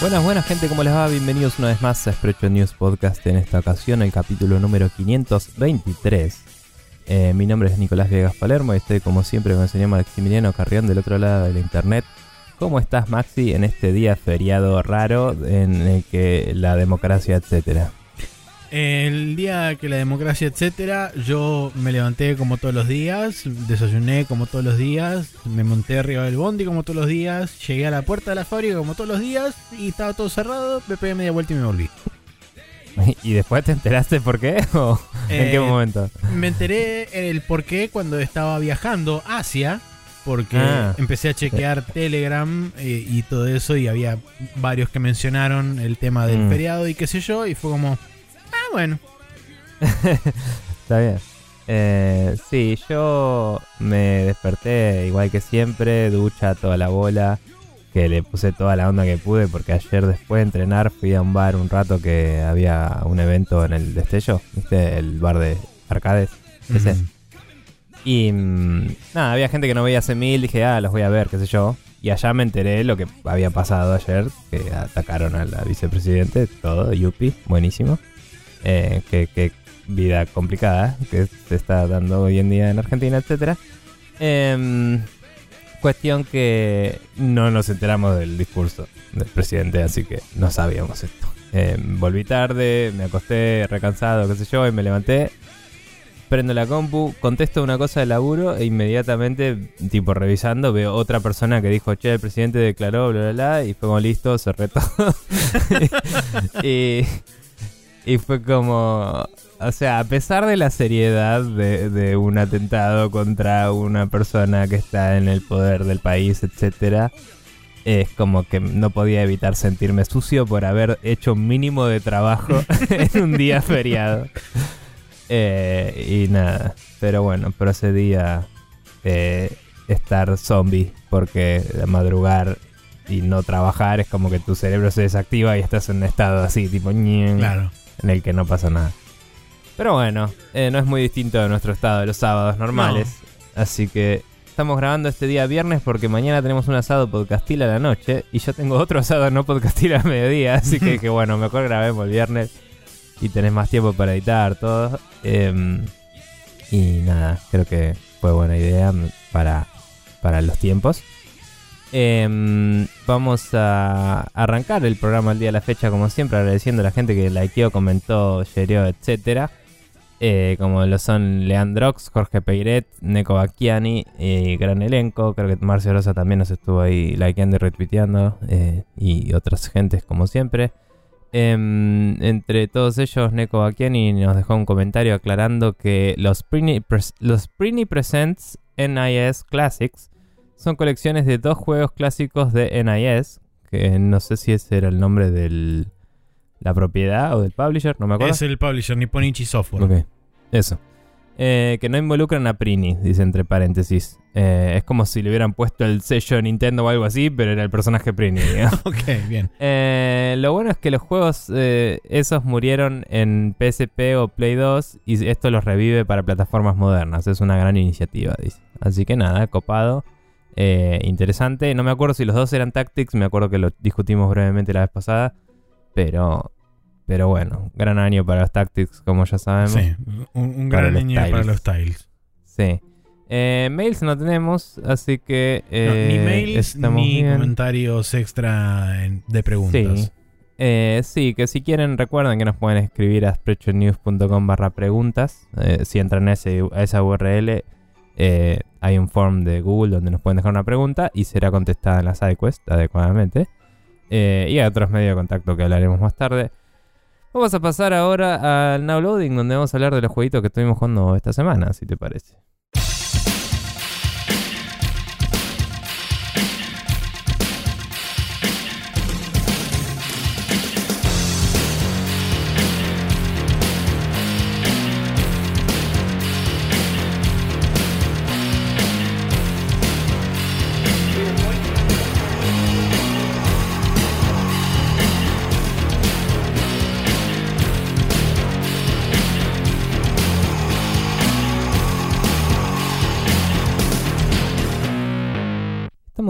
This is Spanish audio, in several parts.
Buenas, buenas gente, ¿cómo les va? Bienvenidos una vez más a Sprecho News Podcast, en esta ocasión el capítulo número 523. Eh, mi nombre es Nicolás Viegas Palermo y estoy como siempre con el señor Maximiliano Carrión del otro lado de internet. ¿Cómo estás Maxi en este día feriado raro en el que la democracia, etcétera? El día que la democracia, etcétera, yo me levanté como todos los días, desayuné como todos los días, me monté arriba del bondi como todos los días, llegué a la puerta de la fábrica como todos los días y estaba todo cerrado, me pegué media vuelta y me volví. ¿Y después te enteraste por qué? ¿O en qué Eh, momento? Me enteré el por qué cuando estaba viajando hacia, porque Ah. empecé a chequear Telegram eh, y todo eso y había varios que mencionaron el tema del Mm. feriado y qué sé yo y fue como, ah bueno, Está bien. Eh, sí, yo me desperté igual que siempre, ducha toda la bola, que le puse toda la onda que pude porque ayer después de entrenar fui a un bar un rato que había un evento en el destello, ¿viste? El bar de arcades. Ese. Mm. Y nada, había gente que no veía hace mil, dije, ah, los voy a ver, qué sé yo. Y allá me enteré lo que había pasado ayer, que atacaron a la vicepresidente, todo, Yupi, buenísimo. Eh, que vida complicada que se está dando hoy en día en Argentina, etcétera. Em, cuestión que no nos enteramos del discurso del presidente, así que no sabíamos esto. Em, volví tarde, me acosté recansado, qué sé yo, y me levanté. Prendo la compu, contesto una cosa de laburo e inmediatamente, tipo revisando, veo otra persona que dijo, che, el presidente declaró, bla, bla, bla, y fue como listo, cerré todo. y, y fue como, o sea, a pesar de la seriedad de, de un atentado contra una persona que está en el poder del país, etcétera, es como que no podía evitar sentirme sucio por haber hecho un mínimo de trabajo en un día feriado. Eh, y nada, pero bueno, procedí a eh, estar zombie porque madrugar y no trabajar es como que tu cerebro se desactiva y estás en un estado así, tipo claro. En el que no pasa nada. Pero bueno, eh, no es muy distinto de nuestro estado de los sábados normales. Así que estamos grabando este día viernes porque mañana tenemos un asado podcastil a la noche y yo tengo otro asado no podcastil a mediodía. Así que, que bueno, mejor grabemos el viernes y tenés más tiempo para editar todo. Em, y nada, creo que fue buena idea para, para los tiempos. Em, vamos a arrancar el programa el día de la fecha, como siempre, agradeciendo a la gente que likeó, comentó, shareó, etcétera. Eh, como lo son Leandrox, Jorge Peiret, Neko Bacchiani, eh, gran elenco. Creo que Marcio Rosa también nos estuvo ahí likeando y retuiteando. eh, y otras gentes, como siempre. Em, entre todos ellos, Neko Bacchiani nos dejó un comentario aclarando que los Prini Presents NIS Classics son colecciones de dos juegos clásicos de NIS. Que no sé si ese era el nombre de la propiedad o del publisher, no me acuerdo. Es el publisher Nipponichi Software. Ok, eso. Eh, que no involucran a Prini, dice entre paréntesis. Eh, es como si le hubieran puesto el sello Nintendo o algo así, pero era el personaje Prini. ok, bien. Eh, lo bueno es que los juegos esos murieron en PSP o Play 2 y esto los revive para plataformas modernas. Es una gran iniciativa, dice. Así que nada, copado. Eh, interesante. No me acuerdo si los dos eran Tactics, me acuerdo que lo discutimos brevemente la vez pasada. Pero, pero bueno, gran año para los Tactics, como ya sabemos. Sí, un, gran año para los tiles. Sí. Eh, mails no tenemos, así que. No, eh, ni mails ni bien. comentarios extra de preguntas. Sí. Eh, sí, que si quieren recuerden que nos pueden escribir a sprechonews.com barra preguntas. Eh, si entran a, ese- a esa URL eh, hay un form de Google donde nos pueden dejar una pregunta y será contestada en la SideQuest adecuadamente. Eh, y hay otros medios de contacto que hablaremos más tarde. Vamos a pasar ahora al Now Loading donde vamos a hablar de los jueguitos que estuvimos jugando esta semana, si te parece.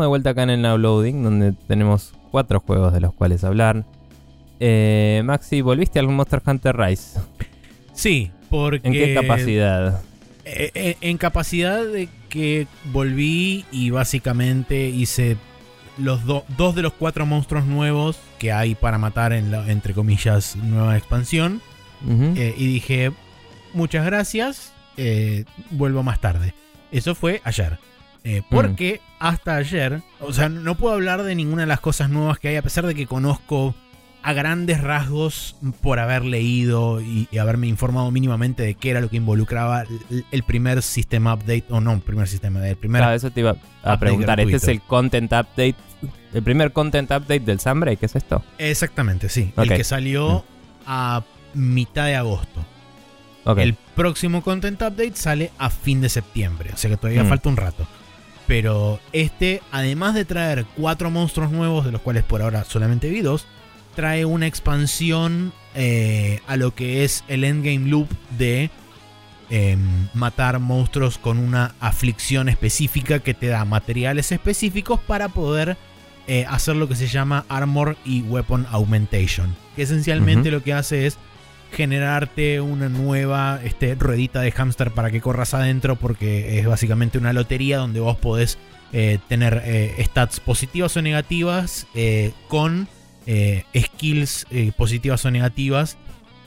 Estamos de vuelta acá en el Now Loading, donde tenemos cuatro juegos de los cuales hablar. Eh, Maxi, ¿volviste a algún Monster Hunter Rise? Sí, porque... ¿En qué capacidad? Eh, eh, en capacidad de que volví y básicamente hice los dos de los cuatro monstruos nuevos que hay para matar en la, entre comillas, nueva expansión. Eh, y dije, muchas gracias, eh, vuelvo más tarde. Eso fue ayer. Eh, porque hasta ayer, o sea, no puedo hablar de ninguna de las cosas nuevas que hay, a pesar de que conozco a grandes rasgos por haber leído y, y haberme informado mínimamente de qué era lo que involucraba el, el primer sistema update, o no, primer sistema, el primer... Claro, eso te iba a preguntar. Este es el content update. El primer content update del Sunbreak, ¿qué es esto? Exactamente, sí. Ok. El que salió a mitad de agosto. El próximo Content Update sale a fin de septiembre, o sea que todavía Mm. falta un rato. Pero este, además de traer cuatro monstruos nuevos, de los cuales por ahora solamente vi dos, trae una expansión eh, a lo que es el endgame loop de em, matar monstruos con una aflicción específica que te da materiales específicos para poder eh, hacer lo que se llama Armor y Weapon Augmentation. Que esencialmente lo que hace es generarte una nueva este, ruedita de hámster para que corras adentro porque es básicamente una lotería donde vos podés eh, tener eh, stats positivas o negativas eh, con skills positivas o negativas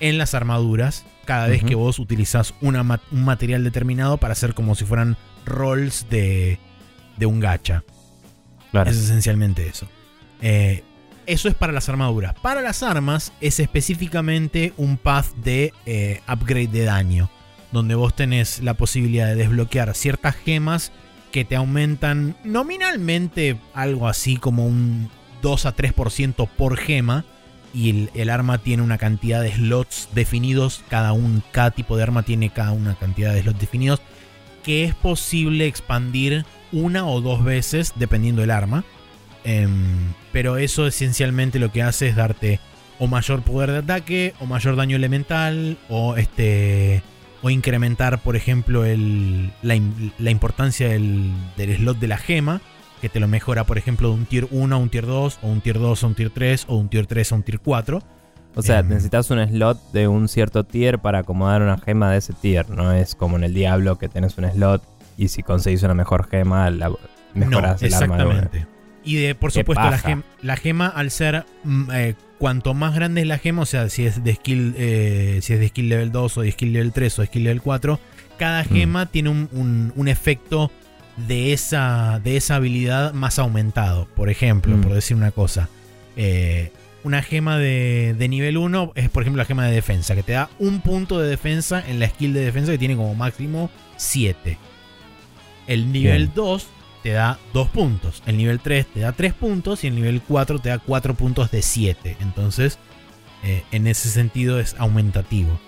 en las armaduras cada vez que vos utilizás una un material determinado para hacer como si fueran rolls de, de un gacha. claro. Es esencialmente eso. Eh, eso es para las armaduras. Para las armas es específicamente un path de eh, upgrade de daño. Donde vos tenés la posibilidad de desbloquear ciertas gemas que te aumentan nominalmente algo así como un 2 a 3% por gema. Y el, arma tiene una cantidad de slots definidos. Cada, un, cada tipo de arma tiene cada una cantidad de slots definidos. Que es posible expandir una o dos veces dependiendo del arma. Em, pero eso esencialmente lo que hace es darte o mayor poder de ataque, o mayor daño elemental, o este. O incrementar, por ejemplo, el, la, la importancia del, del slot de la gema. Que te lo mejora, por ejemplo, de un tier 1 a un tier 2, o un tier 2 a un tier 3, o un tier 3 a un tier 4. O sea, Em. necesitas un slot de un cierto tier para acomodar una gema de ese tier. No es como en el Diablo que tenés un slot y si conseguís una mejor gema, la, mejoras no, el arma. exactamente. Y de, por supuesto, la, paja. gem- la gema, al ser mm, eh, cuanto más grande es la gema, o sea, si es de skill, eh, si es de skill level 2 o de skill level 3 o de skill level 4, cada Mm. gema tiene un, un- un efecto de esa, de esa habilidad más aumentado. Por ejemplo, Mm. por decir una cosa, eh, una gema de, de nivel 1 es, por ejemplo, la gema de defensa, que te da un punto de defensa en la skill de defensa que tiene como máximo 7. El nivel Bien. 2 te da 2 puntos. El nivel 3 te da 3 puntos. Y el nivel 4 te da 4 puntos de 7. Entonces, eh, en ese sentido es aumentativo.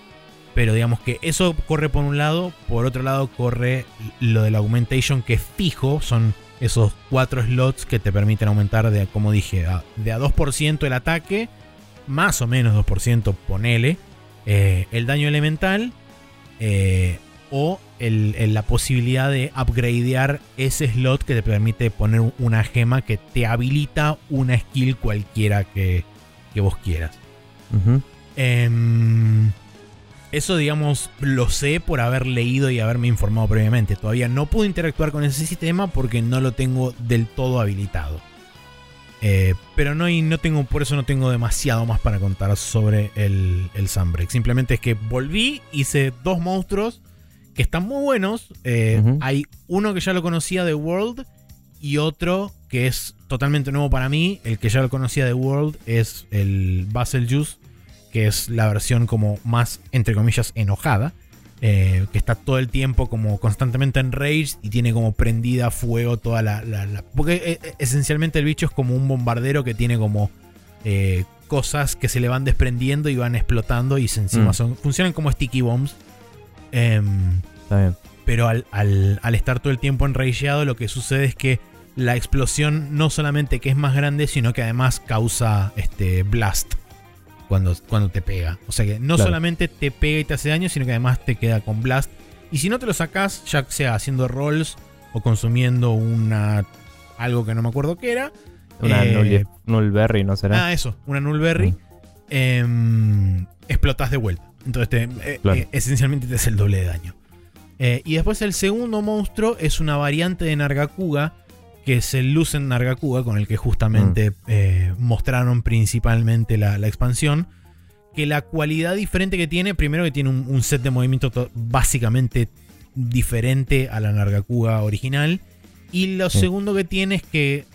Pero digamos que eso corre por un lado. Por otro lado corre lo del augmentation que es fijo. Son esos 4 slots que te permiten aumentar de, como dije, a- de a 2% el ataque. Más o menos 2% ponele. eh, el daño elemental. eh, o el- el- la posibilidad de upgradear ese slot que te permite poner una gema que te habilita una skill cualquiera que, que vos quieras. Em, eso, digamos, lo sé por haber leído y haberme informado previamente. Todavía no pude interactuar con ese sistema porque no lo tengo del todo habilitado. Eh, pero no, y no tengo, por eso no tengo demasiado más para contar sobre el, el Sunbreak. Simplemente es que volví, hice dos monstruos que están muy buenos. Eh. Hay uno que ya lo conocía de World y otro que es totalmente nuevo para mí. El que ya lo conocía de World es el Basel Juice, que es la versión como más, entre comillas, enojada. eh, que está todo el tiempo como constantemente en rage y tiene como prendida a fuego toda la... la- la- porque eh, esencialmente el bicho es como un bombardero que tiene como eh, cosas que se le van desprendiendo y van explotando y se encima Mm. son, funcionan como sticky bombs. Em, Está bien. pero al, al- al estar todo el tiempo enrageado, lo que sucede es que la explosión no solamente que es más grande, sino que además causa este blast cuando, cuando te pega. O sea que no Claro. solamente te pega y te hace daño, sino que además te queda con blast. Y si no te lo sacas, ya sea haciendo rolls o consumiendo una algo que no me acuerdo qué era, Una Eh, null- Nullberry, ¿no será? Ah, eso, una Nullberry. em, explotas de vuelta. Entonces, te- eh, Claro. eh, esencialmente te hace el doble de daño. Eh, y después el segundo monstruo es una variante de Nargacuga, que es el Lucent Nargacuga, con el que justamente eh, mostraron principalmente la, la expansión. Que la cualidad diferente que tiene, primero que tiene un, un set de movimiento to- básicamente diferente a la Nargacuga original. Y lo Sí. segundo que tiene es que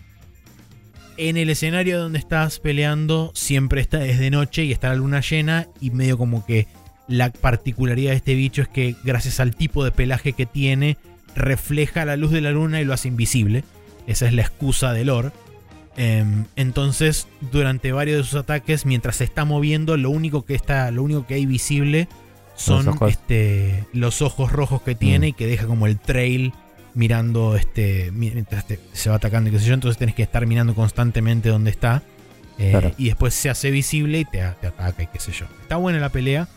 en el escenario donde estás peleando siempre está, es de noche y está la luna llena y medio como que la particularidad de este bicho es que gracias al tipo de pelaje que tiene refleja la luz de la luna y lo hace invisible. Esa es la excusa del Lore. Em, entonces, durante varios de sus ataques, mientras se está moviendo, lo único que está, lo único que hay visible son Los ojos. este, los ojos rojos que tiene Mm. y que deja como el trail mirando este mientras te- se va atacando y qué sé yo. Entonces tenés que estar mirando constantemente dónde está. Eh, Claro. Y después se hace visible y te, te ataca y qué sé yo. Está buena la pelea.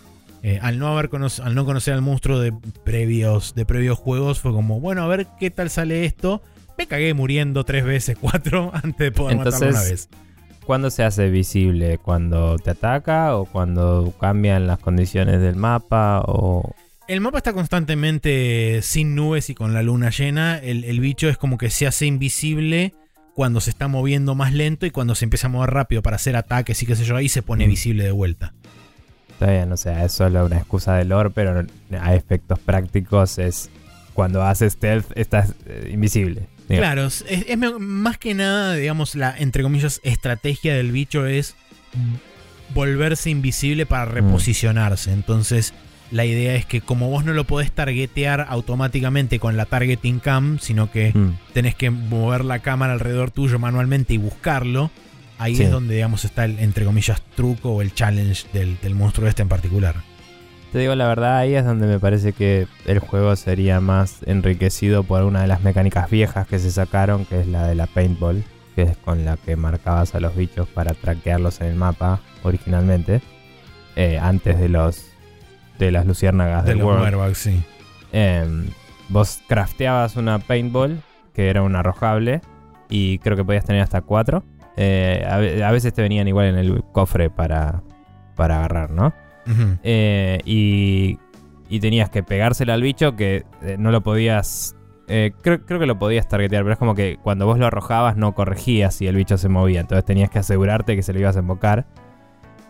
Eh, al, no haber al no conocer al monstruo de previos, de previos juegos, fue como, bueno, a ver qué tal sale esto. Me cagué muriendo tres veces, cuatro, antes de poder matarlo una vez. ¿Cuándo se hace visible? ¿Cuando te ataca o cuando cambian las condiciones del mapa? O... El mapa está constantemente sin nubes y con la luna llena. El, el bicho es como que se hace invisible cuando se está moviendo más lento y cuando se empieza a mover rápido para hacer ataques y qué sé yo, ahí se pone Mm. visible de vuelta. Está bien, o sea, es solo una excusa de lore, pero a efectos prácticos es cuando haces stealth estás eh, invisible. digamos. Claro, es, más que nada, digamos, la entre comillas estrategia del bicho es volverse invisible para reposicionarse. Entonces, la idea es que como vos no lo podés targetear automáticamente con la targeting cam, sino que Mm, tenés que mover la cámara alrededor tuyo manualmente y buscarlo, ahí Sí. es donde, digamos, está el, entre comillas, truco o el challenge del, del monstruo este en particular. Te digo la verdad, ahí es donde me parece que el juego sería más enriquecido por una de las mecánicas viejas que se sacaron, que es la de la paintball, que es con la que marcabas a los bichos para traquearlos en el mapa originalmente, eh, antes de los de las luciérnagas De del los World. Sí. Em, vos crafteabas una paintball, que era un arrojable, y creo que podías tener hasta cuatro. Eh, a, ve- a veces te venían igual en el cofre para, para agarrar, ¿no? Eh, y, y tenías que pegársela al bicho que eh, no lo podías... eh, creo, creo que lo podías targetear, pero es como que cuando vos lo arrojabas no corregías si el bicho se movía. Entonces tenías que asegurarte que se lo ibas a invocar.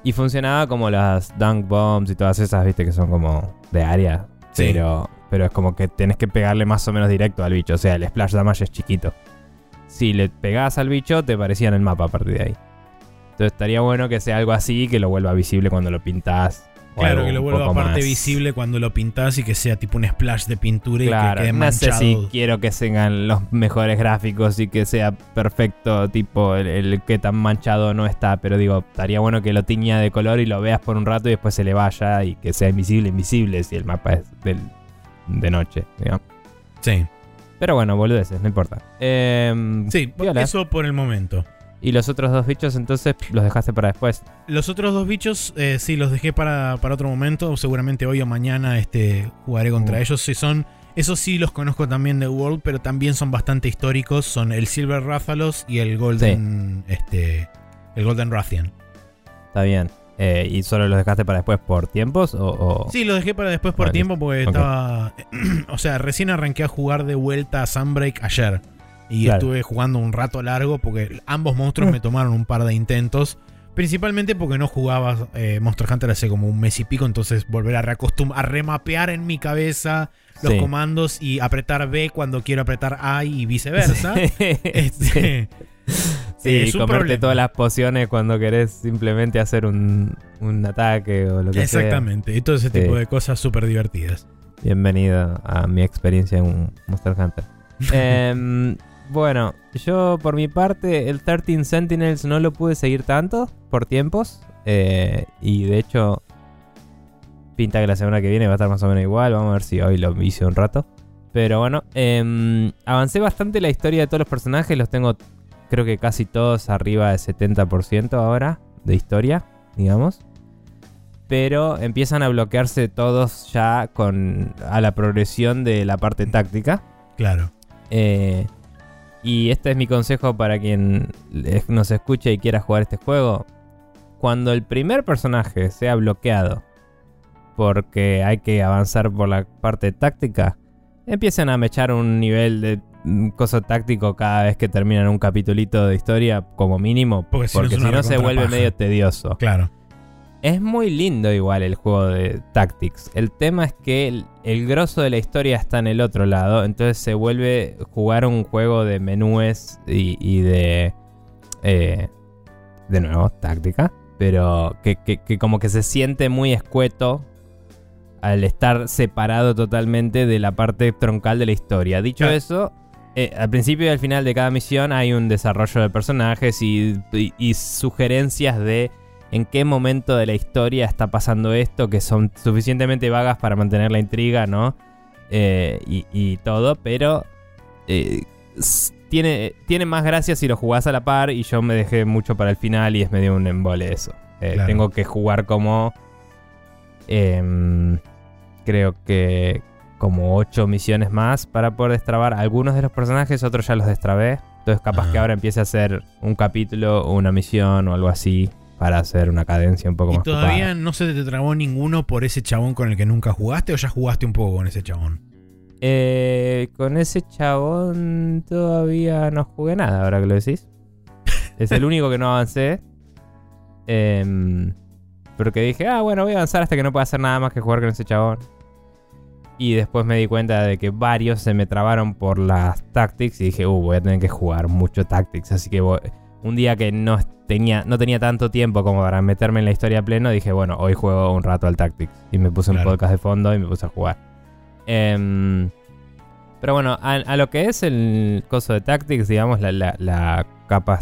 Y funcionaba como las dunk bombs y todas esas, viste, que son como de área. Sí. Pero, pero es como que tenés que pegarle más o menos directo al bicho. O sea, el splash damage es chiquito. Si le pegabas al bicho, te parecía en el mapa a partir de ahí. Entonces estaría bueno que sea algo así, que lo vuelva visible cuando lo pintás. Claro, que lo vuelva aparte más- visible cuando lo pintas y que sea tipo un splash de pintura y que Claro, quede no manchado. sé si quiero que tengan los mejores gráficos y que sea perfecto, tipo el, el que tan manchado no está, pero digo, estaría bueno que lo tiña de color y lo veas por un rato y después se le vaya y que sea invisible, invisible si el mapa es del, de noche, digamos. Sí, Pero bueno, boludeces, no importa. Em, sí piola. eso por el momento. Y los otros dos bichos entonces los dejaste para después. Los otros dos bichos, eh, sí, los dejé para, para otro momento. Seguramente hoy o mañana este, jugaré contra Uh. ellos. Sí, son, esos sí los conozco también de World, pero también son bastante históricos. Son el Silver Rathalos y el Golden, este, el Golden Rathian. Está bien. Eh, ¿Y solo los dejaste para después por tiempos? O, o- Sí, los dejé para después por tiempo porque estaba. o sea, recién arranqué a jugar de vuelta a Sunbreak ayer. Y Claro. estuve jugando un rato largo porque ambos monstruos me tomaron un par de intentos. Principalmente porque no jugaba eh, Monster Hunter hace como un mes y pico. Entonces volver a a remapear en mi cabeza los Sí. comandos y apretar B cuando quiero apretar A y viceversa. Este, Sí, es un comerte problema. todas las pociones cuando querés simplemente hacer un, un ataque o lo que sea. Exactamente. Y todo ese tipo Sí. de cosas súper divertidas. Bienvenido a mi experiencia en Monster Hunter. Em, bueno, yo por mi parte, el 13 Sentinels no lo pude seguir tanto por tiempos. eh, y de hecho, pinta que la semana que viene va a estar más o menos igual. Vamos a ver si hoy lo hice un rato. Pero bueno, em, avancé bastante la historia de todos los personajes. Los tengo, creo que casi todos arriba de 70% ahora de historia, digamos. Pero empiezan a bloquearse todos ya con a la progresión de la parte táctica. Claro. Eh, Y este es mi consejo para quien nos escuche y quiera jugar este juego. Cuando el primer personaje sea bloqueado porque hay que avanzar por la parte táctica, empiecen a mechar un nivel de mm, coso táctico cada vez que terminan un capitulito de historia como mínimo, Porque si no si se vuelve paja. medio tedioso. Claro. Es muy lindo igual el juego de Tactics. El tema es que el, el grosso de la historia está en el otro lado. Entonces se vuelve jugar un juego de menúes y, y de... eh, de nuevo, táctica. Pero que, que- que como que se siente muy escueto al estar separado totalmente de la parte troncal de la historia. Dicho Claro. eso, eh, al principio y al final de cada misión hay un desarrollo de personajes y, y- y sugerencias de en qué momento de la historia está pasando esto, que son suficientemente vagas para mantener la intriga, ¿no? Eh, y, y todo, pero eh, tiene, tiene más gracia si lo jugás a la par y yo me dejé mucho para el final y es medio un embole eso. Claro. Tengo que jugar como... em, creo que como 8 misiones más para poder destrabar algunos de los personajes, otros ya los destrabé. Entonces capaz Ah. que ahora empiece a hacer un capítulo o una misión o algo así para hacer una cadencia un poco ¿Y más todavía no se te trabó ninguno por ese chabón con el que nunca jugaste o ya jugaste un poco con ese chabón? Eh, con ese chabón todavía no jugué nada, ahora que lo decís. Es el único que no avancé. Em, porque dije, ah, bueno, voy a avanzar hasta que no pueda hacer nada más que jugar con ese chabón. Y después me di cuenta de que varios se me trabaron por las tactics y dije, uh, voy a tener que jugar mucho tactics. Así que voy- un día que no tenía, no tenía tanto tiempo como para meterme en la historia pleno, dije, bueno, hoy juego un rato al tactics. Y me puse un podcast de fondo y me puse a jugar. Em, pero bueno, a, a lo que es el coso de tactics, digamos, la, la- la capa,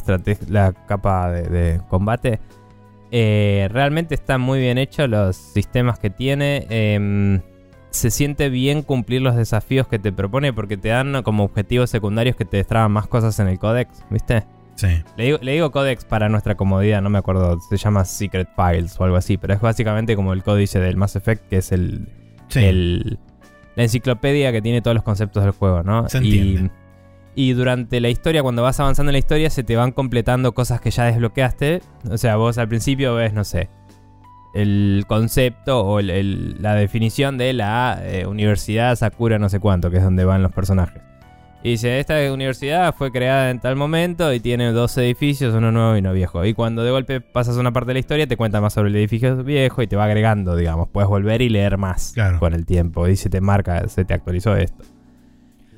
la capa de, de combate, eh, realmente están muy bien hechos los sistemas que tiene. em, se siente bien cumplir los desafíos que te propone porque te dan como objetivos secundarios que te destraban más cosas en el códex, ¿viste? Sí. Le digo, le digo códex para nuestra comodidad, no me acuerdo, se llama Secret Files o algo así, pero es básicamente como el códice del Mass Effect, que es el, Sí. el- la enciclopedia que tiene todos los conceptos del juego, ¿no? Se y, y durante la historia, cuando vas avanzando en la historia, se te van completando cosas que ya desbloqueaste. O sea, vos al principio ves, no sé, el concepto o el- el- la definición de la eh, Universidad Sakura no sé cuánto, que es donde van los personajes. Y dice, esta universidad fue creada en tal momento y tiene dos edificios, uno nuevo y uno viejo. Y cuando de golpe pasas una parte de la historia, te cuenta más sobre el edificio viejo y te va agregando, digamos. Puedes volver y leer más Claro. con el tiempo. Y se te marca, se te actualizó esto.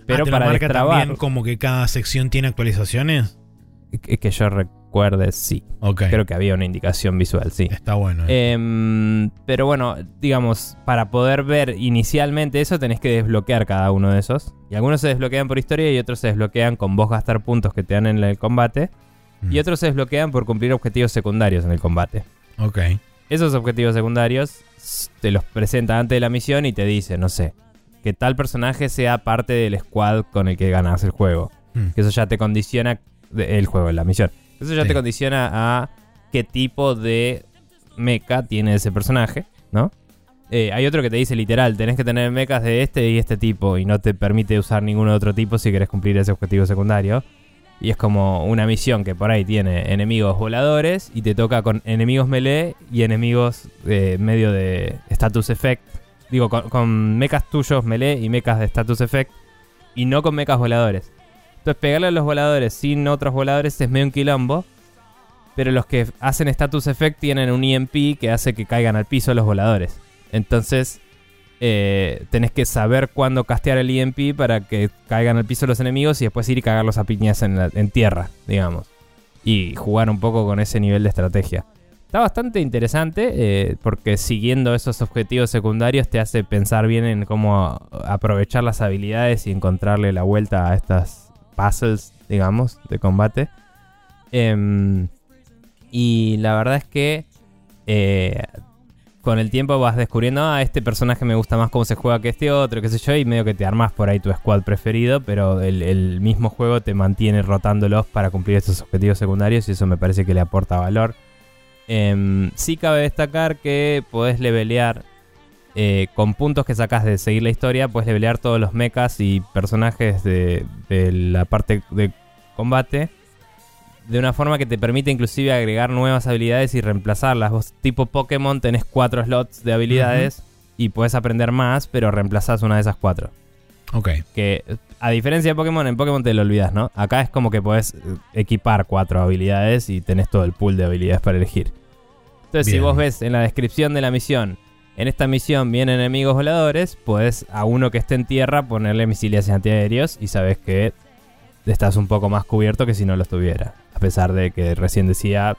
Pero Ah, ¿te lo para marca destrabar, también como que cada sección tiene actualizaciones? que que yo recuerde, sí. Ok. Creo que había una indicación visual, sí. Está bueno. eh. Em, pero bueno, digamos, para poder ver inicialmente eso tenés que desbloquear cada uno de esos. Y algunos se desbloquean por historia y otros se desbloquean con vos gastar puntos que te dan en el combate. Mm. Y otros se desbloquean por cumplir objetivos secundarios en el combate. Ok. Esos objetivos secundarios te los presenta antes de la misión y te dice, no sé, que tal personaje sea parte del squad con el que ganas el juego. Mm. Que eso ya te condiciona el juego, la misión. Eso ya Sí. te condiciona a qué tipo de mecha tiene ese personaje, ¿no? Eh, hay otro que te dice literal, tenés que tener mechas de este y este tipo y no te permite usar ninguno de otro tipo si querés cumplir ese objetivo secundario. Y es como una misión que por ahí tiene enemigos voladores y te toca con enemigos melee y enemigos eh, medio de status effect. Digo, con, con mechas tuyos melee y mechas de status effect y no con mechas voladores. Entonces pegarle a los voladores sin otros voladores es medio un quilombo. Pero los que hacen status effect tienen un EMP que hace que caigan al piso los voladores. Entonces eh, tenés que saber cuándo castear el EMP para que caigan al piso los enemigos y después ir y cagarlos a piñas en, tierra, digamos. Y jugar un poco con ese nivel de estrategia. Está bastante interesante eh, porque siguiendo esos objetivos secundarios te hace pensar bien en cómo aprovechar las habilidades y encontrarle la vuelta a estas puzzles, digamos, de combate. Em, y la verdad es que eh, con el tiempo vas descubriendo, ah, este personaje me gusta más cómo se juega que este otro, qué sé yo, y medio que te armas por ahí tu squad preferido, pero el, mismo juego te mantiene rotándolos para cumplir estos objetivos secundarios y eso me parece que le aporta valor. Em, sí cabe destacar que podés levelear eh, con puntos que sacas de seguir la historia, puedes levelear todos los mechas y personajes de, de la parte de combate de una forma que te permite inclusive agregar nuevas habilidades y reemplazarlas. Vos tipo Pokémon tenés cuatro slots de habilidades y puedes aprender más, pero reemplazás una de esas cuatro. Ok. Que a diferencia de Pokémon, en Pokémon te lo olvidas, ¿no? Acá es como que podés eh, equipar cuatro habilidades y tenés todo el pool de habilidades para elegir. Entonces, si vos ves en la descripción de la misión, en esta misión vienen enemigos voladores, podés a uno que esté en tierra ponerle misiles antiaéreos y sabes que estás un poco más cubierto que si no lo estuviera. A pesar de que recién decía,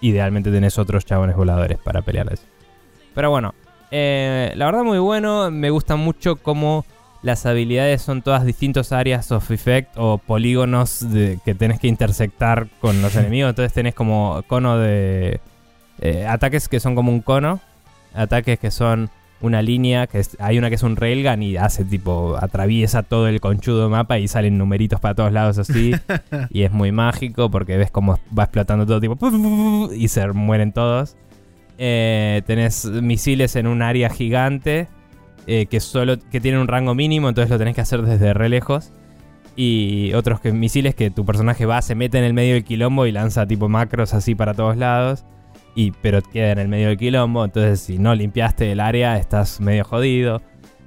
idealmente tenés otros chabones voladores para pelearles. Pero bueno, eh, la verdad muy bueno, me gusta mucho cómo las habilidades son todas distintas áreas of effect o polígonos de- que tenés que intersectar con los enemigos. Entonces tenés como cono de... eh, ataques que son como un cono, ataques que son una línea, que es- hay una que es un railgun y hace tipo, atraviesa todo el conchudo mapa y salen numeritos para todos lados así. y es muy mágico porque ves cómo va explotando todo tipo y se mueren todos. Eh, tenés misiles en un área gigante eh, que solo que tienen un rango mínimo, entonces lo tenés que hacer desde re lejos. Y otros que, misiles que tu personaje va, se mete en el medio del quilombo y lanza tipo macros así para todos lados. Y, pero queda en el medio del quilombo, entonces si no limpiaste el área estás medio jodido.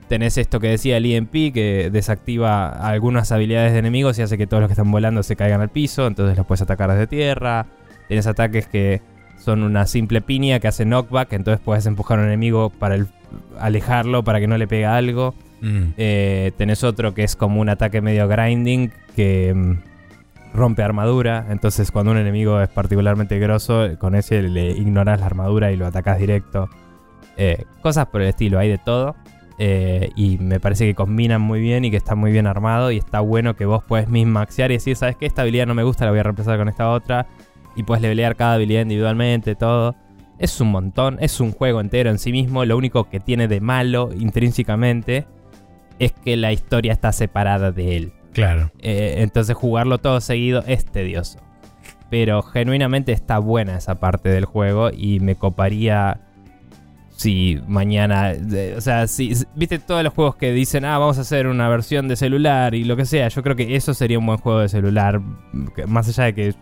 Tenés esto que decía el EMP que desactiva algunas habilidades de enemigos y hace que todos los que están volando se caigan al piso, entonces los puedes atacar desde tierra. Tienes ataques que son una simple piña que hace knockback, entonces puedes empujar a un enemigo para el- alejarlo para que no le pegue algo. Mm. Eh, tenés otro que es como un ataque medio grinding que mm, rompe armadura. Entonces, cuando un enemigo es particularmente grosso, con ese le ignoras la armadura y lo atacas directo. Eh, cosas por el estilo, hay de todo. Eh, y me parece que combinan muy bien y que está muy bien armado. Y está bueno que vos puedes min-maxear y decir, ¿sabes qué? Esta habilidad no me gusta, la voy a reemplazar con esta otra. Y puedes levelear cada habilidad individualmente, todo. Es un montón, es un juego entero en sí mismo. Lo único que tiene de malo intrínsecamente es que la historia está separada de él. Claro. Eh, entonces jugarlo todo seguido es tedioso. Pero genuinamente está buena esa parte del juego y me coparía si mañana... o sea, si... Viste todos los juegos que dicen, ah, vamos a hacer una versión de celular y lo que sea. Yo creo que eso sería un buen juego de celular. Más allá de que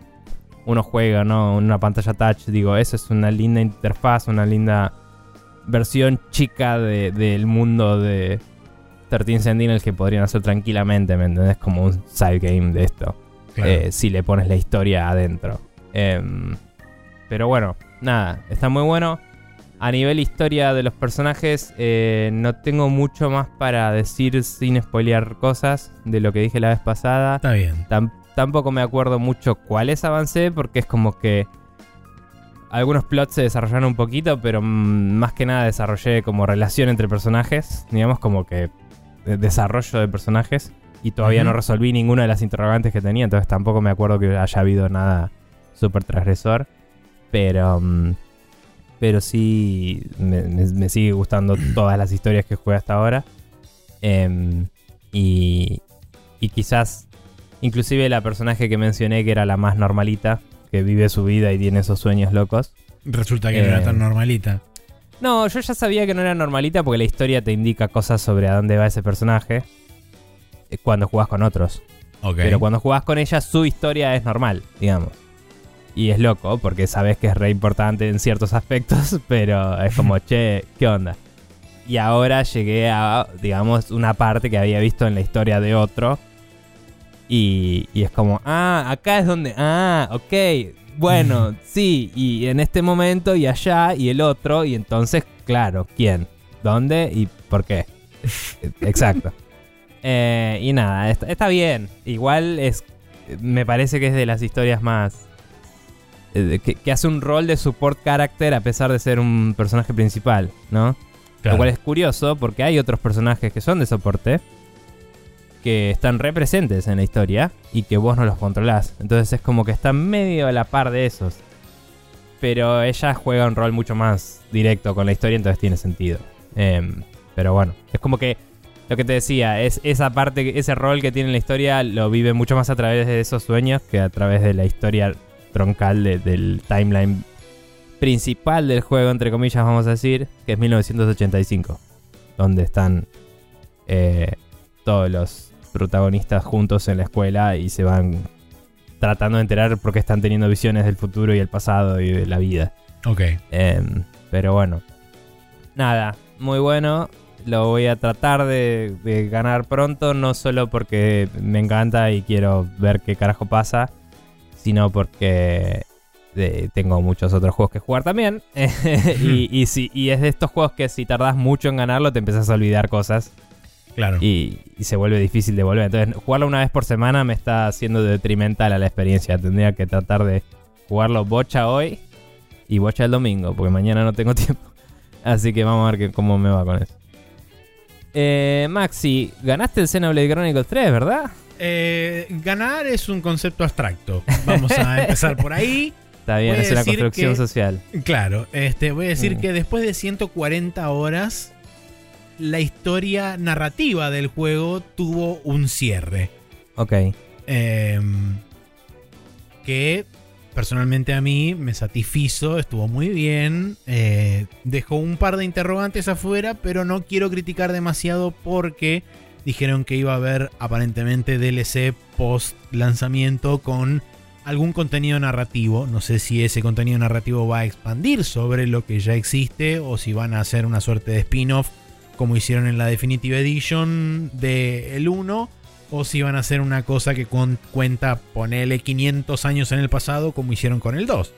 uno juega, ¿no? Una pantalla touch. Digo, eso es una linda interfaz, una linda versión chica de- del mundo de 13 Sentinels que podrían hacer tranquilamente, ¿me entendés? Como un side game de esto. Claro. eh, si le pones la historia adentro. Em, pero bueno, nada, está muy bueno. A nivel historia de los personajes, eh, no tengo mucho más para decir sin spoilear cosas de lo que dije la vez pasada. Está bien. Tam- tampoco me acuerdo mucho cuáles avancé porque es como que algunos plots se desarrollaron un poquito, pero mm, más que nada desarrollé como relación entre personajes, digamos como que de- desarrollo de personajes y todavía no resolví ninguna de las interrogantes que tenía, entonces tampoco me acuerdo que haya habido nada súper transgresor, pero mm, pero sí me, me- me sigue gustando todas las historias que jugué hasta ahora. Em, y, y quizás, inclusive la personaje que mencioné que era la más normalita, que vive su vida y tiene esos sueños locos. Resulta que no era Eh, tan normalita. No, yo ya sabía que no era normalita porque la historia te indica cosas sobre a dónde va ese personaje eh, cuando jugás con otros. Ok. Pero cuando jugás con ella, su historia es normal, digamos. Y es loco, porque sabes que es re importante en ciertos aspectos, pero es como, che, ¿qué onda? Y ahora llegué a, digamos, una parte que había visto en la historia de otro. Y, y es como, ah, acá es donde, ah, ok, bueno, sí, y en este momento y allá y el otro, y entonces, claro, ¿quién? ¿Dónde y por qué? Exacto. Eh, y nada, está, está bien. Igual es. Me parece que es de las historias más. eh, que, que hace un rol de support character a pesar de ser un personaje principal, ¿no? Claro. Lo cual es curioso porque hay otros personajes que son de soporte que están representes en la historia y que vos no los controlás. Entonces es como que están medio a la par de esos. Pero ella juega un rol mucho más directo con la historia, entonces tiene sentido. Em, pero bueno, es como que lo que te decía, es esa parte, ese rol que tiene en la historia lo vive mucho más a través de esos sueños que a través de la historia troncal de- del timeline principal del juego, entre comillas, vamos a decir, que es 1985, donde están eh, todos los protagonistas juntos en la escuela y se van tratando de enterar por qué están teniendo visiones del futuro y el pasado y de la vida. Ok. Em, pero bueno. Nada, muy bueno. Lo voy a tratar de, de ganar pronto, no solo porque me encanta y quiero ver qué carajo pasa, sino porque eh, tengo muchos otros juegos que jugar también. y, y, si, y es de estos juegos que si tardas mucho en ganarlo te empiezas a olvidar cosas Claro. y, y se vuelve difícil de volver. Entonces, jugarlo una vez por semana me está haciendo detrimental a la experiencia. Tendría que tratar de jugarlo bocha hoy y bocha el domingo, porque mañana no tengo tiempo. Así que vamos a ver que- cómo me va con eso. Eh, Maxi, ganaste el Xenoblade Chronicles 3, ¿verdad? Eh, ganar es un concepto abstracto. Vamos a empezar por ahí. Está bien, Voy es una construcción que- social. Claro, este, voy a decir Mm. que después de 140 horas, la historia narrativa del juego tuvo un cierre. Ok. Em, que personalmente a mí me satisfizo, estuvo muy bien. eh, dejó un par de interrogantes afuera, pero no quiero criticar demasiado porque dijeron que iba a haber aparentemente DLC post lanzamiento con algún contenido narrativo. No sé si ese contenido narrativo va a expandir sobre lo que ya existe o si van a hacer una suerte de spin-off como hicieron en la Definitive Edition de el 1 o si van a hacer una cosa que con- cuenta, ponele 500 años en el pasado como hicieron con el 2.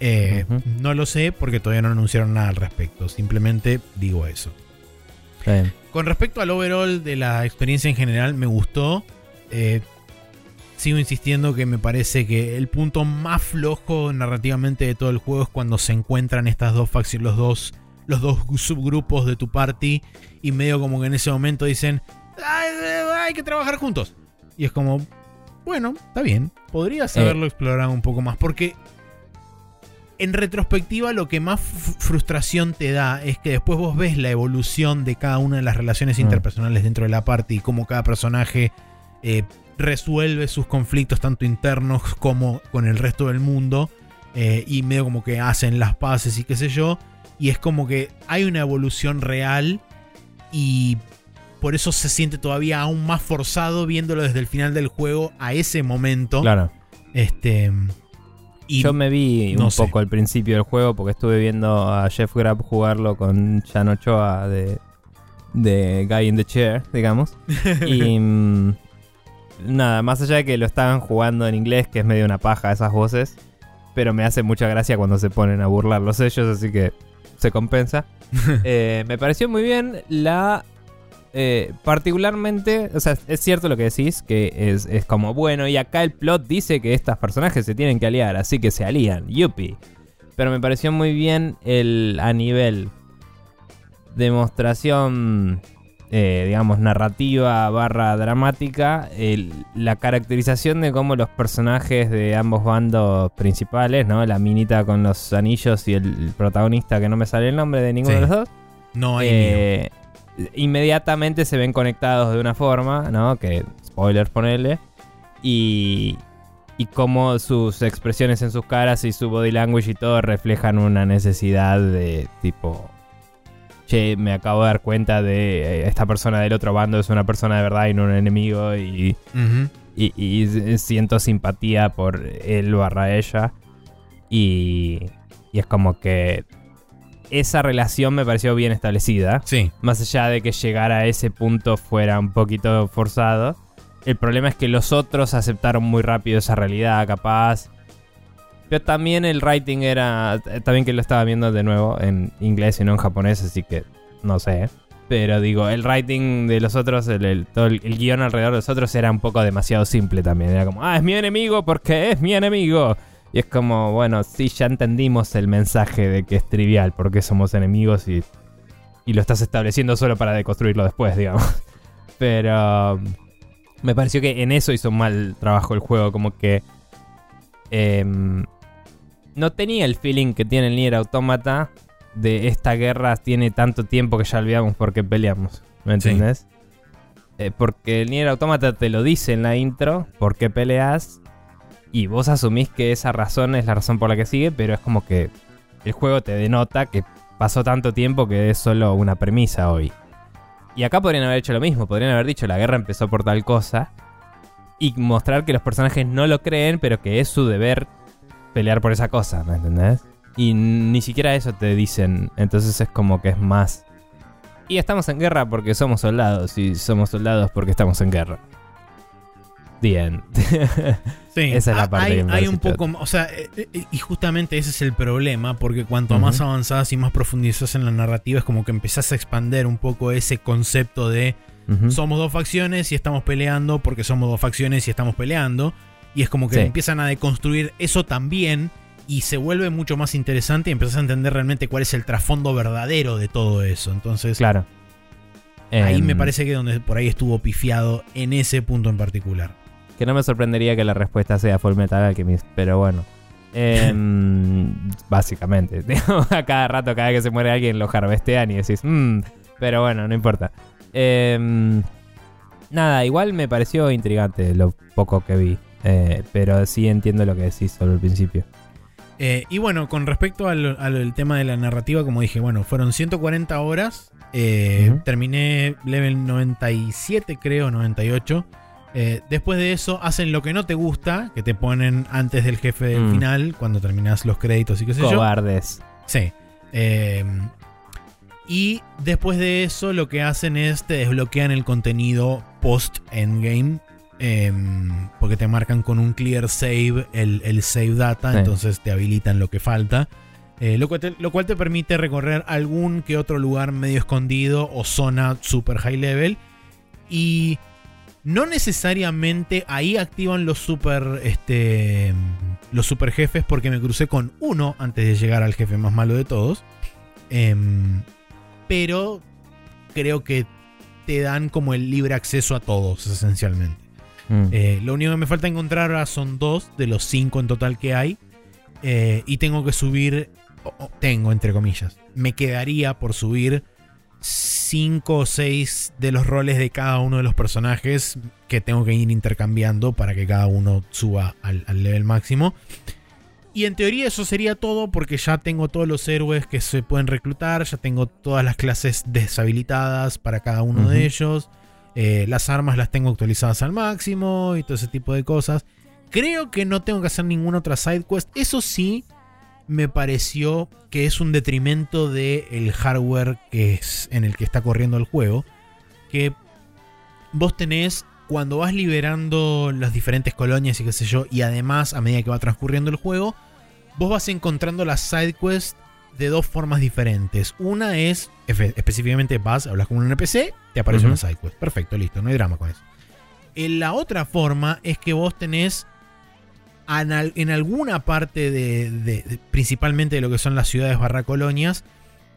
Eh. No lo sé porque todavía no anunciaron nada al respecto, simplemente digo eso. Bien. Con respecto al overall de la experiencia en general, me gustó. Eh, sigo insistiendo que me parece que el punto más flojo narrativamente de todo el juego es cuando se encuentran estas dos facciones, los dos, los dos subgrupos de tu party y medio como que en ese momento dicen, "Ay, hay que trabajar juntos. Y es como, bueno, está bien, podrías Eh. haberlo explorado un poco más, porque en retrospectiva lo que más frustración te da es que después vos ves la evolución de cada una de las relaciones Mm. interpersonales dentro de la party y cómo cada personaje eh, resuelve sus conflictos tanto internos como con el resto del mundo eh, y medio como que hacen las paces y qué sé yo y es como que hay una evolución real y por eso se siente todavía aún más forzado viéndolo desde el final del juego a ese momento Claro. este y Yo me vi no un sé. poco al principio del juego porque estuve viendo a Jeff Grapp jugarlo con Jan Ochoa de, de Guy in the Chair, digamos. y mm, nada, más allá de que lo estaban jugando en inglés, que es medio una paja esas voces, pero me hace mucha gracia cuando se ponen a burlar los ellos, así que se compensa. Eh, me pareció muy bien la... eh, particularmente, o sea, es cierto lo que decís, que es, es como bueno, y acá el plot dice que estos personajes se tienen que aliar, así que se alían, yupi. Pero me pareció muy bien el a nivel demostración, eh, digamos, narrativa barra dramática, el- la caracterización de cómo los personajes de ambos bandos principales, ¿no? La minita con los anillos y el protagonista que no me sale el nombre de ninguno Sí. de los dos. no hay Eh, inmediatamente se ven conectados de una forma, ¿no? Que, spoilers, ponele. Y, y cómo sus expresiones en sus caras y su body language y todo reflejan una necesidad de tipo... Che, me acabo de dar cuenta de eh, esta persona del otro bando es una persona de verdad y no un enemigo y, y, siento simpatía por él barra ella. Y, y es como que esa relación me pareció bien establecida. Sí, Más allá de que llegar a ese punto fuera un poquito forzado. El problema es que los otros aceptaron muy rápido esa realidad, capaz. Pero también el writing era. eh, También que lo estaba viendo de nuevo en inglés y no en japonés, así que no sé. Pero digo, el writing de los otros, el, el- todo guion alrededor de los otros era un poco demasiado simple también. Era como, ah, es mi enemigo porque es mi enemigo. Y es como, bueno, sí, ya entendimos el mensaje de que es trivial porque somos enemigos y, y lo estás estableciendo solo para deconstruirlo después, digamos. Pero me pareció que en eso hizo mal trabajo el juego, como que em, no tenía el feeling que tiene el Nier Automata de esta guerra tiene tanto tiempo que ya olvidamos por qué peleamos. ¿Me Sí. entendés? Eh, porque el Nier Automata te lo dice en la intro, por qué peleas, y vos asumís que esa razón es la razón por la que sigue, pero es como que el juego te denota que pasó tanto tiempo que es solo una premisa hoy. Y acá podrían haber hecho lo mismo, podrían haber dicho la guerra empezó por tal cosa. y mostrar que los personajes no lo creen, pero que es su deber pelear por esa cosa, ¿me entendés? Y ni siquiera eso te dicen, entonces es como que es más. Y estamos en guerra porque somos soldados, y somos soldados porque estamos en guerra. Bien. Sí, Esa es la parte hay, que me hay un poco, o sea, eh, eh, y justamente ese es el problema, porque cuanto más avanzás y más profundizás en la narrativa, es como que empezás a expander un poco ese concepto de somos dos facciones y estamos peleando porque somos dos facciones y estamos peleando. Y es como que Sí. empiezan a deconstruir eso también y se vuelve mucho más interesante y empiezas a entender realmente cuál es el trasfondo verdadero de todo eso. Entonces, Claro. ahí Em, me parece que donde por ahí estuvo pifiado en ese punto en particular. Que no me sorprendería que la respuesta sea Full Metal Alchemist, pero bueno. Em, básicamente. a cada rato, cada vez que se muere alguien, lo harvestean y decís, "Mm", pero bueno, no importa. Em, nada, igual me pareció intrigante lo poco que vi. Eh, pero sí entiendo lo que decís sobre el principio. Eh, y bueno, con respecto al, al tema de la narrativa, como dije, bueno, fueron 140 horas. eh, Ujú. Terminé level 97, creo, 98. Eh, después de eso, hacen lo que no te gusta, que te ponen antes del jefe del Mm. final, cuando terminas los créditos y qué sé yo. Cobardes. Sí. Eh, y después de eso, lo que hacen es te desbloquean el contenido post-endgame. Eh, porque te marcan con un clear save el, el save data, Sí. entonces te habilitan lo que falta. Eh, lo, cual te, lo cual te permite recorrer algún que otro lugar medio escondido o zona super high level. Y no necesariamente ahí activan los super, este, los super jefes porque me crucé con uno antes de llegar al jefe más malo de todos. Em, pero creo que te dan como el libre acceso a todos, esencialmente. Mm. Eh, lo único que me falta encontrar ahora son dos de los cinco en total que hay. Eh, y tengo que subir. tengo, entre comillas. Me quedaría por subir cinco o seis de los roles de cada uno de los personajes que tengo que ir intercambiando para que cada uno suba al, al level máximo. Y en teoría eso sería todo porque ya tengo todos los héroes que se pueden reclutar, ya tengo todas las clases deshabilitadas para cada uno de ellos. Eh, las armas las tengo actualizadas al máximo y todo ese tipo de cosas. Creo que no tengo que hacer ninguna otra side quest. Eso sí, me pareció que es un detrimento del hardware que es en el que está corriendo el juego. Que vos tenés cuando vas liberando las diferentes colonias y qué sé yo, y además a medida que va transcurriendo el juego, vos vas encontrando las side quests de dos formas diferentes. Una es, específicamente vas, hablas con un NPC, te aparece Ujú. una side quest. Perfecto, listo, no hay drama con eso. En la otra forma es que vos tenés en, al- en alguna parte de, de- de- principalmente de lo que son las ciudades barra colonias,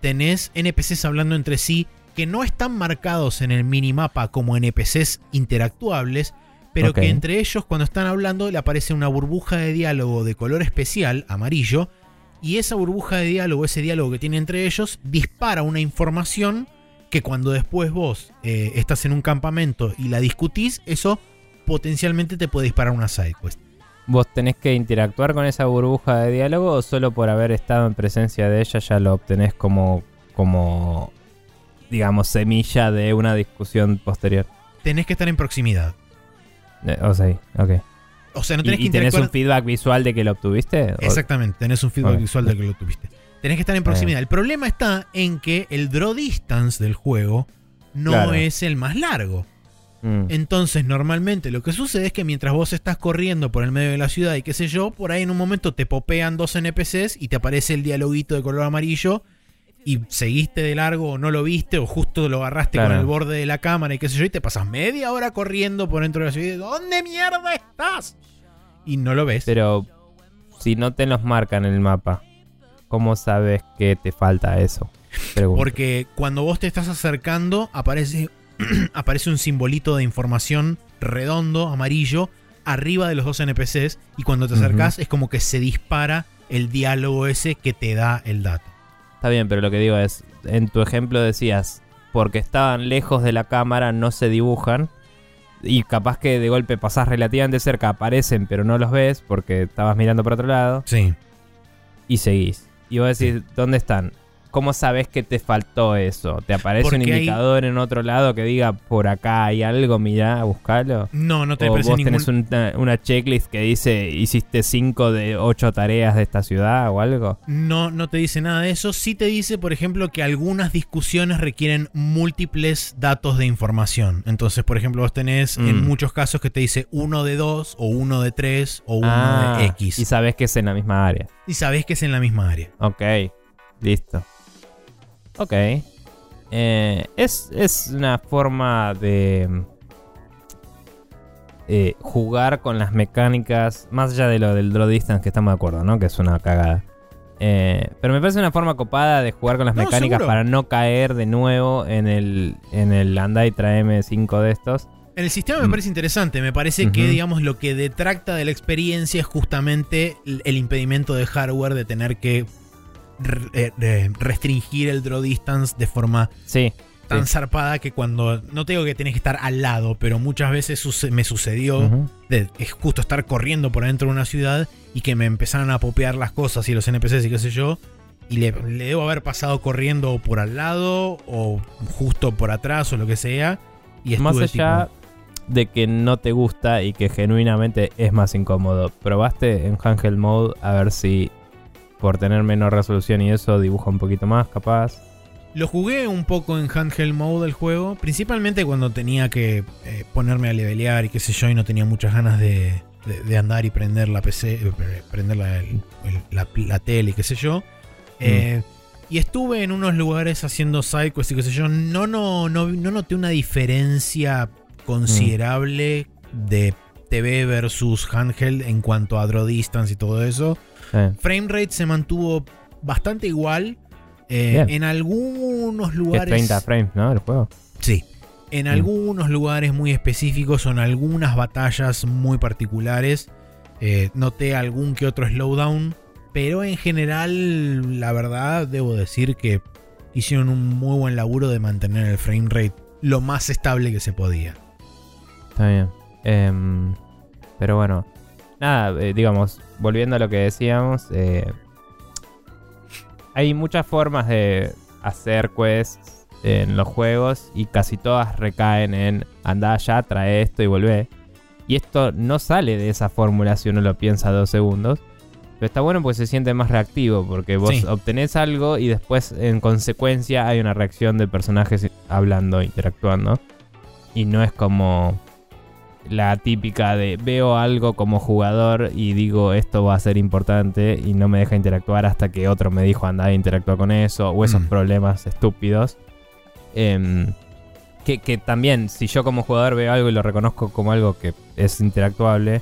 tenés NPCs hablando entre sí que no están marcados en el minimapa como NPCs interactuables, pero que entre ellos cuando están hablando le aparece una burbuja de diálogo de color especial, amarillo, y esa burbuja de diálogo, ese diálogo que tiene entre ellos, dispara una información que cuando después vos eh, estás en un campamento y la discutís, eso potencialmente te puede disparar una sidequest. ¿Vos tenés que interactuar con esa burbuja de diálogo o solo por haber estado en presencia de ella ya lo obtenés como, como digamos, semilla de una discusión posterior? Tenés que estar en proximidad. Eh, o sea, ok. O sea, no ¿Y, tenés que y tenés interactuar. un feedback visual de que lo obtuviste? Exactamente, tenés un feedback visual de que lo tuviste. Tenés que estar en proximidad. El problema está en que el draw distance del juego no Claro. es el más largo. Mm, Entonces, normalmente lo que sucede es que mientras vos estás corriendo por el medio de la ciudad y qué sé yo, por ahí en un momento te popean dos NPCs y te aparece el dialoguito de color amarillo y seguiste de largo o no lo viste o justo lo agarraste Claro. con el borde de la cámara y qué sé yo y te pasas media hora corriendo por dentro de la ciudad. y, ¿Dónde mierda estás? Y no lo ves. Pero si no te los marcan en el mapa, ¿cómo sabes que te falta eso? Pregunto. Porque cuando vos te estás acercando, aparece, aparece un simbolito de información redondo, amarillo, arriba de los dos NPCs. Y cuando te Ujú. acercás, es como que se dispara el diálogo ese que te da el dato. Está bien, pero lo que digo es, en tu ejemplo decías, porque estaban lejos de la cámara, no se dibujan. Y capaz que de golpe pasás relativamente cerca, aparecen, pero no los ves porque estabas mirando por otro lado. Sí. Y seguís. Y vos decís, ¿dónde están? ¿Cómo sabes que te faltó eso? ¿Te aparece un hay- indicador en otro lado que diga por acá hay algo, mirá, buscalo? No, no te o aparece vos ningún... tenés una, una checklist que dice hiciste 5 de 8 tareas de esta ciudad o algo. No, no te dice nada de eso. Sí te dice, por ejemplo, que algunas discusiones requieren múltiples datos de información. Entonces, por ejemplo, vos tenés en Mm. muchos casos que te dice uno de 2 o uno de 3 o uno Ah, de X. Y sabes que es en la misma área. Y sabés que es en la misma área. Ok, listo. Ok. Eh, es, es una forma de eh, jugar con las mecánicas, más allá de lo del draw distance, que estamos de acuerdo, ¿no? Que es una cagada. Eh, pero me parece una forma copada de jugar con las No, mecánicas seguro. para no caer de nuevo en el, en el anda y traeme 5 de estos. En el sistema me Mm. parece interesante. Me parece que, digamos, lo que detracta de la experiencia es justamente el impedimento de hardware de tener que restringir el draw distance de forma Sí, tan Sí. zarpada que cuando. No te digo que tenés que estar al lado, pero muchas veces me sucedió de es justo estar corriendo por adentro de una ciudad y que me empezaron a popear las cosas y los NPCs y qué sé yo. Y le, le debo haber pasado corriendo por al lado o justo por atrás o lo que sea. Y Más allá tipo, de que no te gusta y que genuinamente es más incómodo, ¿probaste en handheld mode a ver si por tener menos resolución y eso dibuja un poquito más, capaz? Lo jugué un poco en handheld mode el juego, principalmente cuando tenía que eh, ponerme a levelear y qué sé yo, y no tenía muchas ganas de, de- de andar y prender la PC, eh, pre- prender la, el- la- la tele y qué sé yo. Eh, y estuve en unos lugares haciendo sidequests y qué sé yo. No, no, no, no noté una diferencia considerable de TV versus handheld en cuanto a draw distance y todo eso. Eh, Frame rate se mantuvo bastante igual. Eh, en algunos es lugares. 30 frames, ¿no? El juego. Sí. En Mm. algunos lugares muy específicos en algunas batallas muy particulares. eh, noté algún que otro slowdown. Pero en general, la verdad, debo decir que hicieron un muy buen laburo de mantener el frame rate lo más estable que se podía. Está bien. Em, pero bueno, nada, eh, digamos, volviendo a lo que decíamos, eh, hay muchas formas de hacer quests en los juegos y casi todas recaen en anda allá, trae esto y volvé. Y esto no sale de esa fórmula si uno lo piensa dos segundos. Pero está bueno porque se siente más reactivo, porque vos Sí. obtenés algo y después en consecuencia hay una reacción de personajes hablando, interactuando. Y no es como la típica de veo algo como jugador y digo esto va a ser importante y no me deja interactuar hasta que otro me dijo anda e interactúa con eso o esos Mm. problemas estúpidos. Em, que, que también si yo como jugador veo algo y lo reconozco como algo que es interactuable,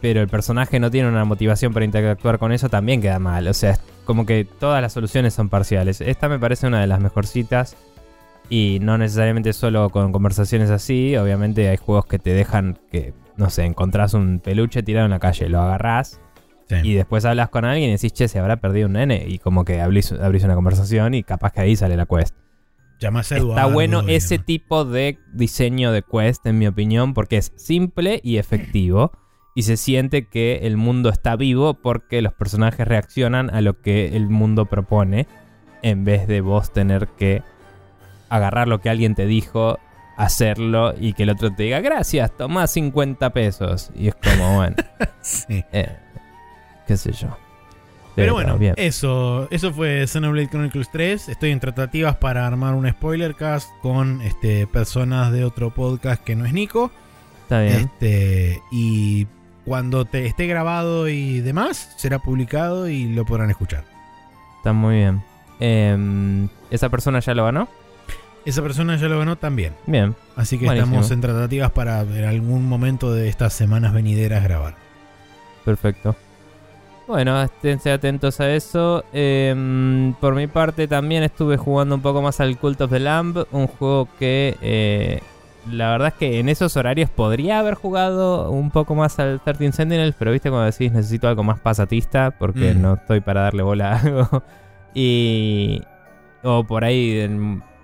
pero el personaje no tiene una motivación para interactuar con eso, también queda mal. O sea, es como que todas las soluciones son parciales. Esta me parece una de las mejorcitas. Y no necesariamente solo con conversaciones así. Obviamente hay juegos que te dejan que, no sé, encontrás un peluche tirado en la calle, lo agarrás y después hablas con alguien y decís, che, se habrá perdido un nene. Y como que abrís, abrís una conversación y capaz que ahí sale la quest. Llamás a Está Eduardo bueno y ese tipo de diseño de quest, en mi opinión, porque es simple y efectivo. Y se siente que el mundo está vivo porque los personajes reaccionan a lo que el mundo propone. En vez de vos tener que agarrar lo que alguien te dijo, hacerlo y que el otro te diga, gracias, toma 50 pesos. Y es como, bueno, Sí. eh, qué sé yo. Pero bueno, bien. eso, eso fue Xenoblade Chronicles 3. Estoy en tratativas para armar un spoiler cast con este, personas de otro podcast que no es Nico. Está bien. Este, y cuando te esté grabado y demás, será publicado y lo podrán escuchar. Está muy bien. Em, ¿Esa persona ya lo ganó? Esa persona ya lo ganó también. Bien. Así que Buenísimo. estamos en tratativas para en algún momento de estas semanas venideras grabar. Perfecto. Bueno, esténse atentos a eso. Em, por mi parte también estuve jugando un poco más al Cult of the Lamb, un juego que eh, la verdad es que en esos horarios podría haber jugado un poco más al 13 Sentinels, pero viste cuando decís necesito algo más pasatista porque Mm. no estoy para darle bola a algo. y... O por ahí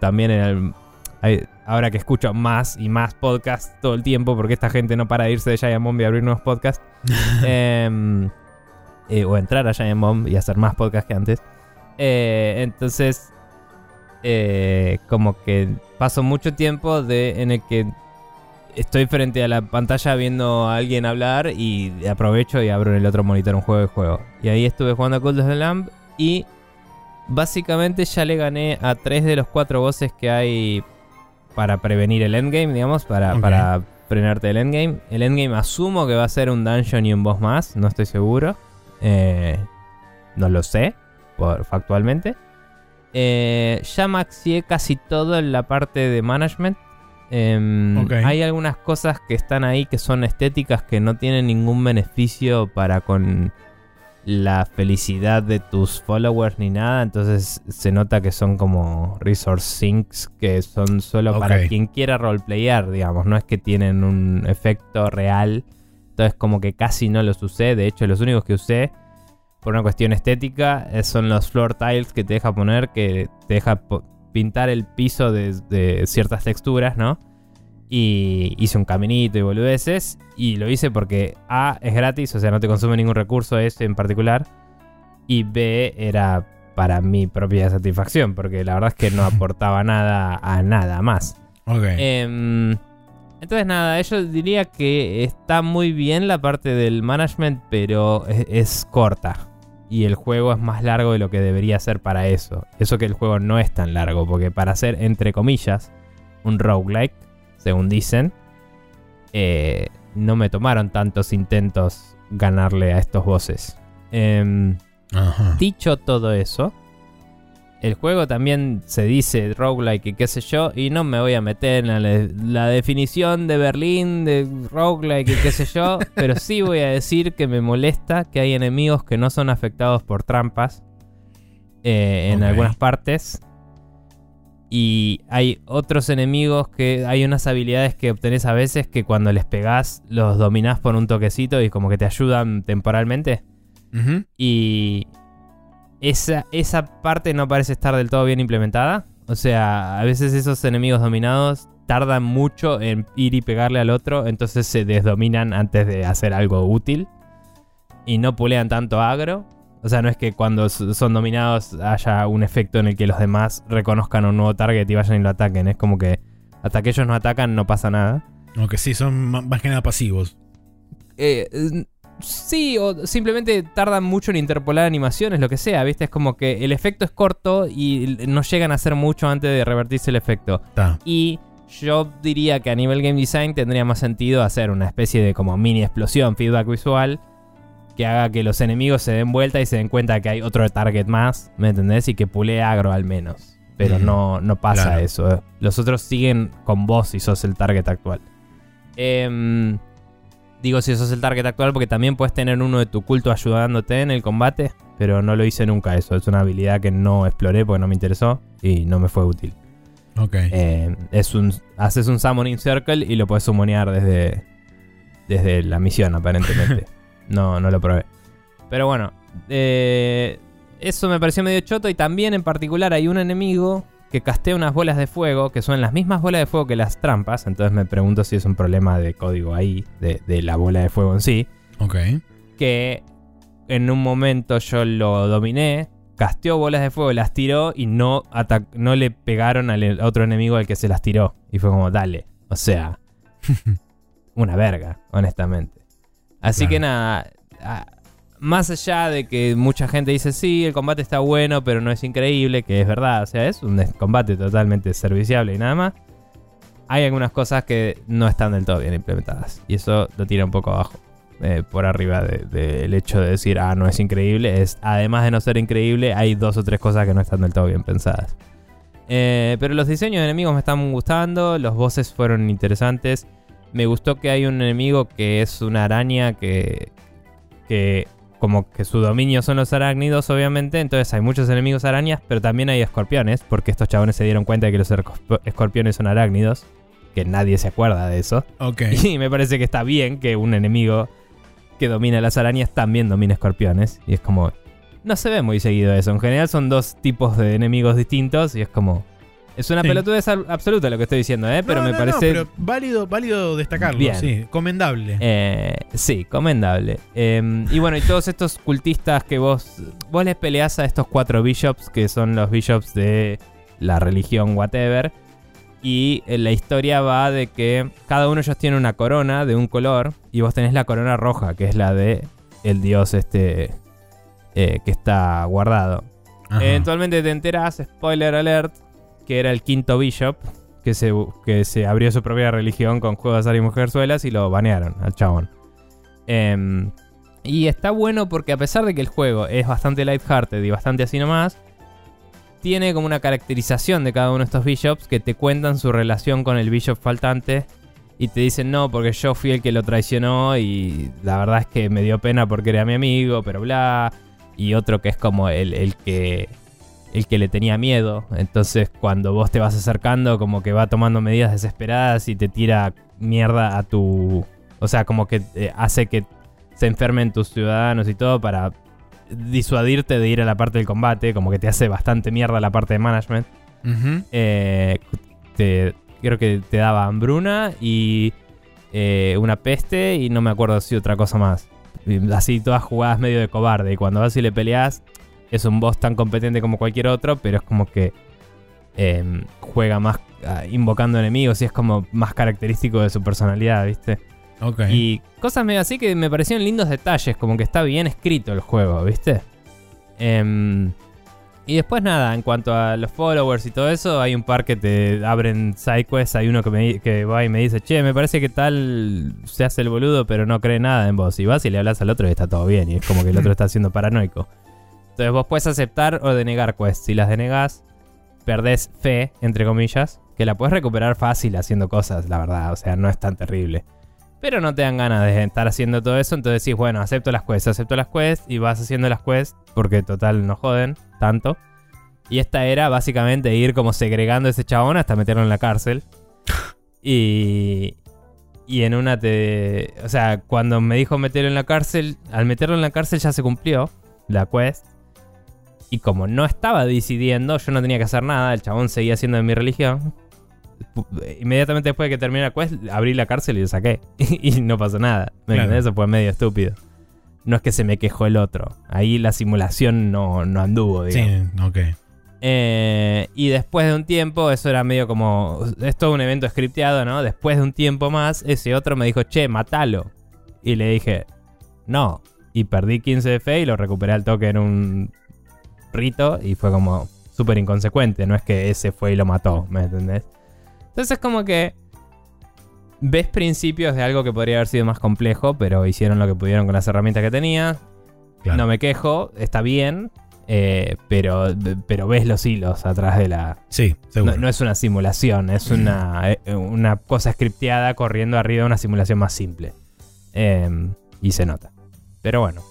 también en el... hay- ahora que escucho más y más podcasts todo el tiempo, porque esta gente no para de irse de Giant Bomb y abrir nuevos podcasts, Em, eh, o entrar a Giant Bomb y hacer más podcasts que antes. Eh, entonces, eh, como que paso mucho tiempo de, en el que estoy frente a la pantalla viendo a alguien hablar y aprovecho y abro en el otro monitor un juego de juego. Y ahí estuve jugando a Cult of the Lamb y básicamente ya le gané a tres de los cuatro bosses que hay para prevenir el endgame, digamos, para, frenarte el endgame. El endgame asumo que va a ser un dungeon y un boss más, no estoy seguro. Eh, no lo sé, por, factualmente. Eh, ya maxié casi todo en la parte de management. Em. Hay algunas cosas que están ahí que son estéticas que no tienen ningún beneficio para con la felicidad de tus followers ni nada. Entonces se nota que son como resource sinks que son solo para quien quiera roleplayar, digamos. No es que tienen un efecto real. Entonces como que casi no los usé. De hecho, los únicos que usé por una cuestión estética eh, son los floor tiles que te deja poner, que te deja pintar el piso de, de ciertas texturas, ¿no? Y hice un caminito y boludeces. Y lo hice porque A es gratis, o sea, no te consume ningún recurso ese en particular. Y B era para mi propia satisfacción, porque la verdad es que no aportaba nada a nada más. Ok. Em, entonces nada, yo diría que está muy bien la parte del management, pero es, es corta. Y el juego es más largo de lo que debería ser para eso. Eso que el juego no es tan largo, porque para hacer, entre comillas, un roguelike, según dicen, eh, no me tomaron tantos intentos ganarle a estos bosses. Em, Ajá. Dicho todo eso, el juego también se dice roguelike y qué sé yo, y no me voy a meter en la, la definición de Berlín de roguelike y qué sé yo, pero sí voy a decir que me molesta que hay enemigos que no son afectados por trampas eh, en algunas partes. Y hay otros enemigos que hay unas habilidades que obtenés a veces que cuando les pegás los dominás por un toquecito y como que te ayudan temporalmente. Y esa, esa parte no parece estar del todo bien implementada. O sea, a veces esos enemigos dominados tardan mucho en ir y pegarle al otro, entonces se desdominan antes de hacer algo útil. Y no pulean tanto agro. O sea, no es que cuando son dominados haya un efecto en el que los demás reconozcan un nuevo target y vayan y lo ataquen. Es como que hasta que ellos no atacan no pasa nada. Aunque sí, son más que nada pasivos. Eh, eh, sí, o simplemente tardan mucho en interpolar animaciones, lo que sea, ¿viste? Es como que el efecto es corto y no llegan a hacer mucho antes de revertirse el efecto. Está. Y yo diría que a nivel game design tendría más sentido hacer una especie de como mini explosión, feedback visual, que haga que los enemigos se den vuelta y se den cuenta que hay otro target más, ¿me entendés? Y que pulee agro al menos. Pero Ujú. no, no pasa Claro. eso. Los otros siguen con vos si sos el target actual. Em, digo si sos el target actual porque también puedes tener uno de tu culto ayudándote en el combate, pero no lo hice nunca eso. Es una habilidad que no exploré porque no me interesó y no me fue útil. Ok. Eh, es un, haces un summoning circle y lo puedes summonear desde, desde la misión, aparentemente. no, no lo probé. Pero bueno, eh, eso me pareció medio choto. Y también, en particular, hay un enemigo que castea unas bolas de fuego que son las mismas bolas de fuego que las trampas. Entonces me pregunto si es un problema de código ahí, de, de la bola de fuego en sí. Ok. Que en un momento yo lo dominé, casteó bolas de fuego, las tiró y no, no le pegaron al otro enemigo al que se las tiró. Y fue como, dale. O sea, una verga, honestamente. Así Claro. que nada, más allá de que mucha gente dice, sí, el combate está bueno, pero no es increíble, que es verdad, o sea, es un combate totalmente serviciable y nada más. Hay algunas cosas que no están del todo bien implementadas. Y eso lo tira un poco abajo. eh, por arriba de- del hecho de decir, ah, no es increíble. Es, además de no ser increíble, hay dos o tres cosas que no están del todo bien pensadas. Eh, pero los diseños de enemigos me están gustando. Los bosses fueron interesantes. Me gustó que hay un enemigo que es una araña que. que. como que su dominio son los arácnidos, obviamente. Entonces hay muchos enemigos arañas, pero también hay escorpiones. Porque estos chabones se dieron cuenta de que los escorp- escorpiones son arácnidos. Que nadie se acuerda de eso. Ok. Y me parece que está bien que un enemigo que domina las arañas también domine escorpiones. Y es como. No se ve muy seguido eso. En general son dos tipos de enemigos distintos. Y es como. Es una Sí. pelotudez absoluta lo que estoy diciendo, ¿eh? Pero No, me no, no, parece pero válido, válido destacarlo, Bien. sí. Comendable. Eh, sí, comendable. Eh, y bueno, y todos estos cultistas que vos. Vos les peleás a estos cuatro bishops, que son los bishops de la religión, whatever. Y eh, la historia va de que cada uno de ellos tiene una corona de un color. Y vos tenés la corona roja, que es la de el dios este. eh, que está guardado. Ajá. Eventualmente te enteras, spoiler alert, que era el quinto bishop que se, que se abrió su propia religión con juegos de azar y mujerzuelas y lo banearon al chabón. Em, y está bueno porque a pesar de que el juego es bastante lighthearted y bastante así nomás, tiene como una caracterización de cada uno de estos bishops que te cuentan su relación con el bishop faltante y te dicen no, porque yo fui el que lo traicionó y la verdad es que me dio pena porque era mi amigo, pero bla. Y otro que es como el, el que el que le tenía miedo. Entonces cuando vos te vas acercando como que va tomando medidas desesperadas y te tira mierda a tu... O sea, como que eh, hace que se enfermen tus ciudadanos y todo para disuadirte de ir a la parte del combate, como que te hace bastante mierda la parte de management. Eh, te- creo que te daba hambruna y eh, una peste y no me acuerdo si otra cosa más. Así todas jugadas medio de cobarde. Y cuando vas y le peleas, es un boss tan competente como cualquier otro, pero es como que em, juega más ah, invocando enemigos y es como más característico de su personalidad, ¿viste? Ok. Y cosas medio así que me parecieron lindos detalles, como que está bien escrito el juego, ¿viste? Em, y después nada, en cuanto a los followers y todo eso, hay un par que te abren sidequests, hay uno que, me, que va y me dice, che, me parece que tal se hace el boludo, pero no cree nada en vos. Y vas y le hablas al otro y está todo bien, y es como que el otro está siendo paranoico. Entonces vos puedes aceptar o denegar quests. Si las denegas, perdés fe, entre comillas, que la puedes recuperar fácil haciendo cosas, la verdad, o sea, no es tan terrible. Pero no te dan ganas de estar haciendo todo eso, entonces decís, bueno, acepto las quests, acepto las quests y vas haciendo las quests porque total no joden tanto. Y esta era básicamente ir como segregando a ese chabón hasta meterlo en la cárcel. Y, y en una te... O sea, cuando me dijo meterlo en la cárcel, al meterlo en la cárcel ya se cumplió la quest. Y como no estaba decidiendo, yo no tenía que hacer nada, el chabón seguía siendo de mi religión. Pu- Inmediatamente después de que terminé la quest, abrí la cárcel y lo saqué. y no pasó nada. ¿Me Claro. Eso fue medio estúpido. No es que se me quejó el otro. Ahí la simulación no, no anduvo, digamos. Sí, ok. Eh, y después de un tiempo, eso era medio como. Es todo un evento scripteado, ¿no? Después de un tiempo más, ese otro me dijo, che, matalo. Y le dije, no. Y perdí 15 de fe y lo recuperé al toque en un rito. Y fue como súper inconsecuente. No es que ese fue y lo mató, ¿me entendés? Entonces, como que. Ves principios de algo que podría haber sido más complejo, pero hicieron lo que pudieron con las herramientas que tenía. Claro. No me quejo, está bien. eh, pero, pero ves los hilos atrás de la. Sí, seguro. No, no es una simulación, es una, eh, una cosa scripteada corriendo arriba de una simulación más simple. Eh, y se nota. Pero bueno.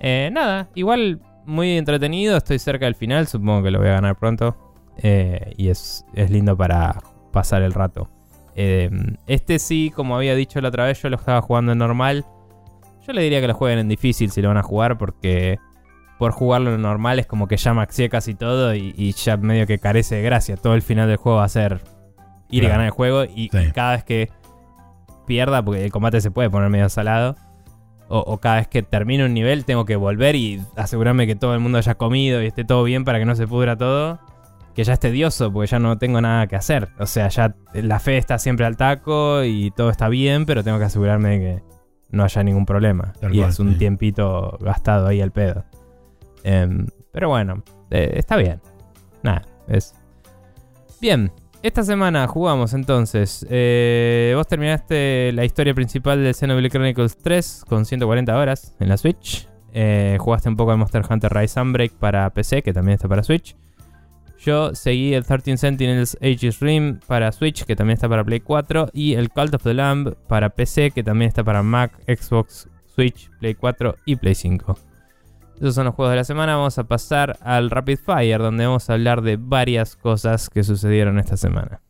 Eh, nada, igual muy entretenido. Estoy cerca del final, supongo que lo voy a ganar pronto. Eh, y es, es lindo para pasar el rato. Eh, este sí, como había dicho la otra vez, yo lo estaba jugando en normal. Yo le diría que lo jueguen en difícil si lo van a jugar porque por jugarlo en normal es como que ya maxié casi todo y, y ya medio que carece de gracia. Todo el final del juego va a ser ir y Claro. ganar el juego y Sí. cada vez que pierda, porque el combate se puede poner medio salado, o, o cada vez que termine un nivel tengo que volver y asegurarme que todo el mundo haya comido y esté todo bien para que no se pudra todo. Que ya es tedioso porque ya no tengo nada que hacer. O sea, ya la fe está siempre al taco y todo está bien, pero tengo que asegurarme de que no haya ningún problema. Tal y cual, es un sí. tiempito gastado ahí al pedo. Em, pero bueno, eh, está bien. Nada, es. Bien, esta semana jugamos entonces. eh, vos terminaste la historia principal de Xenoblade Chronicles 3 con 140 horas en la Switch. Eh, jugaste un poco al Monster Hunter Rise Sunbreak para PC, que también está para Switch. Yo seguí el 13 Sentinels Aegis Rim para Switch, que también está para Play 4. Y el Cult of the Lamb para PC, que también está para Mac, Xbox, Switch, Play 4 y Play 5. Esos son los juegos de la semana. Vamos a pasar al Rapid Fire, donde vamos a hablar de varias cosas que sucedieron esta semana.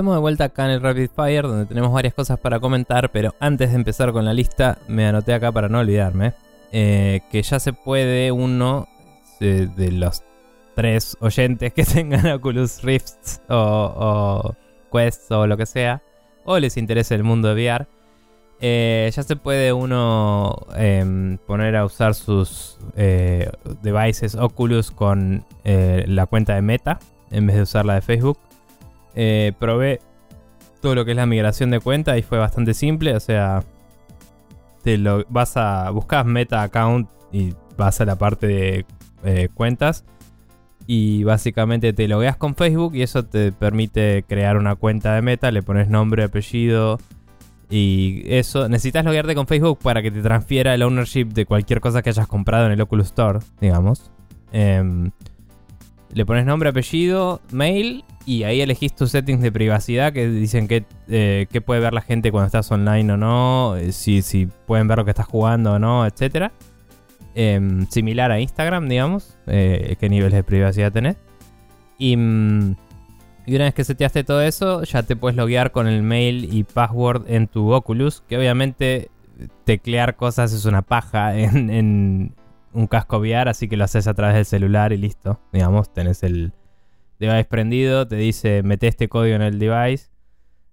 Estamos de vuelta acá en el Rapid Fire, donde tenemos varias cosas para comentar, pero antes de empezar con la lista, me anoté acá para no olvidarme, eh, que ya se puede uno de, de los tres oyentes que tengan Oculus Rifts o, o Quest o lo que sea, o les interese el mundo de VR, eh, ya se puede uno em, poner a usar sus eh, devices Oculus con eh, la cuenta de Meta en vez de usar la de Facebook. Eh, probé todo lo que es la migración de cuenta y fue bastante simple. O sea, te lo vas a buscas Meta Account y vas a la parte de eh, cuentas y básicamente te logueas con Facebook y eso te permite crear una cuenta de Meta, le pones nombre, apellido y eso. Necesitas loguearte con Facebook para que te transfiera el ownership de cualquier cosa que hayas comprado en el Oculus Store, digamos. Em, le pones nombre, apellido, mail y ahí elegís tus settings de privacidad que dicen que, eh, puede ver la gente cuando estás online o no, eh, si, si pueden ver lo que estás jugando o no, etcétera. Em, similar a Instagram, digamos, eh, qué niveles de privacidad tenés. Y, mm, y una vez que seteaste todo eso, ya te puedes loguear con el mail y password en tu Oculus, que obviamente teclear cosas es una paja en un casco VR, así que lo haces a través del celular y listo. Digamos, tenés el device prendido, te dice mete este código en el device,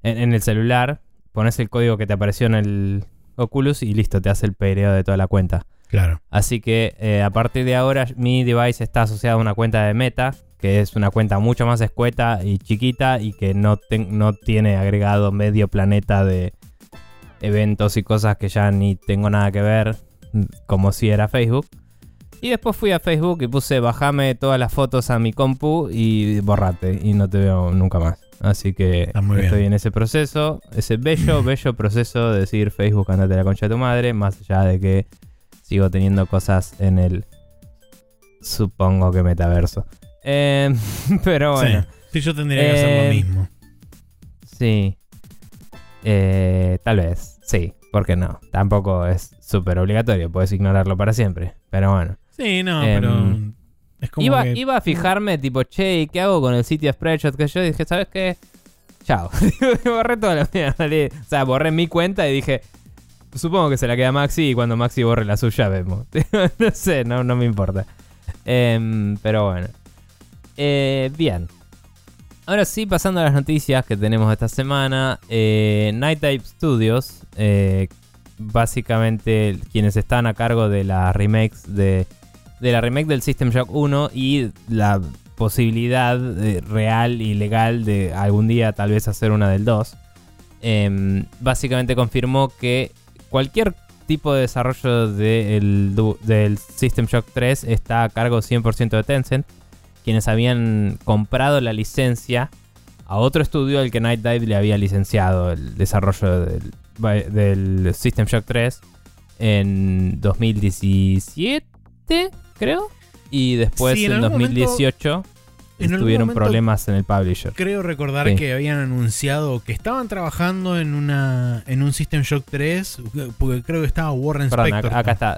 en, en el celular, pones el código que te apareció en el Oculus y listo, te hace el peireo de toda la cuenta. Claro. Así que eh, a partir de ahora mi device está asociado a una cuenta de Meta, que es una cuenta mucho más escueta y chiquita y que no, no tiene agregado medio planeta de eventos y cosas que ya ni tengo nada que ver, mm, como si era Facebook. Y después fui a Facebook y puse bajame todas las fotos a mi compu y borrate y no te veo nunca más. Así que estoy bien. en ese proceso, ese bello, bello proceso de decir Facebook, andate a la concha de tu madre, más allá de que sigo teniendo cosas en el, supongo que metaverso. Eh, pero bueno, Sí. Sí, yo tendría que hacer lo mismo. sí. Eh, tal vez, sí, ¿por qué no? Tampoco es súper obligatorio, puedes ignorarlo para siempre. Pero bueno. Sí, no, em, pero. Es como. Iba, que- iba a fijarme, tipo, che, ¿y ¿qué hago con el sitio Spreadshot? Que yo dije, ¿sabes qué? Chao. borré toda la mierda. O sea, borré mi cuenta y dije, supongo que se la queda Maxi y cuando Maxi borre la suya vemos. no sé, no, no me importa. Em, pero bueno. Eh, bien. Ahora sí, pasando a las noticias que tenemos esta semana. Eh, Night Dive Studios, eh, básicamente quienes están a cargo de las remakes de, de la remake del System Shock 1 y la posibilidad eh, real y legal de algún día tal vez hacer una del 2. em, básicamente confirmó que cualquier tipo de desarrollo du- del System Shock 3 está a cargo 100% de Tencent, quienes habían comprado la licencia a otro estudio al que Night Dive le había licenciado el desarrollo del, del System Shock 3 en 2017, creo. Y después Sí, en en, algún 2018 en algún tuvieron momento- problemas en el publisher. Creo recordar Sí. que habían anunciado que estaban trabajando en una en un System Shock 3, porque creo que estaba Warren Perdón, Spector. acá, acá está.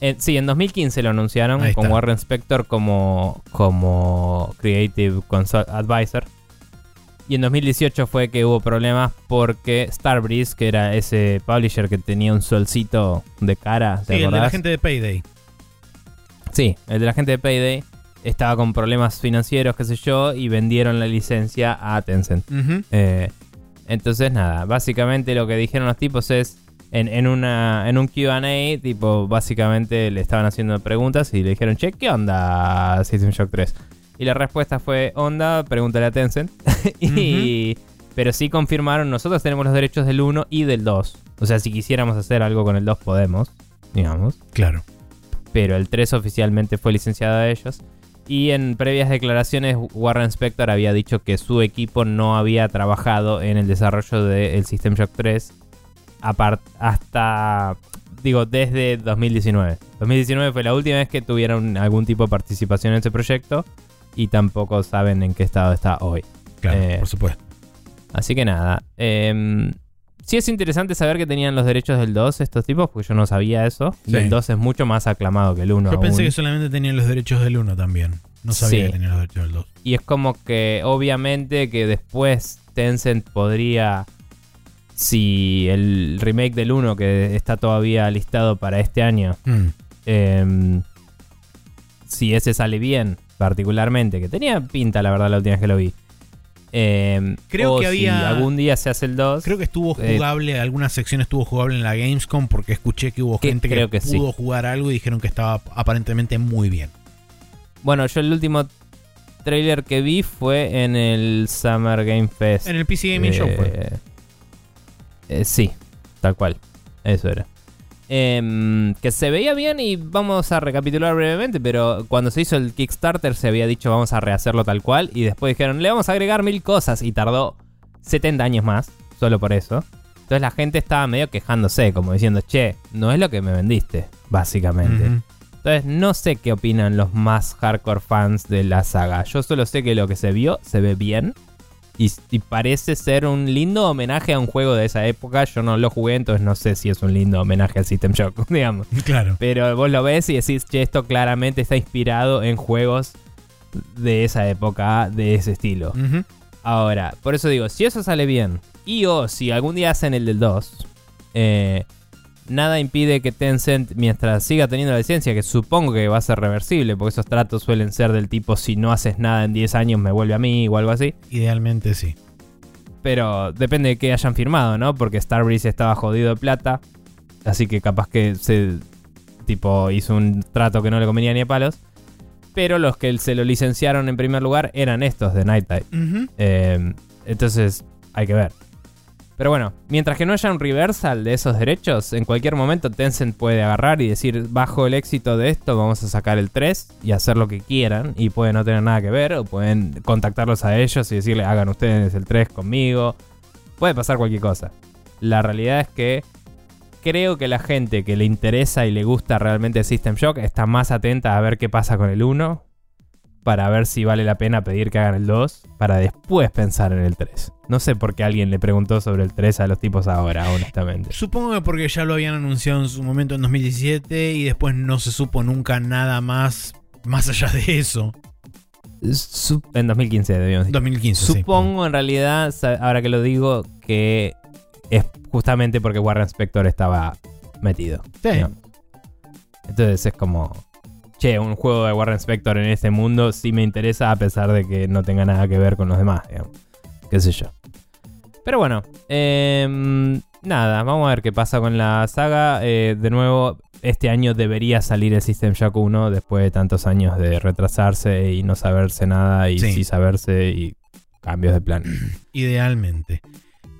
En- sí, en 2015 lo anunciaron Ahí con está. Warren Spector como, como Creative Consult Advisor. Y en 2018 fue que hubo problemas porque Starbreeze, que era ese publisher que tenía un solcito de cara, ¿te Sí, el de la gente de Payday. Sí, el de la gente de Payday estaba con problemas financieros, qué sé yo, y vendieron la licencia a Tencent. Eh, entonces, nada, básicamente lo que dijeron los tipos es, en, en, una, en un QA, tipo, básicamente le estaban haciendo preguntas y le dijeron, che, ¿qué onda System Shock 3? Y la respuesta fue, onda, pregúntale a Tencent. y, Pero sí confirmaron, nosotros tenemos los derechos del 1 y del 2. O sea, si quisiéramos hacer algo con el 2 podemos, digamos Claro. Pero el 3 oficialmente fue licenciado a ellos. Y en previas declaraciones, Warren Spector había dicho que su equipo no había trabajado en el desarrollo del System Shock 3 apart- hasta, digo, desde 2019. 2019 fue la última vez que tuvieron algún tipo de participación en ese proyecto y tampoco saben en qué estado está hoy. Claro, Eh, por supuesto. Así que nada. em, sí es interesante saber que tenían los derechos del 2 estos tipos, porque yo no sabía eso. Y el 2 es mucho más aclamado que el 1. Yo pensé que solamente tenían los derechos del 1 también. No sabía Sí. que tenían los derechos del 2. Y es como que obviamente que después Tencent podría, si el remake del 1 que está todavía listado para este año, Mm. em, si ese sale bien, particularmente, que tenía pinta la verdad la última vez que lo vi. Em, Creo o que si había- algún día se hace el 2. Creo que estuvo Eh, jugable, alguna sección estuvo jugable en la Gamescom porque escuché que hubo Que- gente que, creo que sí. pudo jugar algo y dijeron que estaba aparentemente muy bien. Bueno, yo el último trailer que vi fue en el Summer Game Fest. En el PC Gaming Show fue. Eh, eh, sí, tal cual. Eso era. Em, que se veía bien y vamos a recapitular brevemente, pero cuando se hizo el Kickstarter se había dicho vamos a rehacerlo tal cual y después dijeron le vamos a agregar mil cosas y tardó 70 años más, solo por eso. Entonces la gente estaba medio quejándose, como diciendo, che, no es lo que me vendiste, básicamente. Entonces no sé qué opinan los más hardcore fans de la saga. Yo solo sé que lo que se vio se ve bien. Y, y parece ser un lindo homenaje a un juego de esa época. Yo no lo jugué, entonces no sé si es un lindo homenaje al System Shock, digamos. Claro. Pero vos lo ves y decís, che, esto claramente está inspirado en juegos de esa época, de ese estilo. Ahora, por eso digo, si eso sale bien, y o si algún día hacen el del 2, eh, nada impide que Tencent, mientras siga teniendo la licencia, que supongo que va a ser reversible, porque esos tratos suelen ser del tipo, si no haces nada en 10 años me vuelve a mí o algo así. Idealmente sí. Pero depende de qué hayan firmado, ¿no? Porque Starbreeze estaba jodido de plata, así que capaz que se tipo hizo un trato que no le convenía ni a palos. Pero los que se lo licenciaron en primer lugar eran estos de Night. Eh, entonces, hay que ver. Pero bueno, mientras que no haya un reversal de esos derechos, en cualquier momento Tencent puede agarrar y decir, bajo el éxito de esto, vamos a sacar el 3 y hacer lo que quieran. Y puede no tener nada que ver, o pueden contactarlos a ellos y decirle, hagan ustedes el 3 conmigo. Puede pasar cualquier cosa. La realidad es que creo que la gente que le interesa y le gusta realmente System Shock está más atenta a ver qué pasa con el 1 para ver si vale la pena pedir que hagan el 2 para después pensar en el 3. No sé por qué alguien le preguntó sobre el 3 a los tipos ahora, honestamente. Supongo que porque ya lo habían anunciado en su momento en 2017 y después no se supo nunca nada más más allá de eso. En 2015 debíamos decir. 2015. sí. Supongo en realidad, ahora que lo digo, que es justamente porque Warren Spector estaba metido. Sí. Entonces es como, che, un juego de Warren Spector en este mundo sí me interesa a pesar de que no tenga nada que ver con los demás, digamos. Qué sé yo. Pero bueno, em, nada, vamos a ver qué pasa con la saga. Eh, de nuevo, este año debería salir el System Shock 1 después de tantos años de retrasarse y no saberse nada y Sí. sí saberse y cambios de plan. Idealmente.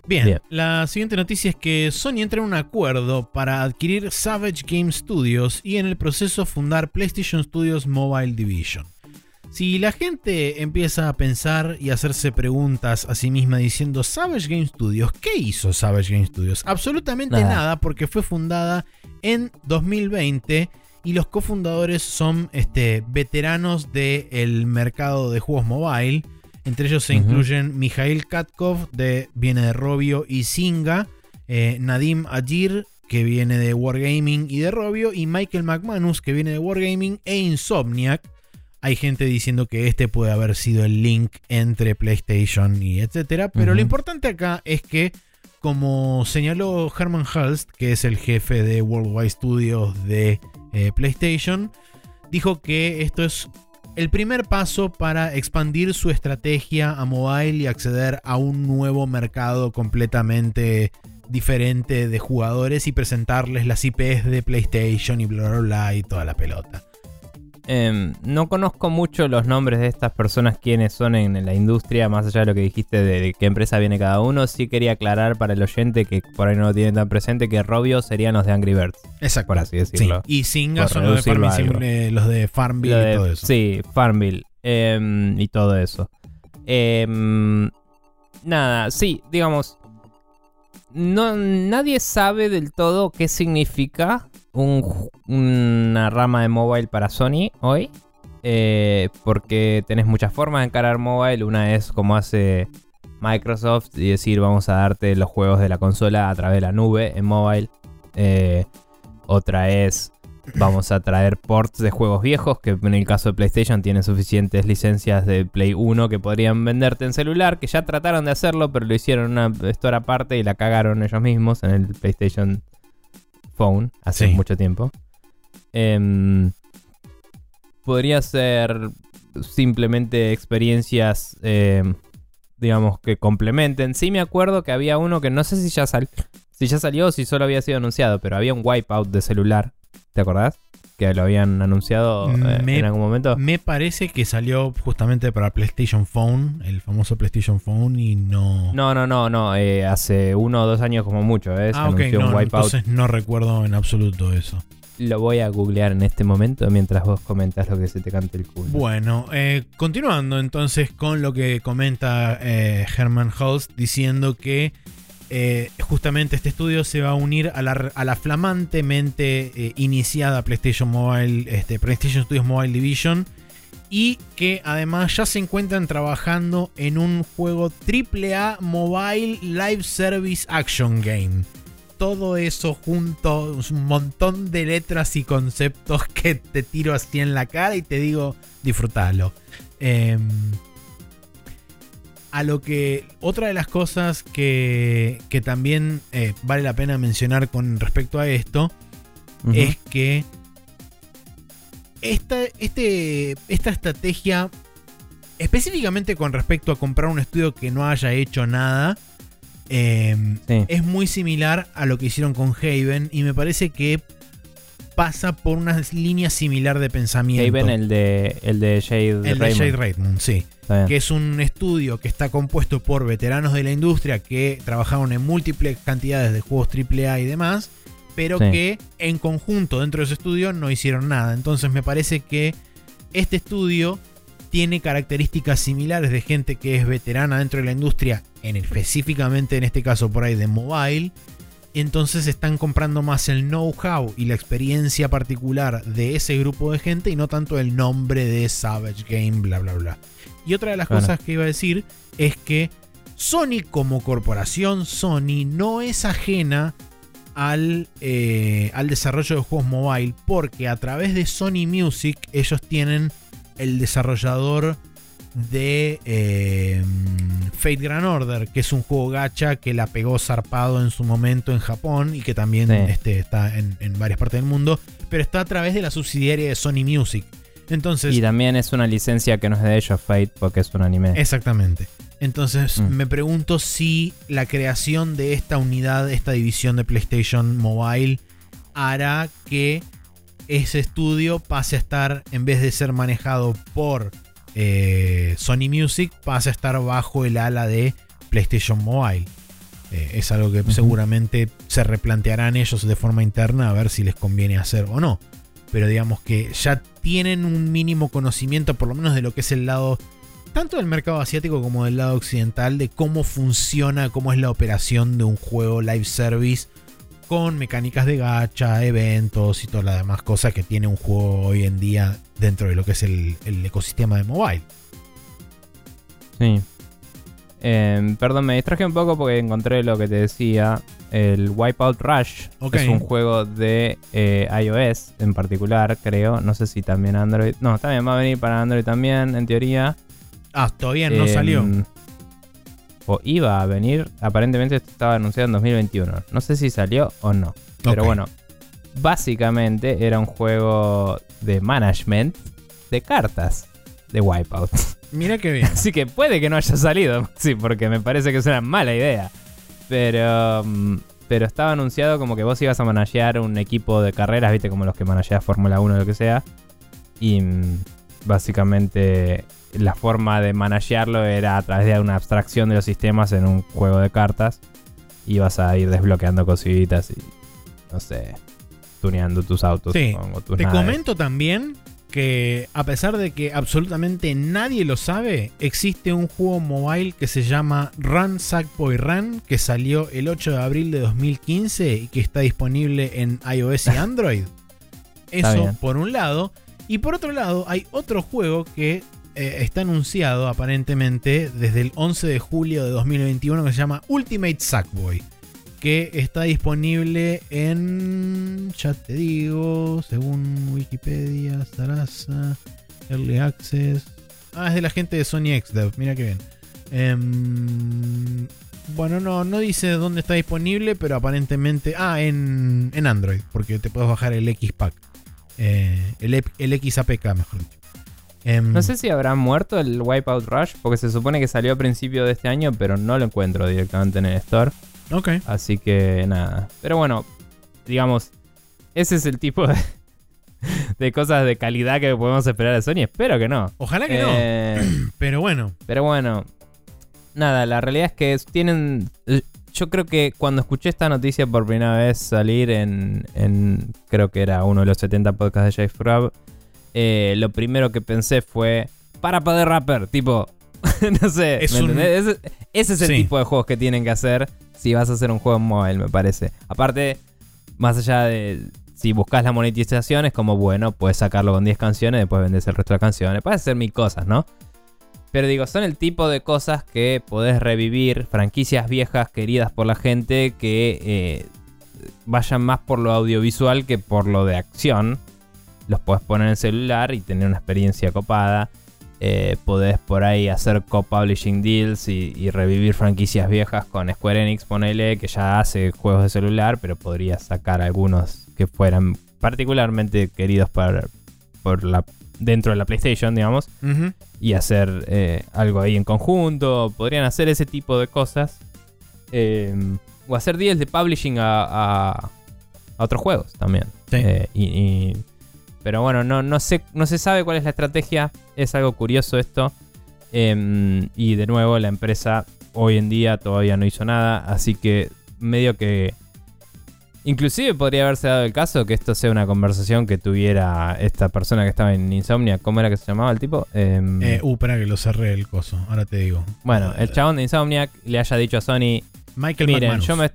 Bien, Bien. la siguiente noticia es que Sony entra en un acuerdo para adquirir Savage Game Studios y en el proceso fundar PlayStation Studios Mobile Division. Si la gente empieza a pensar y hacerse preguntas a sí misma diciendo Savage Game Studios, ¿qué hizo Savage Game Studios? Absolutamente Nada. nada, porque fue fundada en 2020 y los cofundadores son este, veteranos del mercado de juegos mobile. Entre ellos se incluyen Mikhail Katkov, de, viene de Robio y Singa, eh, Nadim Ajir, que viene de Wargaming y de Robio, y Michael McManus, que viene de Wargaming e Insomniac. Hay gente diciendo que este puede haber sido el link entre PlayStation y etcétera, pero lo importante acá es que, como señaló Herman Hulst, que es el jefe de Worldwide Studios de eh, PlayStation, dijo que esto es el primer paso para expandir su estrategia a mobile y acceder a un nuevo mercado completamente diferente de jugadores y presentarles las IPs de PlayStation y bla bla bla y toda la pelota. Em, no conozco mucho los nombres de estas personas, quiénes son en la industria, más allá de lo que dijiste de, qué empresa viene cada uno. Sí quería aclarar para el oyente que por ahí no lo tienen tan presente que Robio serían los de Angry Birds, Exacto. por así Sí. decirlo. Y Singa son los de, Farmville, los de Farmville y todo eso. Sí, Farmville em, y todo eso. Em, nada, sí, digamos. No, nadie sabe del todo qué significa un una rama de mobile para Sony hoy. eh, porque tenés muchas formas de encarar mobile. Una es como hace Microsoft y decir vamos a darte los juegos de la consola a través de la nube en mobile. Eh, otra es vamos a traer ports de juegos viejos, que en el caso de PlayStation tienen suficientes licencias de Play 1 que podrían venderte en celular, que ya trataron de hacerlo, pero lo hicieron una store aparte y la cagaron ellos mismos en el PlayStation Phone hace Sí. mucho tiempo. Em, podría ser simplemente experiencias, em, digamos, que complementen. Sí me acuerdo que había uno que no sé si ya, sal- si ya salió o si solo había sido anunciado, pero había un wipeout de celular. ¿Te acordás? Que lo habían anunciado eh, Me- en algún momento. Me parece que salió justamente para PlayStation Phone, el famoso PlayStation Phone, y no. No, no, no, no. eh, hace uno o dos años como mucho, ¿eh? Se ah, ok, anunció un no, wipeout. entonces no recuerdo en absoluto eso. Lo voy a googlear en este momento mientras vos comentás lo que se te cante el culo. Bueno, eh, continuando entonces con lo que comenta Herman Holst diciendo que eh, justamente este estudio se va a unir a la, flamantemente eh, iniciada PlayStation Mobile, este, PlayStation Studios Mobile Division y que además ya se encuentran trabajando en un juego AAA Mobile Live Service Action Game. Todo eso junto, un montón de letras y conceptos que te tiro así en la cara y te digo, disfrútalo. Em, a lo que otra de las cosas que, que también eh, vale la pena mencionar con respecto a esto es que esta, este, esta estrategia, específicamente con respecto a comprar un estudio que no haya hecho nada, eh, Sí. es muy similar a lo que hicieron con Haven y me parece que pasa por una línea similar de pensamiento. Haven, el de, el de Shade El de Raymond. Jade Raymond, sí. Que es un estudio que está compuesto por veteranos de la industria que trabajaron en múltiples cantidades de juegos AAA y demás, pero Sí. que en conjunto dentro de ese estudio no hicieron nada. Entonces me parece que este estudio tiene características similares de gente que es veterana dentro de la industria, en específicamente en este caso por ahí de mobile. Entonces están comprando más el know-how y la experiencia particular de ese grupo de gente y no tanto el nombre de Savage Game, bla, bla, bla. Y otra de las cosas que iba a decir es que Sony como corporación, Sony no es ajena al, eh, al desarrollo de juegos mobile porque a través de Sony Music ellos tienen el desarrollador de eh, Fate Grand Order, que es un juego gacha que la pegó zarpado en su momento en Japón y que también Sí. este, está en, en varias partes del mundo, pero está a través de la subsidiaria de Sony Music. Entonces, Y también es una licencia que no es de ellos, Fate, porque es un anime. Exactamente. Entonces Mm. me pregunto si la creación de esta unidad, esta división de PlayStation Mobile, hará que ese estudio pase a estar, en vez de ser manejado por eh, Sony Music, pase a estar bajo el ala de PlayStation Mobile. Eh, es algo que seguramente se replantearán ellos de forma interna a ver si les conviene hacer o no. Pero digamos que ya tienen un mínimo conocimiento, por lo menos de lo que es el lado tanto del mercado asiático como del lado occidental, de cómo funciona, cómo es la operación de un juego live service con mecánicas de gacha, eventos y todas las demás cosas que tiene un juego hoy en día dentro de lo que es el, ecosistema de mobile. Sí. Em, perdón, me distraje un poco porque encontré lo que te decía. El Wipeout Rush Ok. es un juego de eh, iOS en particular, creo. No sé si también Android. No, también va a venir para Android también, en teoría. Ah, todavía no Em, salió. O iba a venir. Aparentemente estaba anunciado en 2021. No sé si salió o no. Pero bueno, básicamente era un juego de management de cartas de Wipeout. Mira qué bien. Así que puede que no haya salido. Sí, porque me parece que es una mala idea. Pero. mm, Pero estaba anunciado como que vos ibas a managear un equipo de carreras, viste, como los que manageas Fórmula 1 o lo que sea. Y mm, básicamente la forma de managearlo era a través de una abstracción de los sistemas en un juego de cartas. Ibas a ir desbloqueando cositas y. No sé. Tuneando tus autos. Sí. supongo, tus Te naves. comento también que a pesar de que absolutamente nadie lo sabe, existe un juego mobile que se llama Run Sackboy Run, que salió el 8 de abril de 2015 y que está disponible en iOS y Android. Eso por un lado. Y por otro lado, hay otro juego que eh, está anunciado aparentemente desde el 11 de julio de 2021 que se llama Ultimate Sackboy. Que está disponible en, ya te digo, según Wikipedia, Sarasa, Early Access. Ah, es de la gente de Sony XDev, mira que bien. Em, bueno, no, no dice dónde está disponible, pero aparentemente... Ah, en, en Android, porque te puedes bajar el X-Pack. Eh, el, XAPK, mejor dicho. Em, No sé si habrá muerto el Wipeout Rush, porque se supone que salió a principio de este año, pero no lo encuentro directamente en el store. Ok. Así que nada. Pero bueno, digamos, ese es el tipo de, de cosas de calidad que podemos esperar de Sony. Espero que no. Ojalá que Eh, no. Pero bueno. Pero bueno, nada, la realidad es que tienen... Yo creo que cuando escuché esta noticia por primera vez salir en, en creo que era uno de los 70 podcasts de Jay Frab, eh, lo primero que pensé fue, para poder rapper, tipo, no sé, Es ¿me un- entendés? Ese, ese es el Sí. tipo de juegos que tienen que hacer si vas a hacer un juego en mobile, me parece. Aparte, más allá de... Si buscas la monetización, es como, bueno, puedes sacarlo con 10 canciones, después vendes el resto de canciones. Puedes hacer mil cosas, ¿no? Pero digo, son el tipo de cosas que podés revivir, franquicias viejas queridas por la gente que eh, vayan más por lo audiovisual que por lo de acción. Los podés poner en celular y tener una experiencia copada. Eh, podés por ahí hacer co-publishing deals y, y revivir franquicias viejas con Square Enix, ponele, que ya hace juegos de celular, pero podrías sacar algunos que fueran particularmente queridos por, por la, dentro de la PlayStation, digamos y hacer eh, algo ahí en conjunto. Podrían hacer ese tipo de cosas. Eh, o hacer deals de publishing a, a- a otros juegos también. Sí. Eh, y, y- pero bueno, no, no, sé, no se sabe cuál es la estrategia. Es algo curioso esto. Eh, y de nuevo, la empresa hoy en día todavía no hizo nada. Así que medio que... Inclusive podría haberse dado el caso que esto sea una conversación que tuviera esta persona que estaba en Insomnia. ¿Cómo era que se llamaba el tipo? Em, Eh, uh, espera que lo cerré el coso. Ahora te digo. bueno, el Eh, chabón de Insomniac le haya dicho a Sony, Michael miren, McManus. yo me...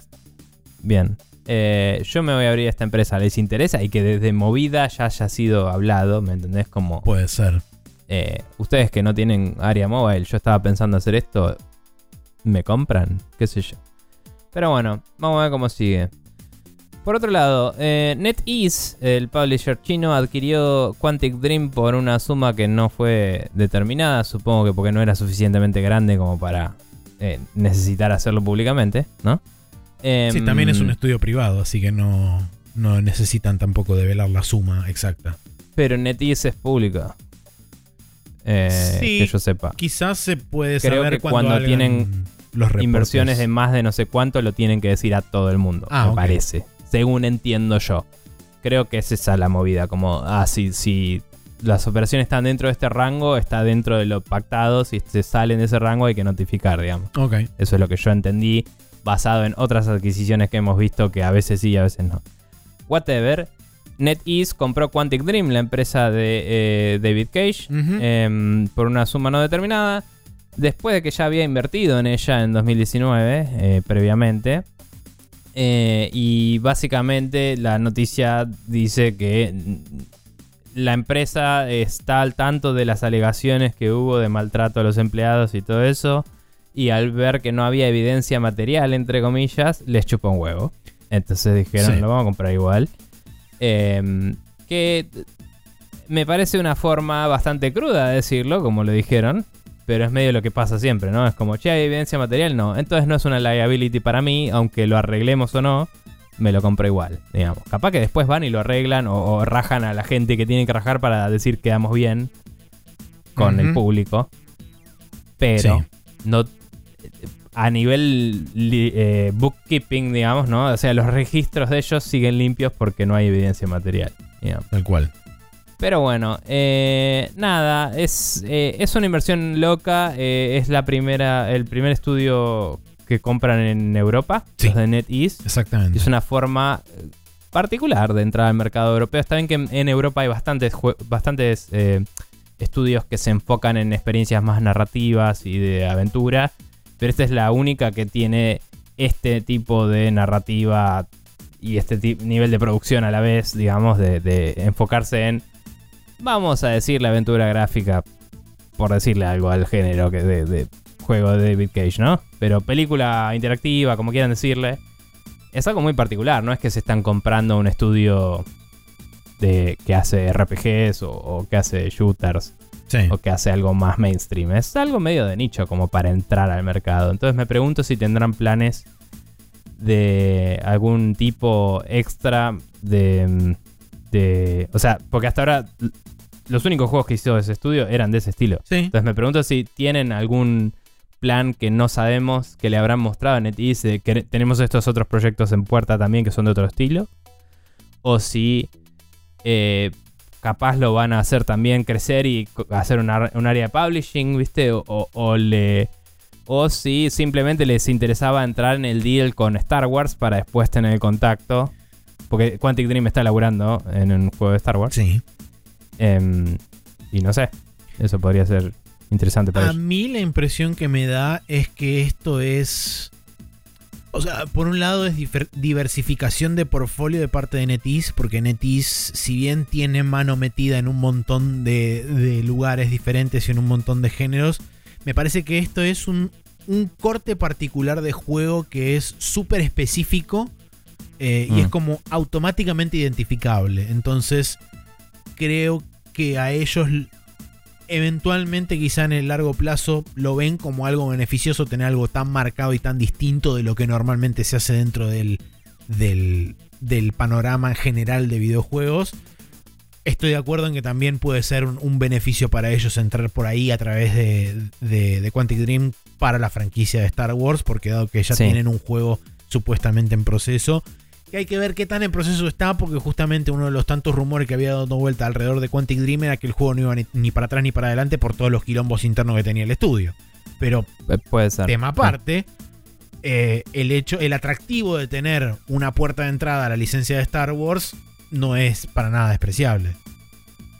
Bien. Eh, yo me voy a abrir a esta empresa, ¿les interesa? Y que desde movida ya haya sido hablado, ¿me entendés? Como Puede ser. eh, ustedes que no tienen área móvil, yo estaba pensando hacer esto, ¿me compran? ¿Qué sé yo? Pero bueno, vamos a ver cómo sigue. Por otro lado, eh, NetEase, el publisher chino, adquirió Quantic Dream por una suma que no fue determinada, supongo que porque no era suficientemente grande como para eh, necesitar hacerlo públicamente, ¿no? Sí, Em, también es un estudio privado, así que no, no necesitan tampoco develar la suma exacta. Pero NetEase es pública. Eh, Sí. que yo sepa. Quizás se puede Creo saber que cuando, tienen los reportes. inversiones de más de no sé cuánto lo tienen que decir a todo el mundo, Ah, me parece. Según entiendo yo. Creo que es esa la movida, como, ah, si, si las operaciones están dentro de este rango, está dentro de lo pactado, si se salen de ese rango hay que notificar, digamos. Ok. Eso es lo que yo entendí, basado en otras adquisiciones que hemos visto que a veces sí y a veces no. Whatever. NetEase compró Quantic Dream, la empresa de eh, David Cage, em, por una suma no determinada. Después de que ya había invertido en ella en 2019, eh, previamente. Eh, y básicamente la noticia dice que la empresa está al tanto de las alegaciones que hubo de maltrato a los empleados y todo eso. Y al ver que no había evidencia material, entre comillas, les chupó un huevo. Entonces dijeron, Sí. lo vamos a comprar igual. Em, que me parece una forma bastante cruda de decirlo, como lo dijeron. Pero es medio lo que pasa siempre, ¿no? Es como, che, hay evidencia material, no. Entonces no es una liability para mí, aunque lo arreglemos o no, me lo compro igual, digamos. Capaz que después van y lo arreglan o, o rajan a la gente que tiene que rajar para decir que quedamos bien con el público. Pero Sí. no a nivel eh, bookkeeping, digamos, ¿no? O sea, los registros de ellos siguen limpios porque no hay evidencia material. Tal cual. Pero bueno, eh, nada, es, eh, es una inversión loca. eh, es la primera, el primer estudio que compran en Europa, Sí. los de NetEase. Exactamente. Es una forma particular de entrar al mercado europeo. Está bien que en, Europa hay bastantes, bastantes estudios que se enfocan en experiencias más narrativas y de aventura, pero esta es la única que tiene este tipo de narrativa y este nivel de producción a la vez, digamos, de, enfocarse en, vamos a decir, la aventura gráfica, por decirle algo al género que de, de juego de David Cage, ¿no? Pero película interactiva, como quieran decirle. es algo muy particular, no es que se están comprando un estudio de, que hace RPGs o que hace shooters Sí. o que hace algo más mainstream. Es algo medio de nicho como para entrar al mercado. Entonces me pregunto si tendrán planes de algún tipo extra de... de o sea, porque hasta ahora los únicos juegos que hizo ese estudio eran de ese estilo. Sí. Entonces me pregunto si tienen algún plan que no sabemos que le habrán mostrado en NetEase, de que tenemos estos otros proyectos en puerta también que son de otro estilo. O si eh, capaz lo van a hacer también crecer y hacer una- un área de publishing, ¿viste? O, o- o le... O si simplemente les interesaba entrar en el deal con Star Wars para después tener el contacto. Porque Quantic Dream está laburando en un juego de Star Wars. Sí. Em, y no sé. Eso podría ser interesante para A ellos. mí la impresión que me da es que esto es. O sea, por un lado es diversificación de portfolio de parte de NetEase, porque NetEase, si bien tiene mano metida en un montón de, de lugares diferentes y en un montón de géneros, me parece que esto es un, un corte particular de juego que es súper específico eh, y Mm. es como automáticamente identificable. Entonces, creo que a ellos eventualmente quizá en el largo plazo lo ven como algo beneficioso tener algo tan marcado y tan distinto de lo que normalmente se hace dentro del, del, del panorama general de videojuegos. Estoy de acuerdo en que también puede ser un, un beneficio para ellos entrar por ahí a través de, de, de Quantic Dream para la franquicia de Star Wars, porque dado que ya Sí. tienen un juego supuestamente en proceso, que hay que ver qué tan en proceso está, porque justamente uno de los tantos rumores que había dado vuelta alrededor de Quantic Dream era que el juego no iba ni, ni para atrás ni para adelante por todos los quilombos internos que tenía el estudio. Pero Eh, Puede ser. tema aparte, eh, el hecho, el atractivo de tener una puerta de entrada a la licencia de Star Wars no es para nada despreciable.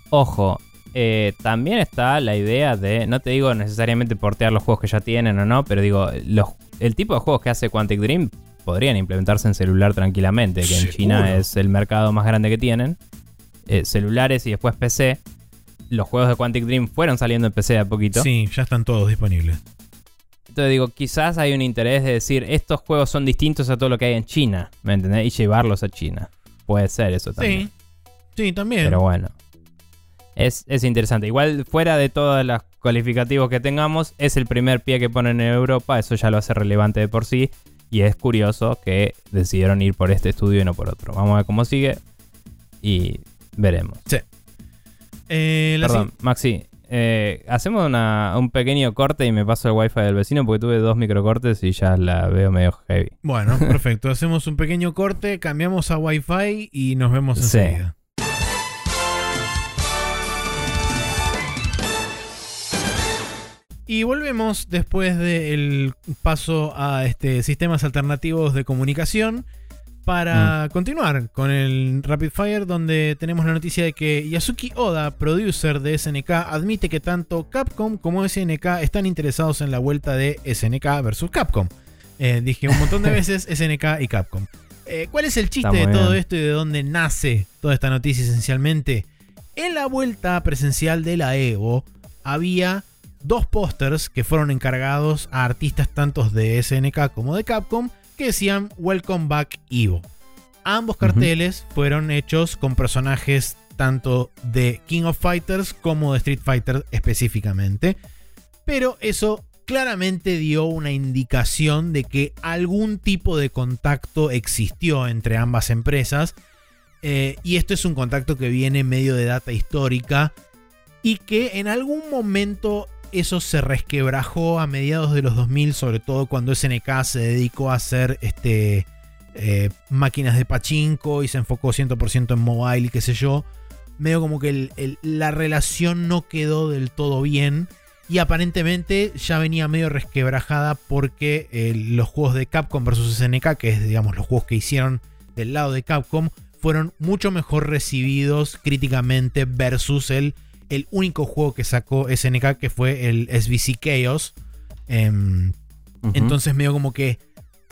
Ojo, eh, también está la idea de, no te digo necesariamente portear los juegos que ya tienen o no, pero digo, los, el tipo de juegos que hace Quantic Dream podrían implementarse en celular tranquilamente, que en. China es el mercado más grande que tienen. Eh, celulares y después PC. Los juegos de Quantic Dream fueron saliendo en PC de a poquito. Sí, ya están todos disponibles. Entonces digo, quizás hay un interés de decir, estos juegos son distintos a todo lo que hay en China, ¿me entendés? Y llevarlos a China. Puede ser eso también. Sí, sí, también. Pero bueno. Es, es interesante. Igual, fuera de todos los calificativos que tengamos, es el primer pie que ponen en Europa. Eso ya lo hace relevante de por sí. Y es curioso que decidieron ir por este estudio y no por otro. Vamos a ver cómo sigue. Y veremos. Eh, la Perdón, Maxi. eh, hacemos una- un pequeño corte y me paso el wifi del vecino porque tuve dos microcortes y ya la veo medio heavy. Bueno, perfecto. Hacemos un pequeño corte, cambiamos a Wi-Fi y nos vemos Sí. Y volvemos después del paso a este, sistemas alternativos de comunicación para continuar con el Rapid Fire donde tenemos la noticia de que Yasuki Oda, producer de SNK, admite que tanto Capcom como SNK están interesados en la vuelta de SNK versus Capcom. Eh, dije un montón de veces SNK y Capcom. Eh, ¿Cuál es el chiste de todo bien. esto y de dónde nace toda esta noticia esencialmente? En la vuelta presencial de la Evo había dos pósters que fueron encargados a artistas tanto de SNK como de Capcom que decían Welcome Back Evo. Ambos carteles fueron hechos con personajes tanto de King of Fighters como de Street Fighter específicamente. Pero eso claramente dio una indicación de que algún tipo de contacto existió entre ambas empresas. Eh, y esto es un contacto que viene en medio de data histórica y que en algún momento eso se resquebrajó a mediados de los 2000, sobre todo cuando SNK se dedicó a hacer este, eh, máquinas de pachinko y se enfocó 100% en mobile y qué sé yo. Medio como que la relación no quedó del todo bien y aparentemente ya venía medio resquebrajada porque eh, los juegos de Capcom versus SNK, que es digamos los juegos que hicieron del lado de Capcom, fueron mucho mejor recibidos críticamente versus el, el único juego que sacó SNK, que fue el SBC Chaos. Em, entonces medio como que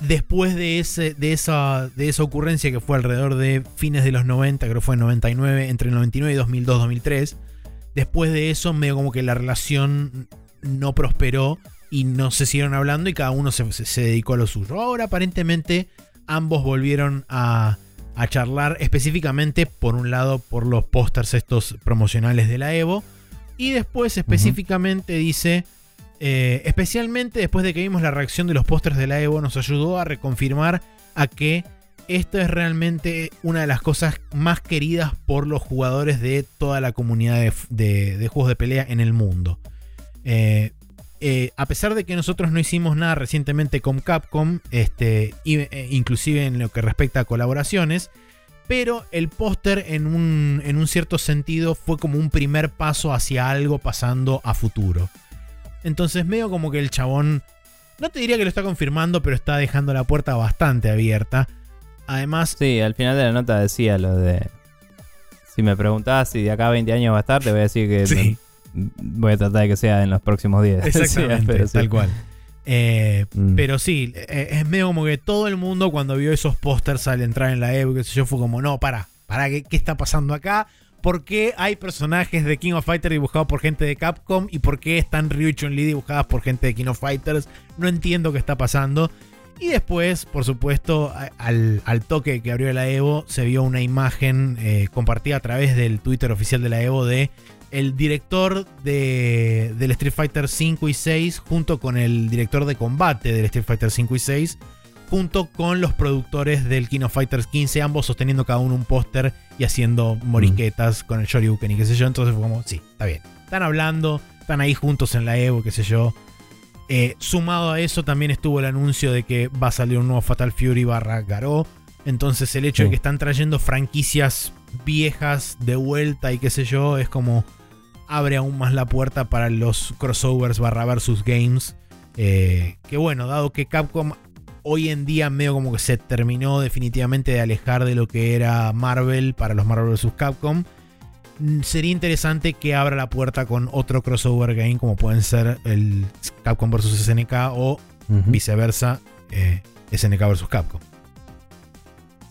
después de, ese, de, esa, de esa ocurrencia que fue alrededor de fines de los 90, creo que fue en 99, entre el 99 y 2002-2003, después de eso medio como que la relación no prosperó y no se siguieron hablando y cada uno se, se- se dedicó a lo suyo. Ahora aparentemente ambos volvieron a, a charlar específicamente, por un lado, por los pósters estos promocionales de la Evo, y después específicamente dice, eh, especialmente después de que vimos la reacción de los pósters de la Evo, nos ayudó a reconfirmar a que esto es realmente una de las cosas más queridas por los jugadores de toda la comunidad de, de- de juegos de pelea en el mundo. Eh, eh, a pesar de que nosotros no hicimos nada recientemente con Capcom, este, eh, inclusive en lo que respecta a colaboraciones, pero el póster en un, en un cierto sentido fue como un primer paso hacia algo pasando a futuro. Entonces medio como que el chabón, no te diría que lo está confirmando, pero está dejando la puerta bastante abierta. Además, Sí, al final de la nota decía lo de. Si me preguntabas si de acá a 20 años va a estar, te voy a decir que Sí. Voy a tratar de que sea en los próximos días. exactamente, Sí, pero sí. tal cual. Eh, Mm. Pero sí, eh, es medio como que todo el mundo cuando vio esos pósters al entrar en la Evo, sé yo, fue como, no, para, para, ¿qué, qué está pasando acá? ¿Por qué hay personajes de King of Fighters dibujados por gente de Capcom? ¿Y por qué están Ryu y Chun-Li dibujadas por gente de King of Fighters? No entiendo qué está pasando. Y después, por supuesto, al, al toque que abrió la Evo, se vio una imagen eh, compartida a través del Twitter oficial de la Evo de el director de, del Street Fighter 5 y 6 junto con el director de combate del Street Fighter 5 y 6 junto con los productores del King of Fighters 15 ambos sosteniendo cada uno un póster y haciendo morisquetas con el Shoryuken y qué sé yo. Entonces fue como sí está bien. Están hablando están ahí juntos en la Evo qué sé yo. Eh, sumado a eso también estuvo el anuncio de que va a salir un nuevo Fatal Fury barra Garou entonces el hecho de que están trayendo franquicias viejas de vuelta y qué sé yo es como abre aún más la puerta para los crossovers barra versus games. Eh, que bueno, dado que Capcom hoy en día medio como que se terminó definitivamente de alejar de lo que era Marvel para los Marvel vs. Capcom, mm, sería interesante que abra la puerta con otro crossover game como pueden ser el Capcom vs. SNK o viceversa eh, SNK vs. Capcom.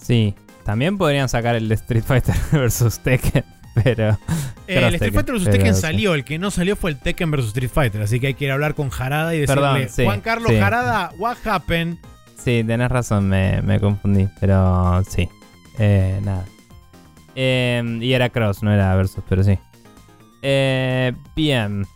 Sí, también podrían sacar el de Street Fighter versus Tekken, pero. Eh, el Street Fighter vs. Tekken salió, el que no salió fue el Tekken vs. Street Fighter, así que hay que ir a hablar con Jarada y decirle, Perdón, sí, Juan Carlos sí. Jarada, what happened? Sí, tenés razón, me, me confundí, pero sí. Eh, nada. Eh, y era Cross, no era Versus, pero sí. Eh, bien.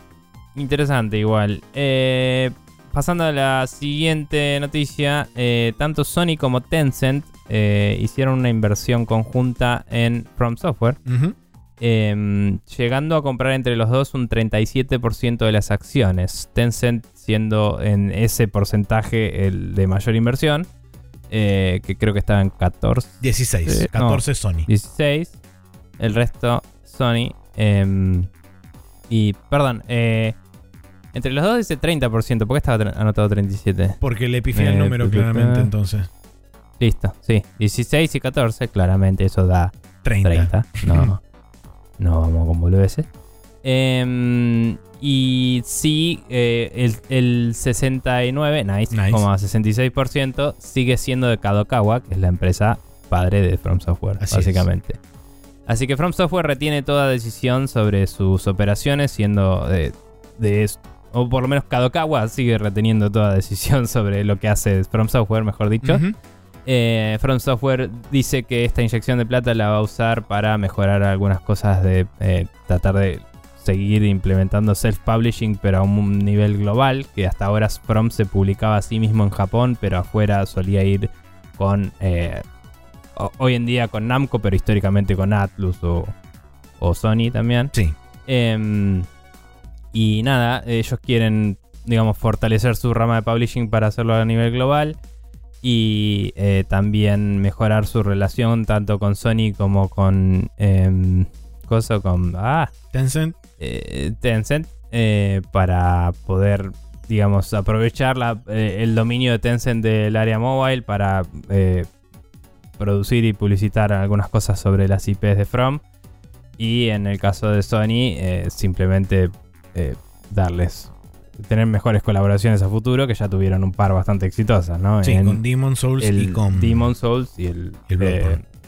Interesante igual. Eh, pasando a la siguiente noticia, eh, tanto Sony como Tencent hicieron una inversión conjunta en From Software. Ujú. Eh, llegando a comprar entre los dos un 37% de las acciones. Tencent siendo en ese porcentaje el de mayor inversión, eh, que creo que estaba en 14, 16, Eh, 14 Sony. 16, el resto Sony. eh, y, perdón, eh, entre los dos dice 30%, ¿por qué estaba anotado 37? Porque le pifié el Eh, número claramente entonces. Listo, sí, 16 y 14, claramente eso da 30. 30. No, no vamos con boludeces. Em, y sí, eh, el, el 69, nice, Nice. como 66% sigue siendo de Kadokawa, que es la empresa padre de From Software, Así básicamente. Así que From Software retiene toda decisión sobre sus operaciones, siendo de, de o por lo menos Kadokawa sigue reteniendo toda decisión sobre lo que hace From Software, mejor dicho. Ujú. Eh, From Software dice que esta inyección de plata la va a usar para mejorar algunas cosas de eh, tratar de seguir implementando self-publishing, pero a un nivel global, que hasta ahora From se publicaba a sí mismo en Japón, pero afuera solía ir con... eh, ho- hoy en día con Namco, pero históricamente con Atlus o, o Sony también. Sí. Em, y nada, ellos quieren, digamos, fortalecer su rama de publishing para hacerlo a nivel global. Y eh, también mejorar su relación tanto con Sony como con. em, cosa con. Ah, Tencent. eh, Tencent. eh, para poder, digamos, aprovechar la- eh, el dominio de Tencent del área mobile para eh, producir y publicitar algunas cosas sobre las IPs de From. Y en el caso de Sony, eh, simplemente eh, darles. Tener mejores colaboraciones a futuro, que ya tuvieron un par bastante exitosas, ¿no? Sí, En con Demon Souls el y con. Demon Souls y el. el Bloodborne. eh,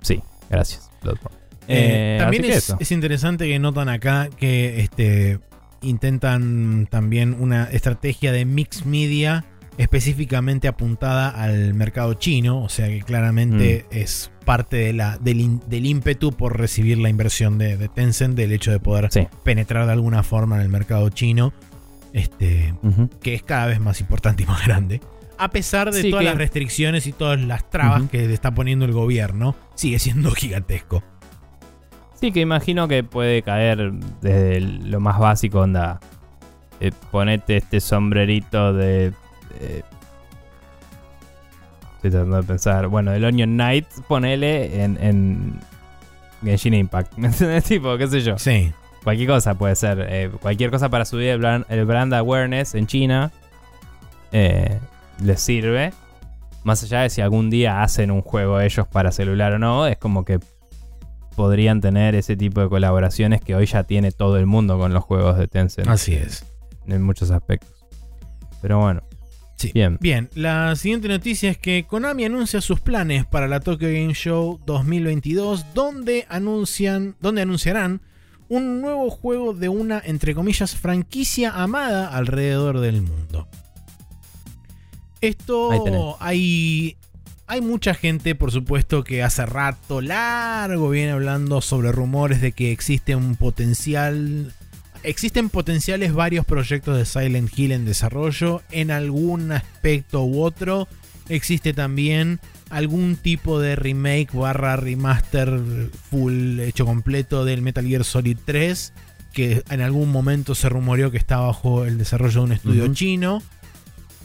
sí, gracias. Bloodborne. Eh, Eh, también es, es interesante que notan acá que este intentan también una estrategia de mix media específicamente apuntada al mercado chino, o sea que claramente es parte de la, del, del ímpetu por recibir la inversión de, de Tencent, del hecho de poder Sí. penetrar de alguna forma en el mercado chino, este, que es cada vez más importante y más grande. A pesar de Sí, todas que- las restricciones y todas las trabas que le está poniendo el gobierno, sigue siendo gigantesco. Sí, que imagino que puede caer desde lo más básico, onda. eh, ponete este sombrerito de. eh, estoy tratando de pensar. Bueno, el Onion Knight, ponele en, en Genshin Impact. ¿Me entiendes? Tipo, qué sé yo. Sí. Cualquier cosa puede ser. eh, cualquier cosa para subir el brand, el brand awareness en China. eh, les sirve. Más allá de si algún día hacen un juego ellos para celular o no, es como que podrían tener ese tipo de colaboraciones que hoy ya tiene todo el mundo con los juegos de Tencent. Así es. En muchos aspectos. Pero bueno. Sí. Bien. Bien, la siguiente noticia es que Konami anuncia sus planes para la Tokyo Game Show 2022, donde anuncian, donde anunciarán un nuevo juego de una, entre comillas, franquicia amada alrededor del mundo. Esto hay, hay mucha gente, por supuesto, que hace rato largo viene hablando sobre rumores de que existe un potencial Existen potenciales varios proyectos de Silent Hill en desarrollo. En algún aspecto u otro existe también algún tipo de remake barra remaster full hecho completo del Metal Gear Solid 3. Que en algún momento se rumoreó que está bajo el desarrollo de un estudio chino.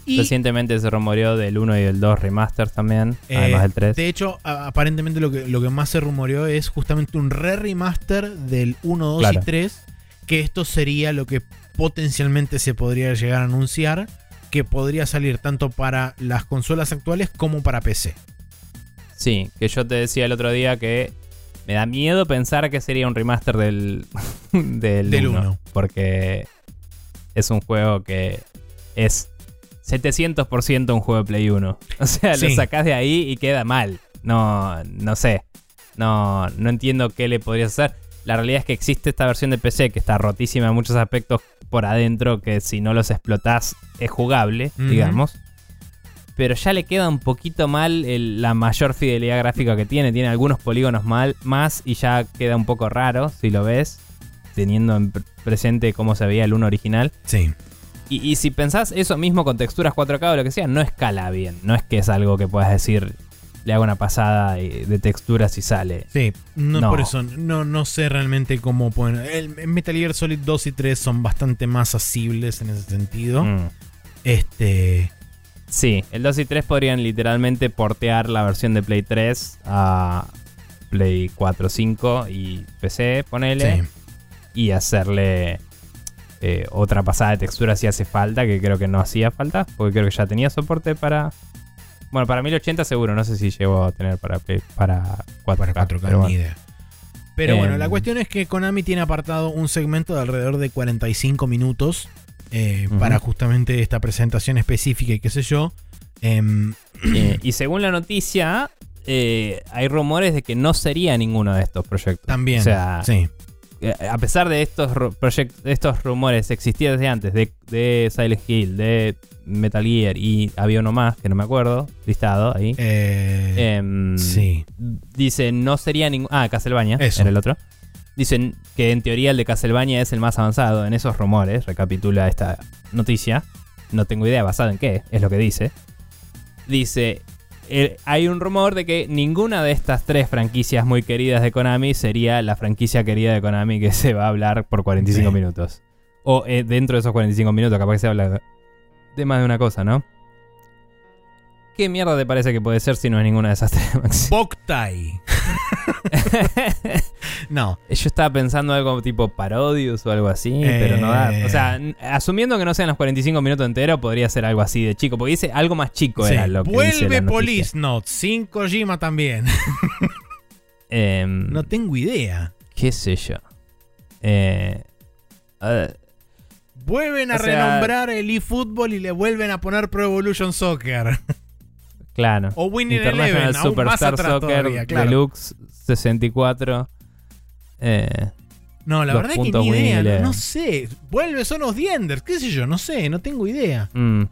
Y Recientemente se rumoreó del 1 y del 2 remasters también. Eh, además del 3. De hecho, aparentemente lo que, lo que más se rumoreó es justamente un re-remaster del 1, 2 Claro. y 3. Que esto sería lo que potencialmente se podría llegar a anunciar. Que podría salir tanto para las consolas actuales como para PC. Sí, que yo te decía el otro día que me da miedo pensar que sería un remaster del, del, Del 1, uno. Porque es un juego que es 700% un juego de Play 1. O sea, Sí. lo sacás de ahí y queda mal. No, no sé. No, no entiendo qué le podrías hacer. La realidad es que existe esta versión de PC que está rotísima en muchos aspectos por adentro, que si no los explotás es jugable, digamos. Pero ya le queda un poquito mal el- la mayor fidelidad gráfica que tiene. Tiene algunos polígonos mal, más y ya queda un poco raro si lo ves, teniendo en pre- presente cómo se veía el 1 original. Sí. Y, y si pensás eso mismo con texturas 4K o lo que sea, no escala bien. No es que es algo que puedas decir, le hago una pasada de texturas y sale. Sí, no, No. por eso no, no sé realmente cómo pueden. El el Metal Gear Solid 2 y 3 son bastante más asibles en ese sentido. Mm. Este. Sí, el 2 y 3 podrían literalmente portear la versión de Play 3 a Play 4, 5 y PC, ponele. Sí. y hacerle eh, otra pasada de textura si hace falta, que creo que no hacía falta, porque creo que ya tenía soporte para... Bueno, para 1080 seguro, no sé si llegó a tener para, Play- para 4K. Para 4K, pero ni bueno. idea. Pero Em. bueno, la cuestión es que Konami tiene apartado un segmento de alrededor de 45 minutos eh, para justamente esta presentación específica y qué sé yo. Em, Eh, y según la noticia, eh, hay rumores de que no sería ninguno de estos proyectos. también. O sea, sí. eh, a pesar de estos, estos rumores existían desde antes, de, de Silent Hill, de Metal Gear y había uno más, que no me acuerdo, listado ahí. Eh, Em, sí. Dice, no sería ningún. Ah, Castlevania, Eso. era el otro. Dicen que en teoría el de Castlevania es el más avanzado. En esos rumores, recapitula esta noticia. No tengo idea basado en qué, es lo que dice. Dice, eh, hay un rumor de que ninguna de estas tres franquicias muy queridas de Konami sería la franquicia querida de Konami que se va a hablar por 45 Sí. minutos. O eh, dentro de esos 45 minutos, capaz que se habla de más de una cosa, ¿no? ¿Qué mierda te parece que puede ser si no es ninguna de esas tres, Maxi? Boktai. no. Yo estaba pensando algo tipo Parodius o algo así, pero no da. Eh. O sea, n- asumiendo que no sean los 45 minutos enteros, podría ser algo así de chico. Porque dice algo más chico Sí. era lo que dice Vuelve noticia. Police Note. Sin Kojima también. Em, no tengo idea. ¿Qué sé yo? Eh, eh, Vuelven a O sea- renombrar el eFootball y le vuelven a poner Pro Evolution Soccer. Claro. o Winning International Eleven, aún más Superstar Soccer todavía, claro. Deluxe 64. Eh, No, la verdad que puntos ni Winning idea. No, sé. Vuelve Son of the Enders. ¿Qué sé yo? No sé. No tengo idea. mm.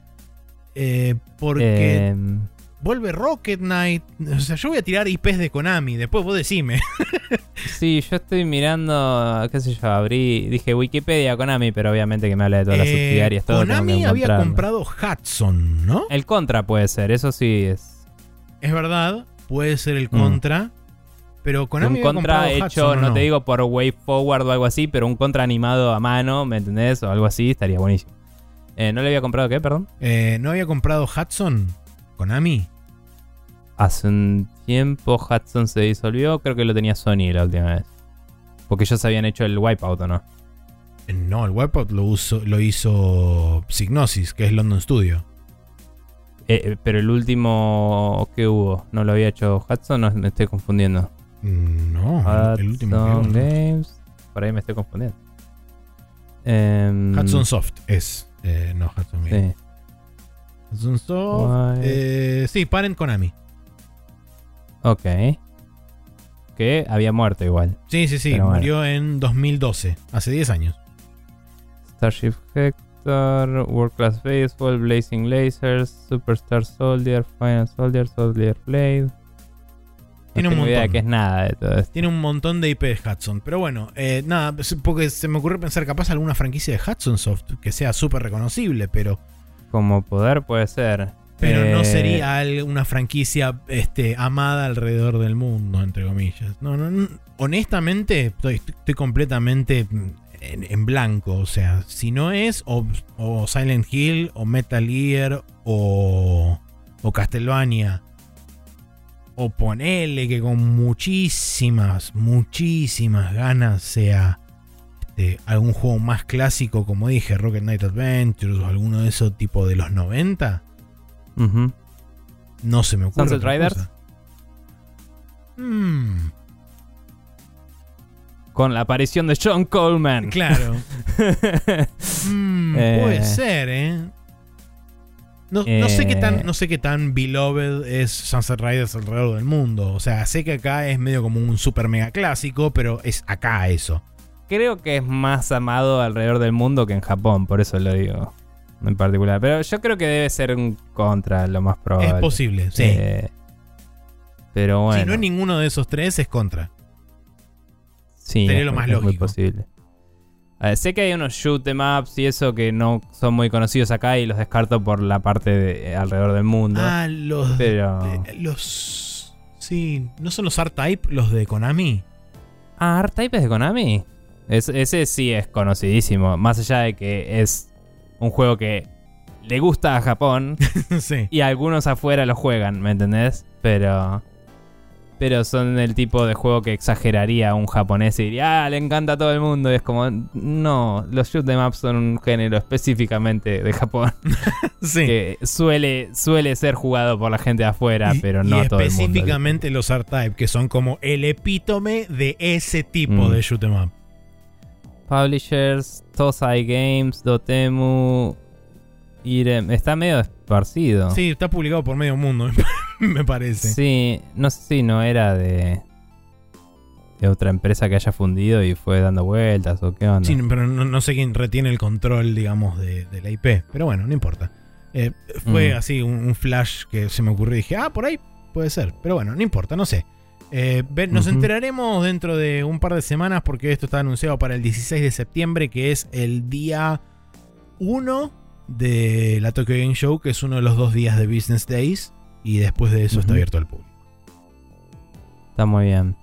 eh, porque Em, vuelve Rocket Knight. O sea, yo voy a tirar IPs de Konami, después vos decime. sí, yo estoy mirando, qué sé yo, abrí, dije Wikipedia Konami, pero obviamente que me habla de todas las Eh, subsidiarias, todo Konami había comprado Hudson, ¿no? El Contra puede ser, eso sí es. Es verdad, puede ser el Mm. contra. Pero Konami un había contra comprado hecho, Hudson, ¿o no, te digo por Way Forward o algo así, pero un contra animado a mano, ¿me entendés? O algo así, estaría buenísimo. Eh, ¿No le había comprado qué, perdón? Eh, ¿No había comprado Hudson? ¿Konami? Hace un tiempo Hudson se disolvió, creo que lo tenía Sony la última vez. Porque ellos habían hecho el Wipeout, ¿o no? Eh, No, el Wipeout lo, uso- lo hizo Psygnosis, que es London Studio. Eh, eh, pero el último que hubo, ¿no lo había hecho Hudson? No, me estoy confundiendo. Mm, No, el último que Hudson. Games. Por ahí me estoy confundiendo. Em, Hudson Soft es. eh, no, Hudson Games. Sí. Hudson Soft. Eh, sí, Parent Konami. Ok. Que había muerto igual. Sí, sí, sí. Pero bueno. murió en 2012, hace 10 años. Starship Hector, World Class Baseball, Blazing Lasers, Superstar Soldier, Final Soldier, Soldier Blade. No Tiene un tengo idea de montón. que es nada de todo esto. Tiene un montón de IP de Hudson. Pero bueno, eh, nada, porque se me ocurre pensar capaz alguna franquicia de Hudson Soft que sea súper reconocible, pero, Como poder puede ser. Pero no Eh, sería una franquicia este, amada alrededor del mundo, entre comillas. No, no, no. honestamente, estoy, estoy completamente en, en blanco. O sea, si no es o, o Silent Hill, o Metal Gear, o, o Castlevania. O ponele que con muchísimas, muchísimas ganas sea este, algún juego más clásico, como dije, Rocket Knight Adventures o alguno de esos tipo de los 90, no se me ocurre. Sunset Riders. cosa. Mm, Con la aparición de John Coleman. claro. Mm, Eh. Puede ser, ¿eh? No, no sé qué Eh. tan, no sé qué tan beloved es Sunset Riders alrededor del mundo. O sea, sé que acá es medio como un super mega clásico, pero es acá eso. Creo que es más amado alrededor del mundo que en Japón, por eso lo digo en particular. Pero yo creo que debe ser un contra, lo más probable. Es posible, sí. Eh, pero bueno. Si no es ninguno de esos tres, es contra. Sí, Sería lo muy- más es muy lógico. posible. A ver, sé que hay unos shoot em ups y eso que no son muy conocidos acá y los descarto por la parte de, alrededor del mundo. Ah, los. pero. eh, los. Sí, ¿no son los R-Type los de Konami? Ah, R-Type es de Konami. Es- ese sí es conocidísimo. Más allá de que es un juego que le gusta a Japón sí. y algunos afuera lo juegan, ¿me entendés? Pero. Pero son el tipo de juego que exageraría a un japonés y diría, ah, le encanta a todo el mundo. Y es como, no, los shoot 'em up son un género específicamente de Japón. sí. Que suele, suele ser jugado por la gente de afuera, Y- pero no a todo el mundo. específicamente los R-Type, que son como el epítome de ese tipo Mm. de shoot 'em up. Publishers, Tosai Games, Dotemu, Irem. Está medio esparcido. Sí, está publicado por medio mundo, me parece. Sí, no sé si no era de, de otra empresa que haya fundido y fue dando vueltas o qué onda. Sí, pero no, no sé quién retiene el control, digamos, de, de la IP. Pero bueno, no importa. Eh, fue Mm. así un, un flash que se me ocurrió y dije, ah, por ahí puede ser. Pero bueno, no importa, no sé. Eh, nos enteraremos dentro de un par de semanas porque esto está anunciado para el 16 de septiembre, que es el día 1 de la Tokyo Game Show, que es uno de los dos días de Business Days. Y después de eso está abierto al público. Está muy bien.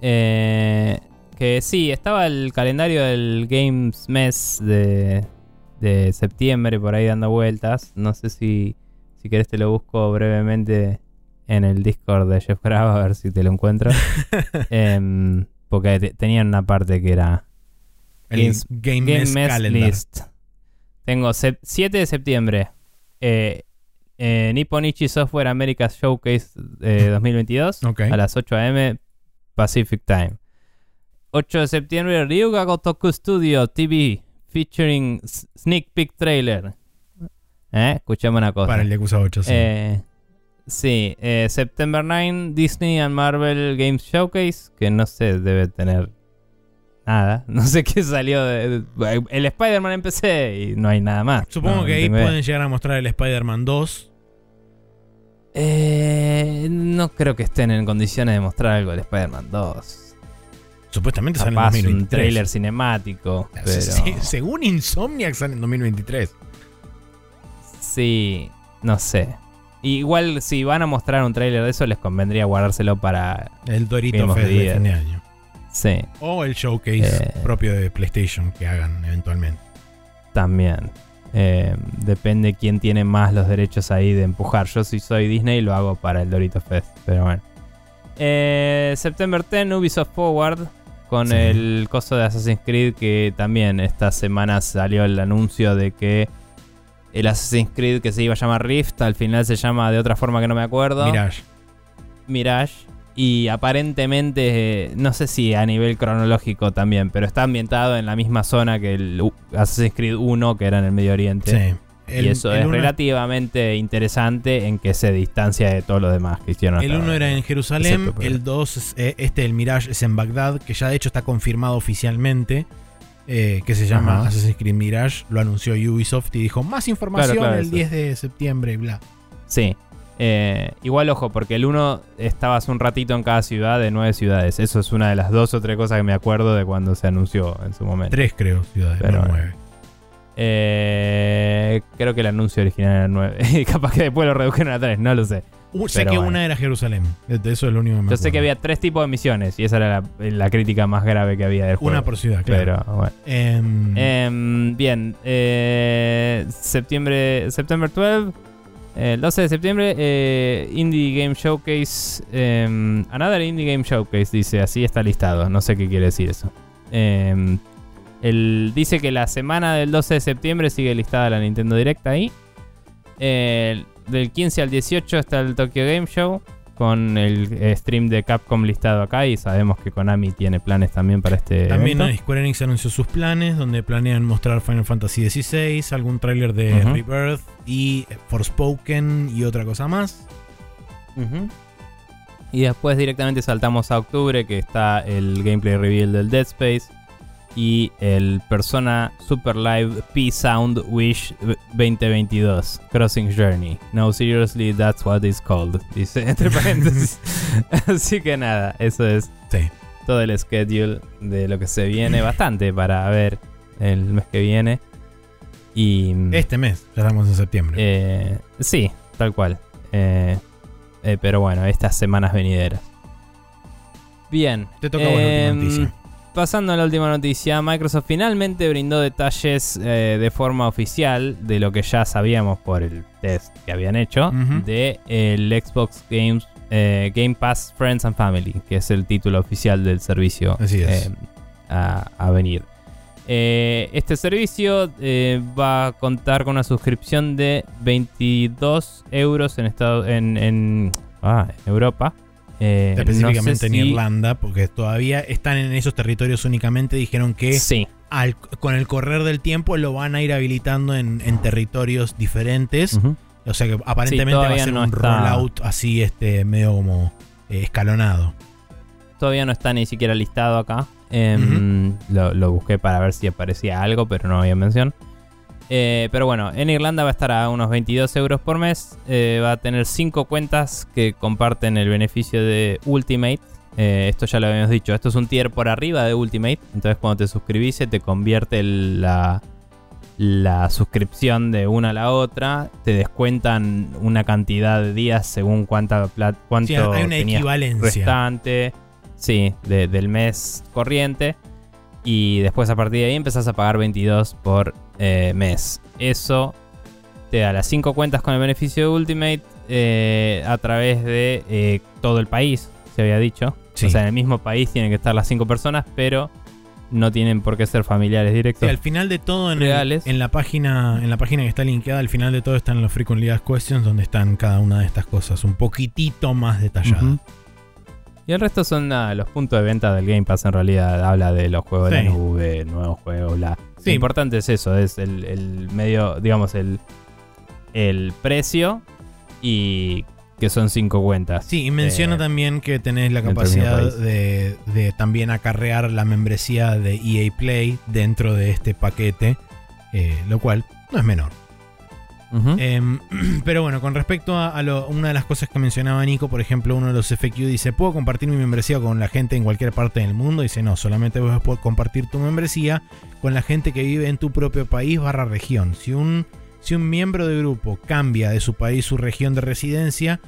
Eh, que sí, estaba el calendario del Games Mess de, de septiembre por ahí dando vueltas. No sé si, si querés te lo busco brevemente en el Discord de Jeff Grava a ver si te lo encuentro. Em, porque te- tenían una parte que era El Games- Game, Game Calendar. List. Tengo sep- 7 de septiembre. Eh, eh, Nipponichi Software America Showcase eh, 2022 Ok. a las 8 am Pacific Time. 8 de septiembre Ryuga Gotoku Studio TV featuring sneak peek trailer. ¿Eh? Escuchame una cosa. Para el Yakuza 8, sí. Sí, eh, September 9, Disney and Marvel Games Showcase, que no sé, debe tener nada. No sé qué salió de, el Spider-Man en PC y no hay nada más. Supongo No, que ahí pueden llegar a mostrar el Spider-Man 2. Eh, no creo que estén en condiciones de mostrar algo del Spider-Man 2. Supuestamente sale en Capaz un 2023. trailer cinemático. Pero según Insomniac sale en 2023. sí, no sé. Igual si van a mostrar un trailer de eso les convendría guardárselo para... El Dorito Fest de fin de año. Sí, O el showcase Eh. propio de PlayStation que hagan eventualmente. también. Eh, depende quién tiene más los derechos ahí de empujar. Yo si soy Disney lo hago para el Dorito Fest. Pero bueno. Eh, September 10, Ubisoft Forward. Con Sí. el coso de Assassin's Creed que también esta semana salió el anuncio de que el Assassin's Creed que se iba a llamar Rift al final se llama de otra forma que no me acuerdo. Mirage. Mirage. Y aparentemente, eh, no sé si a nivel cronológico también, pero está ambientado en la misma zona que el Assassin's Creed 1, que era en el Medio Oriente. Sí. El- y eso es relativamente interesante en que se distancia de todo lo demás que hicieron. El hasta 1 ahora. era en Jerusalén, por- el 2, este, el Mirage, es en Bagdad, que ya de hecho está confirmado oficialmente, eh, que se llama Ajá. Assassin's Creed Mirage, lo anunció Ubisoft y dijo más información Claro, claro, el eso. 10 de septiembre y bla. Sí. Eh, igual, ojo, porque el 1 estaba hace un ratito en cada ciudad de nueve ciudades. Eso es una de las dos o tres cosas que me acuerdo de cuando se anunció en su momento. Tres creo, ciudades, Pero no nueve. Eh, creo que el anuncio original era 9. Capaz que después lo redujeron a 3, no lo sé. Uh, sé que bueno. una era Jerusalén, eso es lo único que me Yo sé que había tres tipos de misiones y esa era la, la crítica más grave que había del juego. Una por ciudad, claro. Pero bueno. Em, Em, bien, eh, septiembre, September 12, eh, el 12 de septiembre, eh, Indie Game Showcase, em, Another Indie Game Showcase, dice, así está listado, no sé qué quiere decir eso. El- dice que la semana del 12 de septiembre sigue listada la Nintendo Direct ahí. Eh, del 15 al 18 está el Tokyo Game Show con el eh, stream de Capcom listado acá y sabemos que Konami tiene planes también para este También evento. Square Enix anunció sus planes, donde planean mostrar Final Fantasy XVI, algún tráiler de. Rebirth y Forspoken y otra cosa más. Y después directamente saltamos a octubre, que está el gameplay reveal del Dead Space y el Persona Super Live P-Sound Wish 2022 Crossing Journey. No, seriously, that's what it's called. Dice entre paréntesis. Así que nada, eso es Sí. todo el schedule de lo que se viene. Bastante para ver el mes que viene. Y. Este mes, ya estamos en septiembre. Eh, sí, tal cual. Eh, eh, pero bueno, estas semanas venideras. Bien. Te toca a vos la última em, noticia. Pasando a la última noticia, Microsoft finalmente brindó detalles eh, de forma oficial de lo que ya sabíamos por el test que habían hecho Ujú. de el Xbox Games eh, Game Pass Friends and Family, que es el título oficial del servicio Así es. eh, a, a venir. Este servicio va a contar con una suscripción de 22 euros en, estado, en, en, ah, en Europa. Eh, no sé Específicamente en si- Irlanda, porque todavía están en esos territorios únicamente. Dijeron que Sí, al- con el correr del tiempo lo van a ir habilitando en, en territorios diferentes. O sea que aparentemente va a ser no un está- rollout así, este, medio como eh, escalonado. todavía no está ni siquiera listado acá. Em, lo, lo busqué para ver si aparecía algo, pero no había mención. Eh, pero bueno, en Irlanda va a estar a unos 22 euros por mes. Eh, va a tener 5 cuentas que comparten el beneficio de Ultimate. Eh, esto ya lo habíamos dicho. Esto es un tier por arriba de Ultimate. Entonces cuando te suscribís se te convierte la, la suscripción de una a la otra. Te descuentan una cantidad de días según cuánta plata, cuánto Sí, hay una tenías equivalencia. restante, sí, de- del mes corriente. Y después a partir de ahí empezás a pagar 22 por eh, mes. Eso te da las 5 cuentas con el beneficio de Ultimate eh, a través de eh, todo el país, se había dicho. Sí. O sea, en el mismo país tienen que estar las 5 personas, pero no tienen por qué ser familiares Sí, directos. al final de todo, en, el- Reales. en la página en la página que está linkeada, al final de todo están los Frequently Asked Questions, donde están cada una de estas cosas un poquitito más detalladas. Y el resto son nada, los puntos de venta del Game Pass en realidad. Habla de los juegos de la nube, nuevos juegos. Sí. Lo importante es eso, es el, el medio, digamos, el, el precio y que son cinco cuentas. Sí, y menciona Eh, también que tenés la capacidad de, de también acarrear la membresía de EA Play dentro de este paquete, eh, lo cual no es menor. Em, pero bueno, con respecto a, una de las cosas que mencionaba Nico, por ejemplo, uno de los FQ dice, ¿puedo compartir mi membresía con la gente en cualquier parte del mundo? Dice, no, solamente poder compartir tu membresía con la gente que vive en tu propio país barra región. Si un, si un miembro de grupo cambia de su país su región de residencia,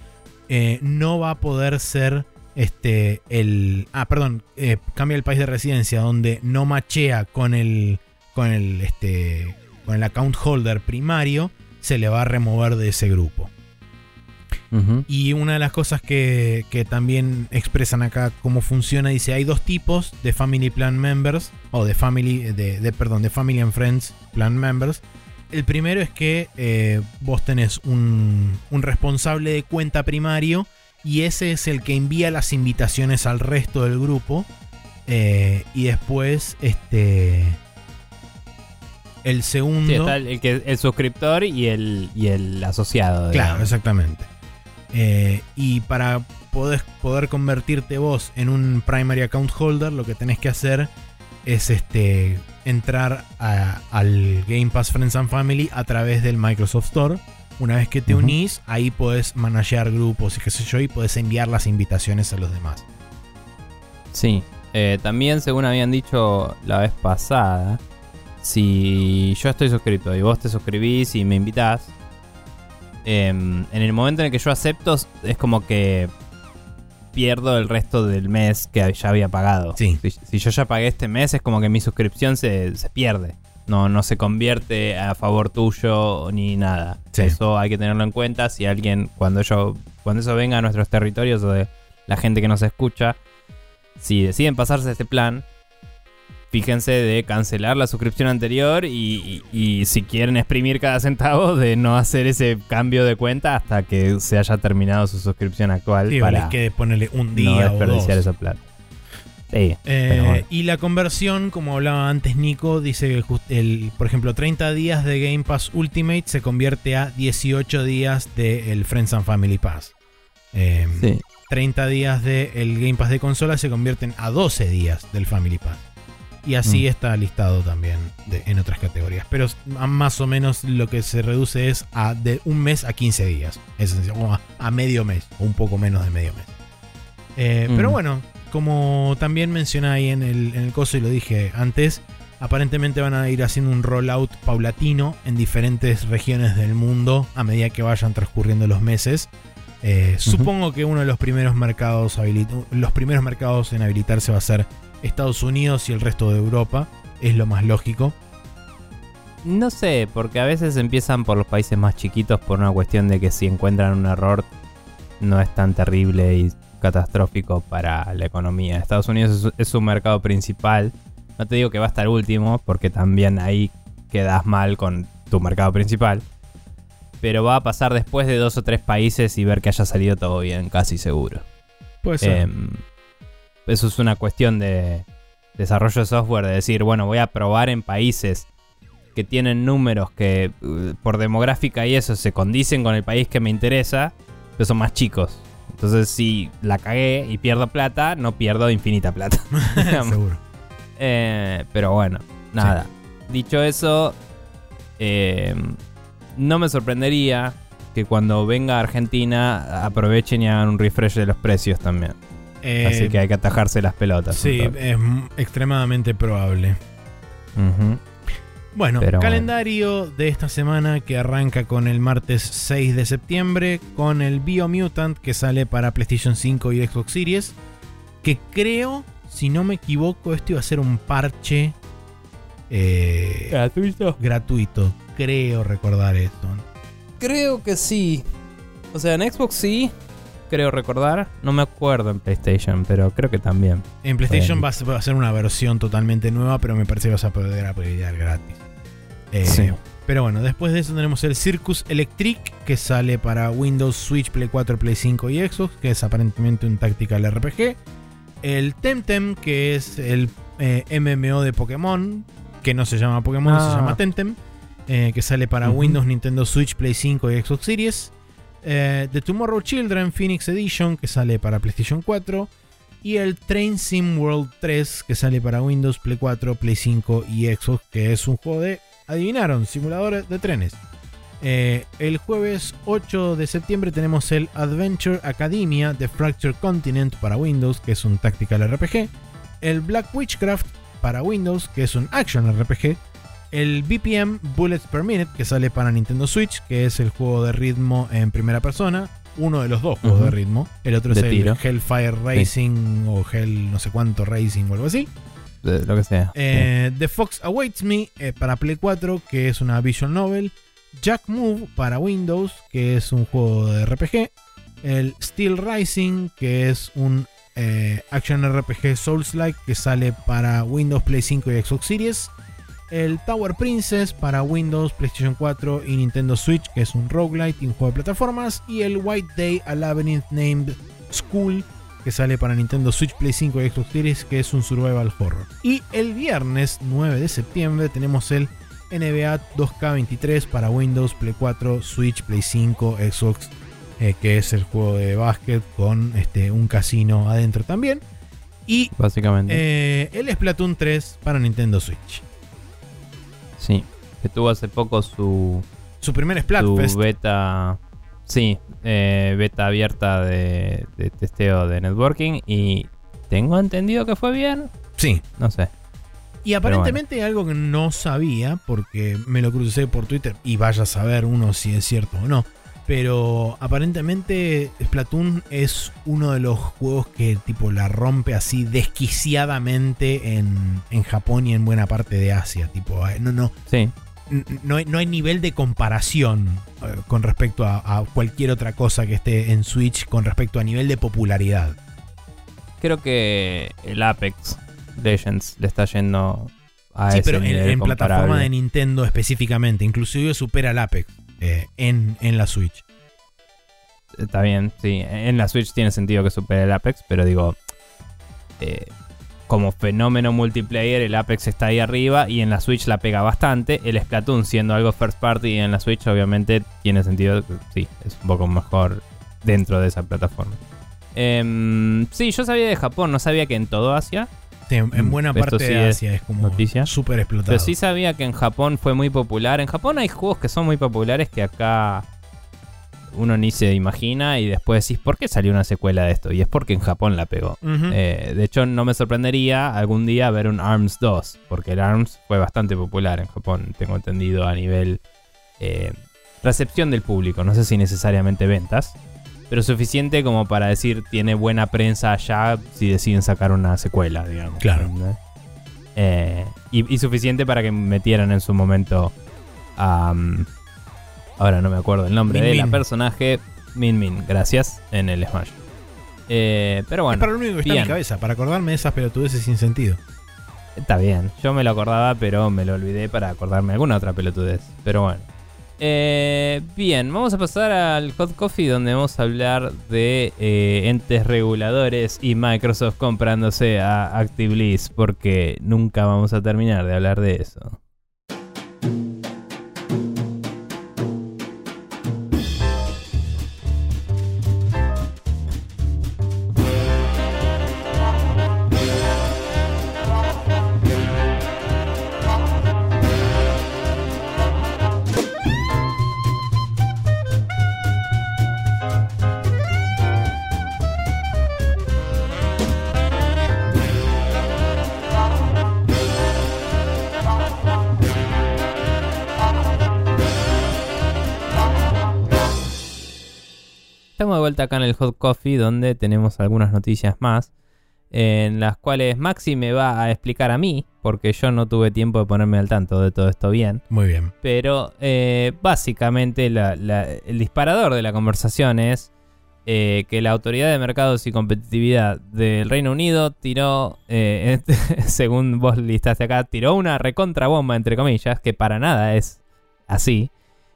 eh, no va a poder ser este el ah perdón eh, cambia el país de residencia donde no machea con el con el este con el account holder primario se le va a remover de ese grupo. Y una de las cosas que, que también expresan acá cómo funciona dice hay dos tipos de family plan members o de family de, de- perdón de family and friends plan members. El primero es que eh, vos tenés un, un responsable de cuenta primario y ese es el que envía las invitaciones al resto del grupo eh, y después este el segundo Sí, está el, el que, el suscriptor y el, y el asociado. Claro, exactamente. Eh, y para poder, poder convertirte vos en un primary account holder, lo que tenés que hacer es este entrar a- al Game Pass Friends and Family a través del Microsoft Store. Una vez que te unís, ahí podés manejar grupos y qué sé yo, y podés enviar las invitaciones a los demás. Sí. Eh, también, según habían dicho la vez pasada, si yo estoy suscrito y vos te suscribís y me invitás, em, en el momento en el que yo acepto, es como que pierdo el resto del mes que ya había pagado. Sí. Si, si yo ya pagué este mes, es como que mi suscripción se, se pierde. No, no se convierte a favor tuyo ni nada. Sí. Eso hay que tenerlo en cuenta. Si alguien, cuando yo, cuando eso venga a nuestros territorios o de la gente que nos escucha, si deciden pasarse este plan, fíjense de cancelar la suscripción anterior y, y- y si quieren exprimir cada centavo, de no hacer ese cambio de cuenta hasta que se haya terminado su suscripción actual Sí, para quede ponerle un no día o dos. desperdiciar esa plata. Sí, Eh, bueno. Y la conversión, como hablaba antes Nico, dice que el, por ejemplo, 30 días de Game Pass Ultimate se convierte a 18 días del Friends and Family Pass. Eh, Sí. 30 días del Game Pass de consola se convierten a 12 días del Family Pass. Y así Mm. está listado también de- en otras categorías. Pero más o menos lo que se reduce es a de un mes a 15 días. Es decir, a, a medio mes, o un poco menos de medio mes. Eh, Mm. Pero bueno, como también mencioné ahí en el, en el coso y lo dije antes, aparentemente van a ir haciendo un rollout paulatino en diferentes regiones del mundo a medida que vayan transcurriendo los meses. Eh, Supongo que uno de los primeros mercados los primeros mercados en habilitarse va a ser Estados Unidos y el resto de Europa. Es lo más lógico. No sé, porque a veces empiezan por los países más chiquitos por una cuestión de que si encuentran un error no es tan terrible y catastrófico para la economía. Estados Unidos es, es su mercado principal. No te digo que va a estar último, porque también ahí quedas mal con tu mercado principal. Pero va a pasar después de dos o tres países y ver que haya salido todo bien, casi seguro. Puede ser. Em, eso es una cuestión de desarrollo de software, de decir, bueno, voy a probar en países que tienen números que eh, por demográfica y eso se condicen con el país que me interesa, pero son más chicos. Entonces, si la cagué y pierdo plata, no pierdo infinita plata. Seguro. Eh, pero bueno, nada. Dicho eso, eh, no me sorprendería que cuando venga a Argentina aprovechen y hagan un refresh de los precios también. Eh, Así que hay que atajarse las pelotas. Sí, es extremadamente probable. Bueno, Pero calendario de esta semana que arranca con el martes 6 de septiembre con el Biomutant que sale para PlayStation 5 y Xbox Series. Que creo, si no me equivoco, esto iba a ser un parche eh, ¿Gratuito? gratuito. Creo recordar esto. Creo que sí. O sea, en Xbox sí, creo recordar. No me acuerdo en PlayStation, pero creo que también. En PlayStation va a ser- una versión totalmente nueva, pero me parece que vas a poder upgradear gratis. Eh, Sí. Pero bueno, después de eso tenemos el Circus Electric, que sale para Windows, Switch, Play 4, Play 5 y Xbox, que es aparentemente un tactical RPG. El Temtem, que es el eh, MMO de Pokémon, que no se llama Pokémon, Ah. se llama Temtem, eh, que sale para. Windows, Nintendo Switch, Play 5 y Xbox Series. Eh, The Tomorrow Children Phoenix Edition, que sale para PlayStation 4. Y el Train Sim World 3, que sale para Windows, Play 4, Play 5 y Xbox, que es un juego de, adivinaron, simuladores de trenes. Eh, el jueves 8 de septiembre tenemos el Adventure Academia de Fracture Continent para Windows, que es un tactical RPG. El Black Witchcraft para Windows, que es un action RPG. El BPM Bullets Per Minute, que sale para Nintendo Switch, que es el juego de ritmo en primera persona. Uno de los dos juegos de ritmo. El otro De es el. Hellfire Racing o Hell no sé cuánto Racing o algo así. De- lo que sea. Eh, The Fox Awaits Me eh, para Play 4, que es una visual novel. Jack Move para Windows, que es un juego de RPG. El Steel Rising, que es un eh, action RPG Souls-like que sale para Windows, Play 5 y Xbox Series. El Tower Princess para Windows, PlayStation 4 y Nintendo Switch, que es un roguelite y un juego de plataformas. Y el White Day A Labyrinth Named School, que sale para Nintendo Switch, Play 5 y Xbox Series, que es un survival horror. Y el viernes 9 de septiembre tenemos el NBA 2K23 para Windows, Play 4, Switch, Play 5, Xbox, eh, que es el juego de básquet con este, un casino adentro también. Y Básicamente. eh, el Splatoon 3 para Nintendo Switch. Sí. Que tuvo hace poco su, Su primer su Splatfest. beta. Sí, eh, beta abierta de, de testeo de networking. Y tengo entendido que fue bien. Sí. No sé. Y aparentemente algo que no sabía, porque me lo crucé por Twitter, y vaya a saber uno si es cierto o no. Pero aparentemente Splatoon es uno de los juegos que tipo la rompe así desquiciadamente en, en Japón y en buena parte de Asia. Tipo, eh, no, no, Sí. no, hay, no hay nivel de comparación eh, con respecto a, a cualquier otra cosa que esté en Switch con respecto a nivel de popularidad. Creo que el Apex Legends le está yendo a Sí, ese pero en, nivel en plataforma de Nintendo específicamente. Inclusive supera al Apex eh, en, en la Switch. Está bien, sí. En la Switch tiene sentido que supere el Apex, pero digo, eh, como fenómeno multiplayer, el Apex está ahí arriba y en la Switch la pega bastante. El Splatoon, siendo algo first party en la Switch, obviamente tiene sentido, sí, es un poco mejor dentro de esa plataforma. Em, sí, yo sabía de Japón, no sabía que en todo Asia. Sí, en, Mm, buena esto parte sí de Asia es como súper explotado. Pero sí sabía que en Japón fue muy popular. En Japón hay juegos que son muy populares que acá uno ni se imagina y después decís, ¿por qué salió una secuela de esto? Y es porque en Japón la pegó. Eh, de hecho, no me sorprendería algún día ver un ARMS 2, porque el ARMS fue bastante popular en Japón, tengo entendido, a nivel eh, recepción del público. No sé si necesariamente ventas, pero suficiente como para decir tiene buena prensa allá si deciden sacar una secuela, digamos. Claro. Eh, y, y suficiente para que metieran en su momento a. mm, ahora no me acuerdo el nombre Min de la Min. personaje. Min Min, gracias, en el Smash. Eh, pero es bueno, para lo único que está en mi cabeza, para acordarme de esas pelotudeces sin sentido. Está bien, yo me lo acordaba, pero me lo olvidé para acordarme de alguna otra pelotudez. Pero bueno. Eh, bien, vamos a pasar al Hot Coffee donde vamos a hablar de eh, entes reguladores y Microsoft comprándose a ActiveBliss porque nunca vamos a terminar de hablar de eso. Vuelta acá en el Hot Coffee donde tenemos algunas noticias más en las cuales Maxi me va a explicar a mí porque yo no tuve tiempo de ponerme al tanto de todo esto bien. Muy bien. Pero eh, básicamente la- la- el disparador de la conversación es eh, que la Autoridad de Mercados y Competitividad del Reino Unido tiró, eh, según vos listaste acá, tiró una recontrabomba, entre comillas, que para nada es así.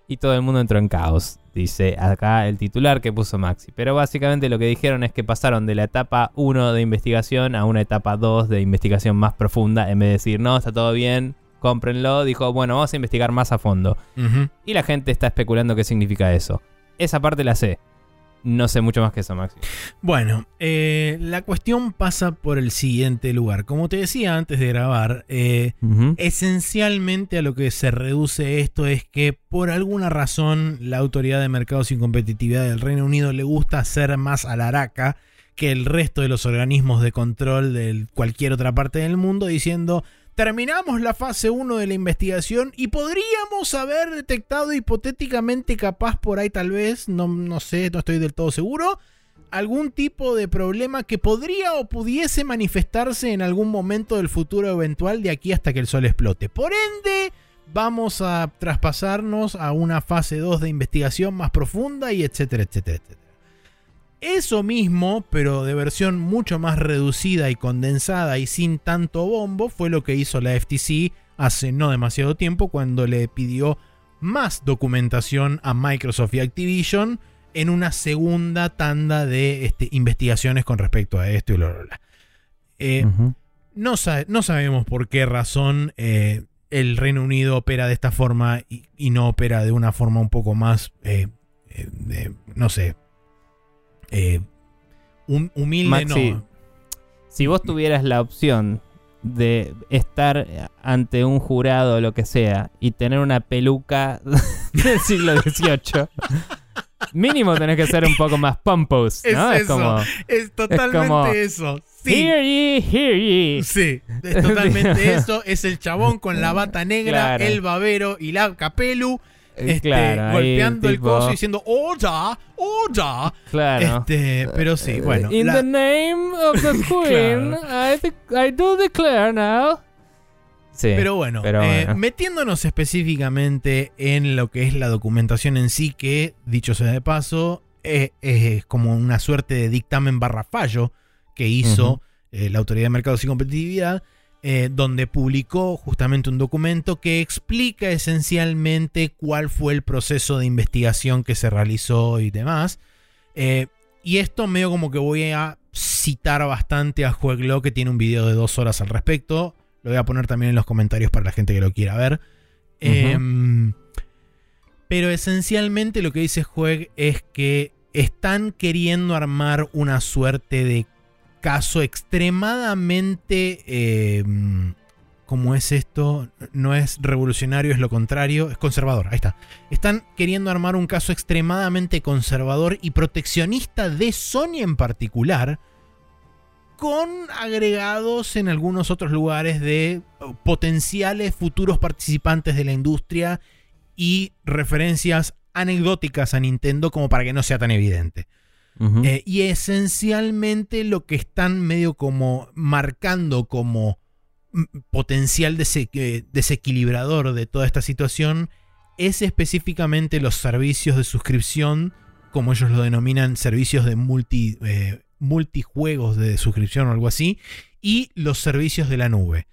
Y todo el mundo entró en caos, dice acá el titular que puso Maxi. Pero básicamente lo que dijeron es que pasaron de la etapa 1 de investigación a una etapa 2 de investigación más profunda. En vez de decir, no, está todo bien, cómprenlo, dijo, bueno, vamos a investigar más a fondo. Y la gente está especulando qué significa eso. esa parte la sé. No sé mucho más que eso, Maxi. Bueno, eh, la cuestión pasa por el siguiente lugar. Como te decía antes de grabar, eh, esencialmente a lo que se reduce esto es que por alguna razón la Autoridad de Mercados y Competitividad del Reino Unido le gusta hacer más a la araca que el resto de los organismos de control de cualquier otra parte del mundo diciendo terminamos la fase 1 de la investigación y podríamos haber detectado hipotéticamente capaz por ahí tal vez, no, no sé, no estoy del todo seguro, algún tipo de problema que podría o pudiese manifestarse en algún momento del futuro eventual de aquí hasta que el sol explote. Por ende, vamos a traspasarnos a una fase 2 de investigación más profunda y etcétera, etcétera, etcétera. Eso mismo, pero de versión mucho más reducida y condensada y sin tanto bombo, fue lo que hizo la FTC hace no demasiado tiempo cuando le pidió más documentación a Microsoft y Activision en una segunda tanda de este, investigaciones con respecto a esto y bla, bla, bla. Eh, no, sa- no sabemos por qué razón eh, el Reino Unido opera de esta forma y, y no opera de una forma un poco más, eh, eh, de- no sé, eh, hum- humilde, Maxi, no. Si vos tuvieras la opción de estar ante un jurado o lo que sea y tener una peluca del siglo XVIII, mínimo tenés que ser un poco más pompous, ¿no? Es eso. como, Es totalmente como, eso. Sí. hear ye, hear ye. Sí, es totalmente eso. Es el chabón con la bata negra, Claro. el babero y la capelu. Eh, este, claro, golpeando el tipo, coso y diciendo ¡Oya! ¡Oya! Claro. Este, pero sí, bueno. In la- the name of the Queen, I, de- I do declare now. Sí. Pero bueno, pero eh, bueno. metiéndonos específicamente en lo que es la documentación en sí, que, dicho sea de paso, eh, es como una suerte de dictamen barra fallo que hizo eh, la Autoridad de Mercados y Competitividad, eh, donde publicó justamente un documento que explica esencialmente cuál fue el proceso de investigación que se realizó y demás. Eh, y esto medio como que voy a citar bastante a Jueglo, que tiene un video de dos horas al respecto. Lo voy a poner también en los comentarios para la gente que lo quiera ver. Em, pero esencialmente lo que dice Jueg es que están queriendo armar una suerte de caso extremadamente... em, ¿Cómo es esto? No es revolucionario, es lo contrario, es conservador. Ahí está. Están queriendo armar un caso extremadamente conservador y proteccionista de Sony en particular, con agregados en algunos otros lugares de eh, potenciales futuros participantes de la industria y referencias anecdóticas a Nintendo como para que no sea tan evidente. Eh, y esencialmente lo que están medio como marcando como mm, potencial dese- desequilibrador de toda esta situación es específicamente los servicios de suscripción, como ellos lo denominan, servicios de multi, eh, multijuegos de suscripción o algo así, y los servicios de la nube.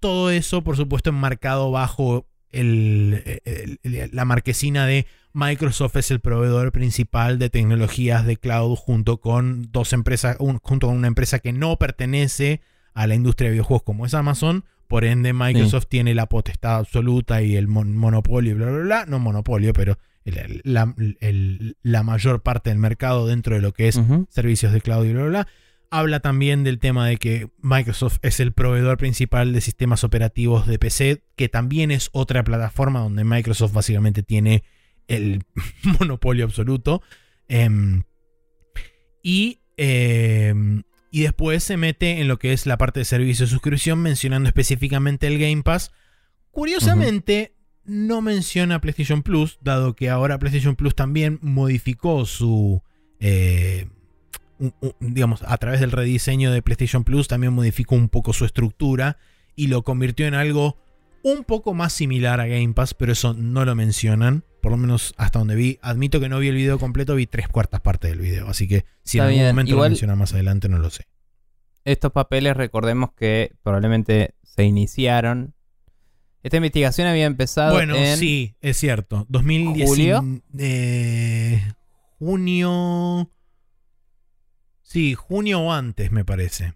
Todo eso, por supuesto, enmarcado bajo la marquesina de Microsoft es el proveedor principal de tecnologías de cloud junto con dos empresas, un- junto con una empresa que no pertenece a la industria de videojuegos como es Amazon. Por ende, Microsoft tiene la potestad absoluta y el mon- monopolio, bla, bla, bla. No monopolio, pero el- la, el- la mayor parte del mercado dentro de lo que es servicios de cloud y bla, bla, bla. Habla también del tema de que Microsoft es el proveedor principal de sistemas operativos de PC, que también es otra plataforma donde Microsoft básicamente tiene el monopolio absoluto. Em, y, em, y después se mete en lo que es la parte de servicio de suscripción, mencionando específicamente el Game Pass. Curiosamente, no menciona PlayStation Plus, dado que ahora PlayStation Plus también modificó su. eh, digamos, a través del rediseño de PlayStation Plus, también modificó un poco su estructura y lo convirtió en algo un poco más similar a Game Pass, pero eso no lo mencionan, por lo menos hasta donde vi. Admito que no vi el video completo, vi tres cuartas partes del video, así que si Está en algún bien, momento igual- lo mencionan más adelante, no lo sé. Estos papeles, recordemos que probablemente se iniciaron. Esta investigación había empezado Bueno, en sí, es cierto. 2010. ¿Julio? eh, junio. Sí, junio o antes, me parece.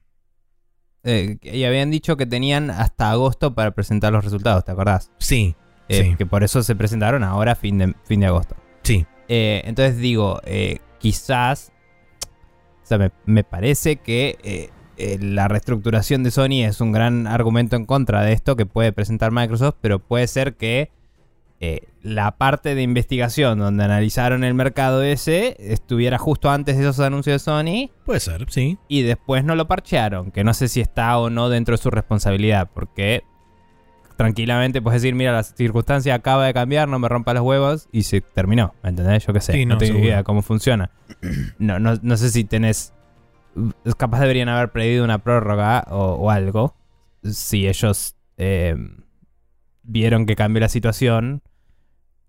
Eh, y habían dicho que tenían hasta agosto para presentar los resultados, ¿te acordás? Sí, Eh, sí, Que por eso se presentaron ahora fin de, fin de agosto. sí. Eh, entonces digo, eh, quizás, o sea, me, me parece que la reestructuración de Sony es un gran argumento en contra de esto que puede presentar Microsoft, pero puede ser que eh, la parte de investigación donde analizaron el mercado ese estuviera justo antes de esos anuncios de Sony Puede ser, sí. y después no lo parchearon, que no sé si está o no dentro de su responsabilidad, porque tranquilamente puedes decir, mira, la circunstancia acaba de cambiar, no me rompa los huevos y se terminó, ¿me entendés? Yo qué sé, Sí, no, no, tengo seguro. idea cómo funciona. No, no, no sé si tenés... Capaz deberían haber pedido una prórroga o, o algo, si ellos eh, vieron que cambió la situación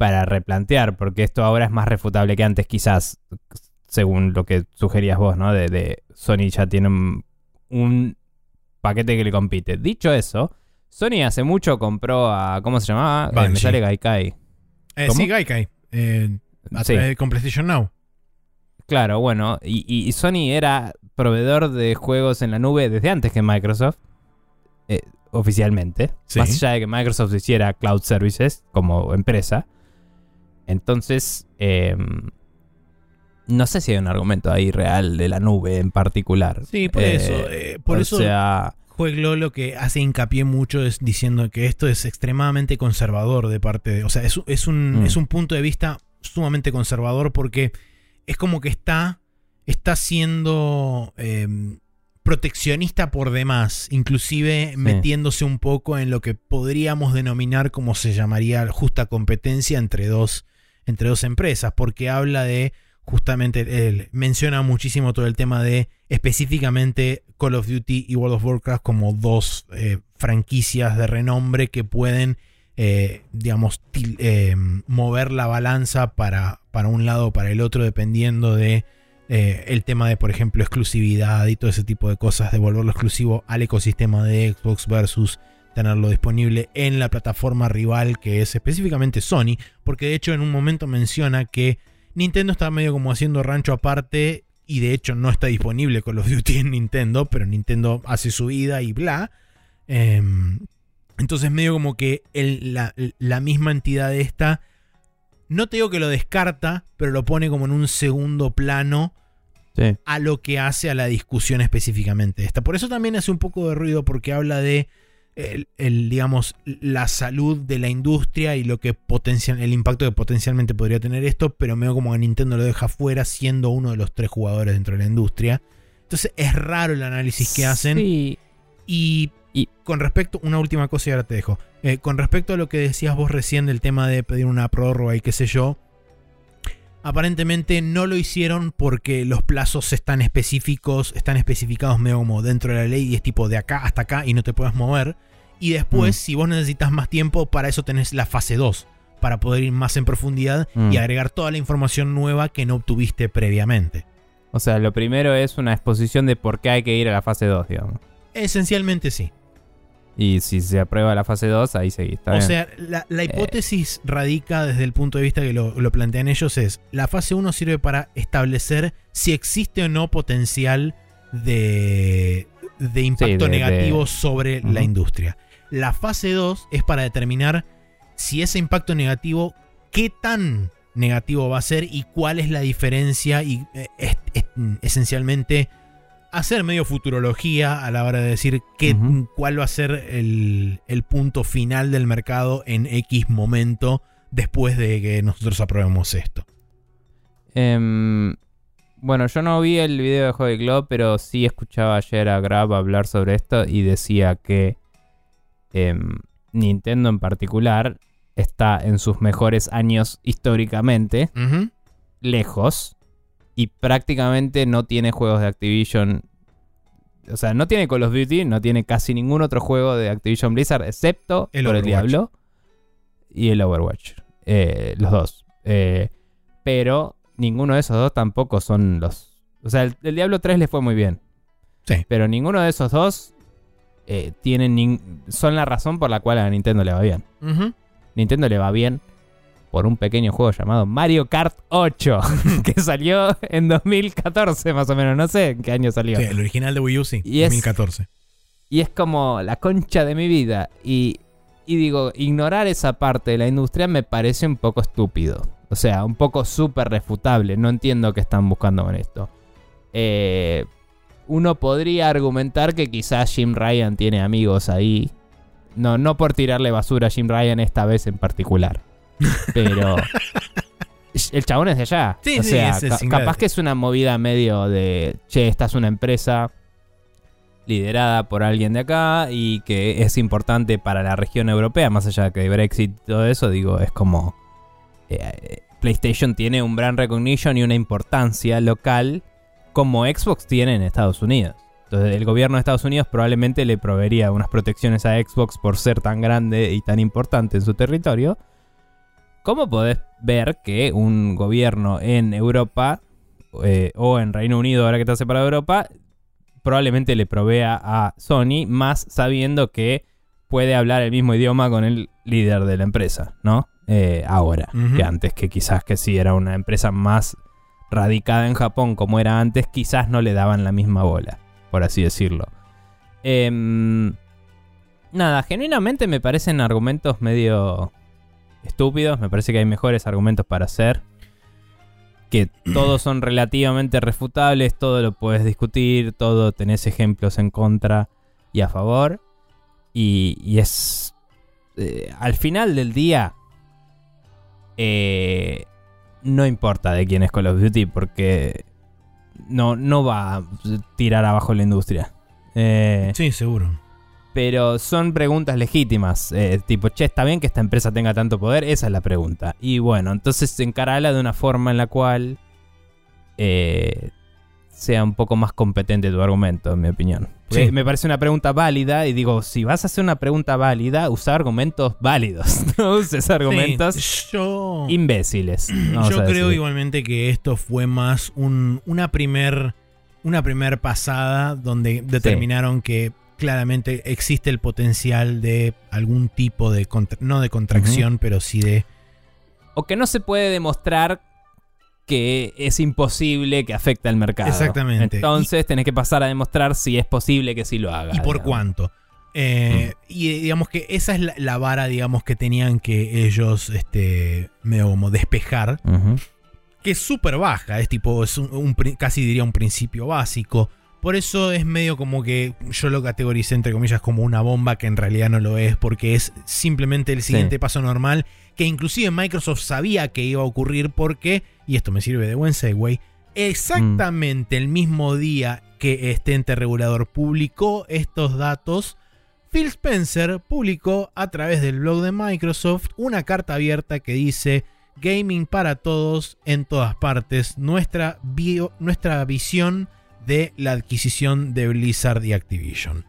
para replantear, porque esto ahora es más refutable que antes, quizás, según lo que sugerías vos, ¿no? De, de Sony ya tiene un, un paquete que le compite. Dicho eso, Sony hace mucho compró a. ¿Cómo se llamaba? Eh, me sale Gaikai. Eh, sí, Gaikai. Eh, Sí. con PlayStation Now. Claro, bueno, y, Sony era proveedor de juegos en la nube desde antes que Microsoft, eh, oficialmente. Sí. Más allá de que Microsoft hiciera cloud services como empresa. Entonces, eh, no sé si hay un argumento ahí real de la nube en particular. Sí, por Eh, eso. eh, por o eso sea, Jueglo lo que hace hincapié mucho es diciendo que esto es extremadamente conservador de parte de. O sea, es, es un, Mm. es un punto de vista sumamente conservador porque es como que está. Está siendo. eh, proteccionista por demás, inclusive metiéndose un poco en lo que podríamos denominar como se llamaría justa competencia entre dos, entre dos empresas, porque habla de justamente, él menciona muchísimo todo el tema de específicamente Call of Duty y World of Warcraft como dos eh, franquicias de renombre que pueden, eh, digamos, eh, mover la balanza para, para un lado o para el otro dependiendo de el tema de, por ejemplo, exclusividad y todo ese tipo de cosas, de volverlo exclusivo al ecosistema de Xbox versus tenerlo disponible en la plataforma rival que es específicamente Sony, porque de hecho en un momento menciona que Nintendo está medio como haciendo rancho aparte y de hecho no está disponible Call of Duty en Nintendo, pero Nintendo hace su vida y bla. Em, entonces medio como que el- la, la misma entidad esta, no te digo que lo descarta, pero lo pone como en un segundo plano sí. a lo que hace a la discusión específicamente esta. Por eso también hace un poco de ruido porque habla de el, el, digamos la salud de la industria y lo que potencial el impacto que potencialmente podría tener esto, pero medio como que Nintendo lo deja fuera siendo uno de los tres jugadores dentro de la industria. Entonces es raro el análisis que hacen Sí. y, Y- con respecto, una última cosa y ahora te dejo. Eh, con respecto a lo que decías vos recién del tema de pedir una prórroga y qué sé yo, aparentemente no lo hicieron porque los plazos están específicos, están especificados medio como dentro de la ley y es tipo de acá hasta acá y no te puedes mover. Y después, Mm. si vos necesitas más tiempo, para eso tenés la fase 2, para poder ir más en profundidad Mm. y agregar toda la información nueva que no obtuviste previamente. O sea, lo primero es una exposición de por qué hay que ir a la fase 2, digamos. Esencialmente sí. Y si se aprueba la fase 2, ahí seguís. O bien. sea, la, la hipótesis radica desde el punto de vista que lo, lo plantean ellos es, la fase 1 sirve para establecer si existe o no potencial de, de impacto de- negativo de- sobre la industria. La fase 2 es para determinar si ese impacto negativo, qué tan negativo va a ser y cuál es la diferencia y eh, es- es- esencialmente hacer medio futurología a la hora de decir qué, cuál va a ser el, el punto final del mercado en X momento después de que nosotros aprobemos esto. Em, bueno, yo no vi el video de Hobby Club, pero sí escuchaba ayer a Grab hablar sobre esto y decía que em, Nintendo en particular está en sus mejores años históricamente, lejos, y prácticamente no tiene juegos de Activision. O sea, no tiene Call of Duty, no tiene casi ningún otro juego de Activision Blizzard, excepto El por el. Diablo y el Overwatch. Eh, los dos. Eh, pero ninguno de esos dos tampoco son los. O sea, el, el Diablo 3 le fue muy bien. Sí. Pero ninguno de esos dos eh, tienen son la razón por la cual a Nintendo le va bien. Nintendo le va bien por un pequeño juego llamado Mario Kart 8, que salió en 2014 más o menos, no sé en qué año salió. Sí, el original de Wii U, sí, Y es- 2014. Y es como la concha de mi vida. Y, y digo, ignorar esa parte de la industria me parece un poco estúpido. O sea, un poco súper refutable. No entiendo qué están buscando con esto. Eh, uno podría argumentar que quizás Jim Ryan tiene amigos ahí. No, no por tirarle basura a Jim Ryan esta vez en particular. Pero el chabón es de allá. Sí, o sí, sea, es- ca- capaz que es una movida medio de, che, esta es una empresa liderada por alguien de acá y que es importante para la región europea, más allá de que Brexit y todo eso, digo, es como eh, eh, PlayStation tiene un brand recognition y una importancia local como Xbox tiene en Estados Unidos. Entonces el gobierno de Estados Unidos probablemente le proveería unas protecciones a Xbox por ser tan grande y tan importante en su territorio. ¿Cómo podés ver que un gobierno en Europa eh, o en Reino Unido, ahora que está separado de Europa, probablemente le provea a Sony, más sabiendo que puede hablar el mismo idioma con el líder de la empresa, ¿no? Eh, ahora, que antes que quizás que si era una empresa más radicada en Japón como era antes, quizás no le daban la misma bola, por así decirlo. Em, nada, genuinamente me parecen argumentos medio estúpidos, me parece que hay mejores argumentos para hacer. Que todos son relativamente refutables, todo lo puedes discutir, todo tenés ejemplos en contra y a favor. Y, y es. eh, al final del día. eh, no importa de quién es Call of Duty, porque. No, no va a tirar abajo la industria. Eh, Sí, seguro. pero son preguntas legítimas. eh, tipo, che, ¿está bien que esta empresa tenga tanto poder? Esa es la pregunta. Y bueno, entonces encarala de una forma en la cual eh, sea un poco más competente tu argumento, en mi opinión. Porque Sí. Me parece una pregunta válida y digo, si vas a hacer una pregunta válida, usa argumentos válidos. No uses argumentos Sí, yo imbéciles. yo creo decir. igualmente que esto fue más un- una primer una primer pasada donde determinaron que claramente existe el potencial de algún tipo de contra- no de contracción, pero sí de O que no se puede demostrar que es imposible que afecte al mercado. Exactamente. Entonces tenés que pasar a demostrar si es posible que sí lo haga. y por digamos. cuánto. Eh, Y eh, digamos que esa es la, la vara, digamos, que tenían que ellos, este, medio como despejar. Que es súper baja, es tipo, es un, casi diría un principio básico. Por eso es medio como que yo lo categoricé entre comillas como una bomba que en realidad no lo es, porque es simplemente el siguiente Sí. paso normal, que inclusive Microsoft sabía que iba a ocurrir porque, y esto me sirve de buen segue, exactamente el mismo día que este ente regulador publicó estos datos, Phil Spencer publicó a través del blog de Microsoft una carta abierta que dice Gaming para todos en todas partes, nuestra, nuestra visión de la adquisición de Blizzard y Activision.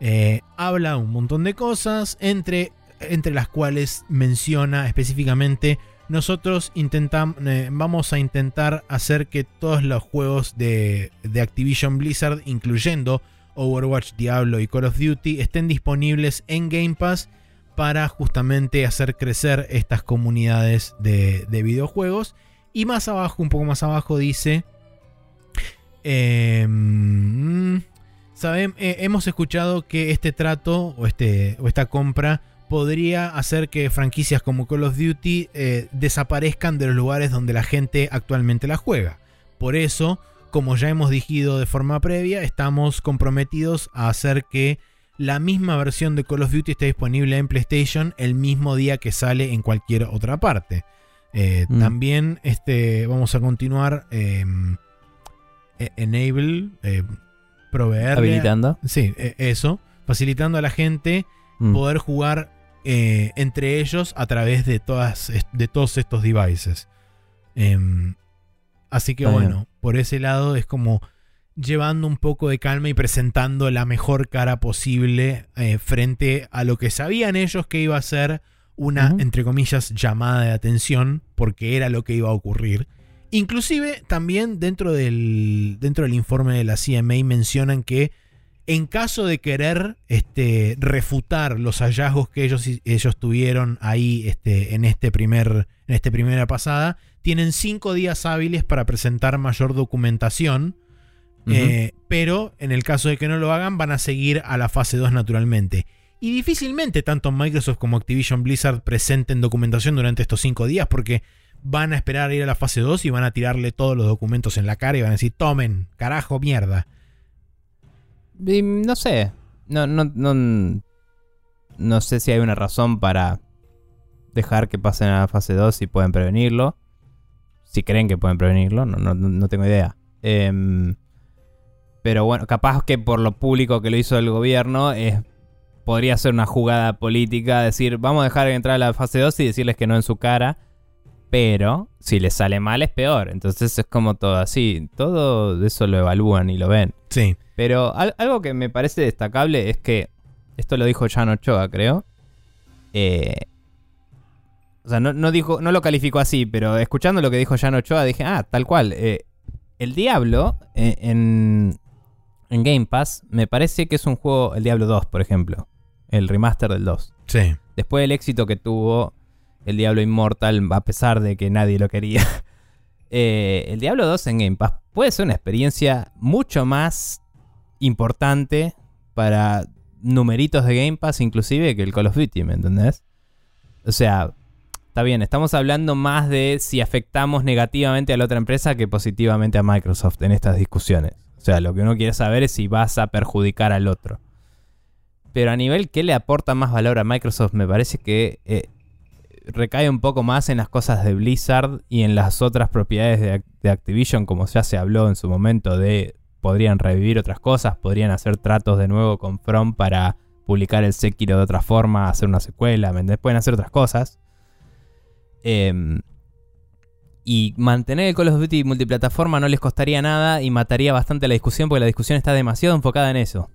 Eh, habla un montón de cosas, entre, entre las cuales menciona específicamente nosotros eh, vamos a intentar hacer que todos los juegos de, Activision Blizzard, incluyendo Overwatch, Diablo y Call of Duty, estén disponibles en Game Pass para justamente hacer crecer estas comunidades de, de videojuegos. Y más abajo, un poco más abajo, dice... em, sabem- eh, hemos escuchado que este trato o, este, o esta compra podría hacer que franquicias como Call of Duty eh, desaparezcan de los lugares donde la gente actualmente la juega. Por eso, como ya hemos dicho de forma previa, estamos comprometidos a hacer que la misma versión de Call of Duty esté disponible en PlayStation el mismo día que sale en cualquier otra parte. Eh, Mm. También este, vamos a continuar eh, e- enable, eh, proveer Habilitando. Sí, e- eso, facilitando a la gente Mm. poder jugar eh, entre ellos a través de, todas, de todos estos devices. Em, así que Está bien. bueno, por ese lado es como llevando un poco de calma y presentando la mejor cara posible eh, frente a lo que sabían ellos que iba a ser una, entre comillas, llamada de atención, porque era lo que iba a ocurrir. Inclusive también dentro del, dentro del informe de la CMA mencionan que en caso de querer este, refutar los hallazgos que ellos, ellos tuvieron ahí este, en, este primer, en esta primera pasada, tienen cinco días hábiles para presentar mayor documentación. Eh, pero en el caso de que no lo hagan, van a seguir a la fase 2 naturalmente. Y difícilmente tanto Microsoft como Activision Blizzard presenten documentación durante estos cinco días, porque van a esperar a ir a la fase 2 y van a tirarle todos los documentos en la cara y van a decir, tomen, carajo, mierda. No sé. No, no, no, no sé si hay una razón para dejar que pasen a la fase 2 si pueden prevenirlo. Si creen que pueden prevenirlo, no, no, no tengo idea. Em, pero bueno, capaz que por lo público que lo hizo el gobierno podría ser una jugada política, decir, vamos a dejar entrar a la fase 2 y decirles que no en su cara. Pero si les sale mal es peor. Entonces es como todo así. Todo eso lo evalúan y lo ven. Sí. Pero algo que me parece destacable es que, esto lo dijo Jan Ochoa, creo. Eh, o sea, no, dijo, no lo calificó así, pero escuchando lo que dijo Jan Ochoa dije, ah, tal cual. Eh, el Diablo eh, en, en Game Pass me parece que es un juego, el Diablo 2, por ejemplo. El remaster del 2. Sí. Después del éxito que tuvo el Diablo Immortal, a pesar de que nadie lo quería. Eh, el Diablo 2 en Game Pass puede ser una experiencia mucho más importante para numeritos de Game Pass, inclusive que el Call of Duty, ¿me entendés? O sea, está bien, estamos hablando más de si afectamos negativamente a la otra empresa que positivamente a Microsoft en estas discusiones. O sea, lo que uno quiere saber es si vas a perjudicar al otro. Pero a nivel que le aporta más valor a Microsoft, me parece que eh, recae un poco más en las cosas de Blizzard y en las otras propiedades de, Activision, como ya se habló en su momento de podrían revivir otras cosas, podrían hacer tratos de nuevo con From para publicar el Sekiro de otra forma, hacer una secuela, pueden hacer otras cosas. Em, y mantener el Call of Duty multiplataforma no les costaría nada y mataría bastante la discusión porque la discusión está demasiado enfocada en eso.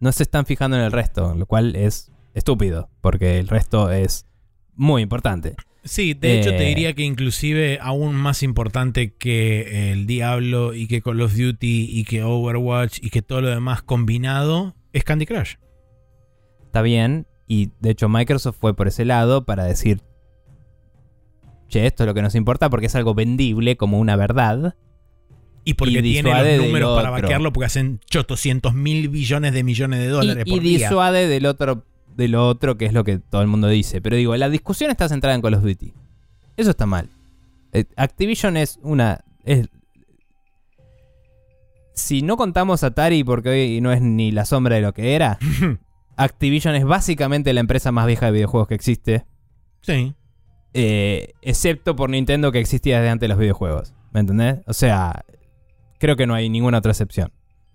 No se están fijando en el resto, lo cual es estúpido, porque el resto es muy importante. Sí, de hecho te Eh, diría que inclusive aún más importante que el Diablo y que Call of Duty y que Overwatch y que todo lo demás combinado es Candy Crush. Está bien, y de hecho Microsoft fue por ese lado para decir, che, esto es lo que nos importa porque es algo vendible como una verdad. Y porque Y tiene los números para vaquearlo porque hacen 800 mil billones de millones de dólares y por disuade del otro, del otro, que es lo que todo el mundo dice. Pero digo, la discusión está centrada en Call of Duty. Eso está mal. Eh, Activision es una... es- si no contamos Atari porque hoy no es ni la sombra de lo que era, Activision es básicamente la empresa más vieja de videojuegos que existe. Sí. Eh, excepto por Nintendo que existía desde antes de los videojuegos. ¿Me entendés? O sea, creo que no hay ninguna otra excepción.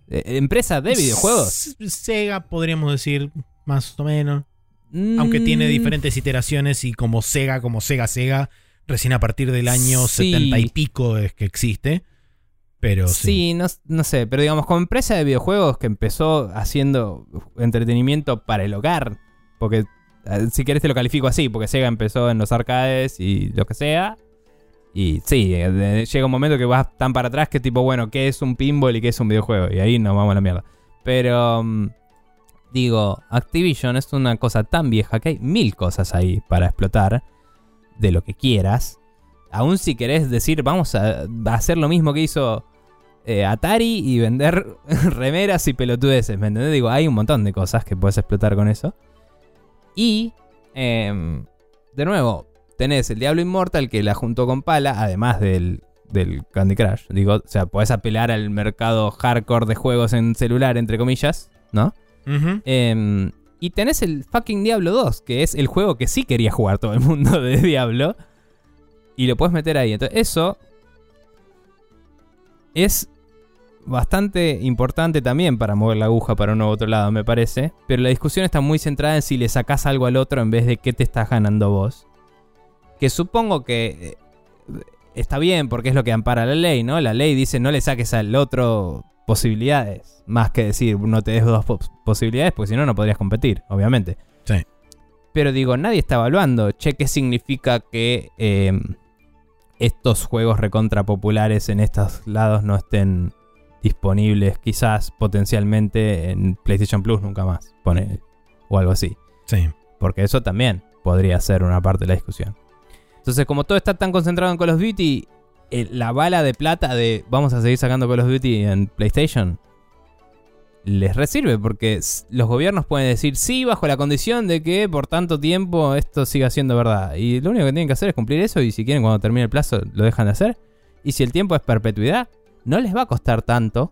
Eh, ¿Empresa de videojuegos? Sega podríamos decir más o menos. Aunque tiene Mm, diferentes iteraciones y como Sega, como Sega Sega, recién a partir del año Sí. 70 y pico es que existe. Pero sí. Sí, no, no sé, pero digamos, como empresa de videojuegos que empezó haciendo entretenimiento para el hogar, porque si querés te lo califico así, porque Sega empezó en los arcades y lo que sea. Y sí, eh, llega un momento que vas tan para atrás que tipo, bueno, ¿qué es un pinball y qué es un videojuego? Y ahí nos vamos a la mierda. Pero, mm, digo, Activision es una cosa tan vieja que hay mil cosas ahí para explotar de lo que quieras. Aún si querés decir, vamos a, hacer lo mismo que hizo eh, Atari y vender remeras y pelotudeces, ¿me entendés? Digo, hay un montón de cosas que puedes explotar con eso. Y, em, de nuevo, tenés el Diablo Immortal que la juntó con Pala, además del, del Candy Crush. Digo, o sea, podés apelar al mercado hardcore de juegos en celular, entre comillas, ¿no? Em, y tenés el fucking Diablo 2, que es el juego que sí quería jugar todo el mundo de Diablo. Y lo puedes meter ahí. Entonces, eso es bastante importante también para mover la aguja para uno u otro lado, me parece. Pero la discusión está muy centrada en si le sacás algo al otro en vez de qué te estás ganando vos. Que supongo que eh, está bien porque es lo que ampara la ley, ¿no? La ley dice no le saques al otro posibilidades. Más que decir no te des dos pos- posibilidades, porque si no, no podrías competir, obviamente. Sí. Pero digo, nadie está evaluando, che, ¿qué significa que eh, estos juegos recontra populares en estos lados no estén disponibles quizás potencialmente en PlayStation Plus nunca más, pone o algo así? Sí. Porque eso también podría ser una parte de la discusión. Entonces, como todo está tan concentrado en Call of Duty, eh, la bala de plata de vamos a seguir sacando Call of Duty en PlayStation les resirve porque los gobiernos pueden decir sí bajo la condición de que por tanto tiempo esto siga siendo verdad. Y lo único que tienen que hacer es cumplir eso y si quieren cuando termine el plazo lo dejan de hacer. Y si el tiempo es perpetuidad, no les va a costar tanto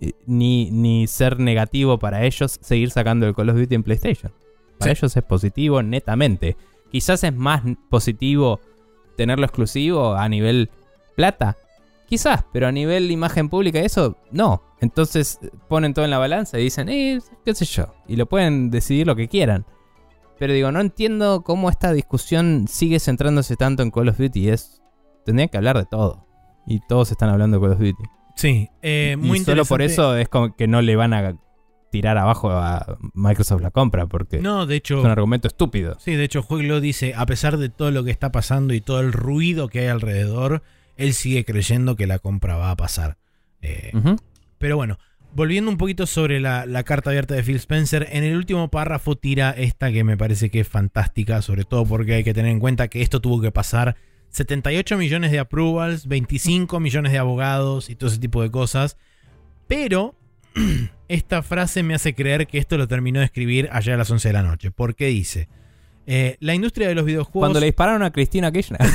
eh, ni, ni ser negativo para ellos seguir sacando el Call of Duty en PlayStation. Para Sí. ellos es positivo netamente. Quizás es más positivo tenerlo exclusivo a nivel plata. Quizás, pero a nivel imagen pública eso, no. Entonces ponen todo en la balanza y dicen, eh, qué sé yo. Y lo pueden decidir lo que quieran. Pero digo, no entiendo cómo esta discusión sigue centrándose tanto en Call of Duty. Es, tendrían que hablar de todo. Y todos están hablando de Call of Duty. Sí, eh, muy y solo por eso es como que no le van a tirar abajo a Microsoft la compra, porque No, de hecho, es un argumento estúpido. Sí, de hecho, Jueglo dice, a pesar de todo lo que está pasando y todo el ruido que hay alrededor, él sigue creyendo que la compra va a pasar. Eh. Pero bueno, volviendo un poquito sobre la, la carta abierta de Phil Spencer, en el último párrafo tira esta que me parece que es fantástica, sobre todo porque hay que tener en cuenta que esto tuvo que pasar 78 millones de approvals, 25 millones de abogados y todo ese tipo de cosas. Pero esta frase me hace creer que esto lo terminó de escribir allá a las 11 de la noche. Porque dice, eh, la industria de los videojuegos... Cuando le dispararon a Cristina Kirchner.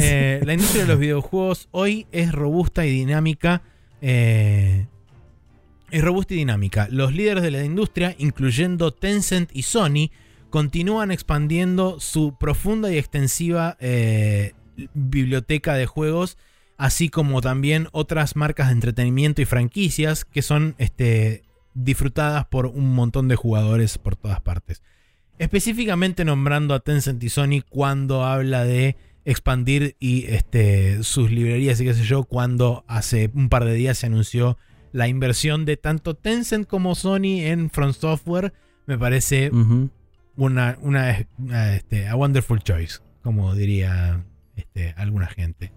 Eh, la industria de los videojuegos hoy es robusta y dinámica. eh, es robusta y dinámica. Los líderes de la industria, incluyendo Tencent y Sony, continúan expandiendo su profunda y extensiva biblioteca de juegos, así como también otras marcas de entretenimiento y franquicias que son este, disfrutadas por un montón de jugadores por todas partes. Específicamente nombrando a Tencent y Sony cuando habla de expandir y este, sus librerías y qué sé yo, cuando hace un par de días se anunció la inversión de tanto Tencent como Sony en Front Software, me parece una, una, una, este, a wonderful choice, como diría este, alguna gente.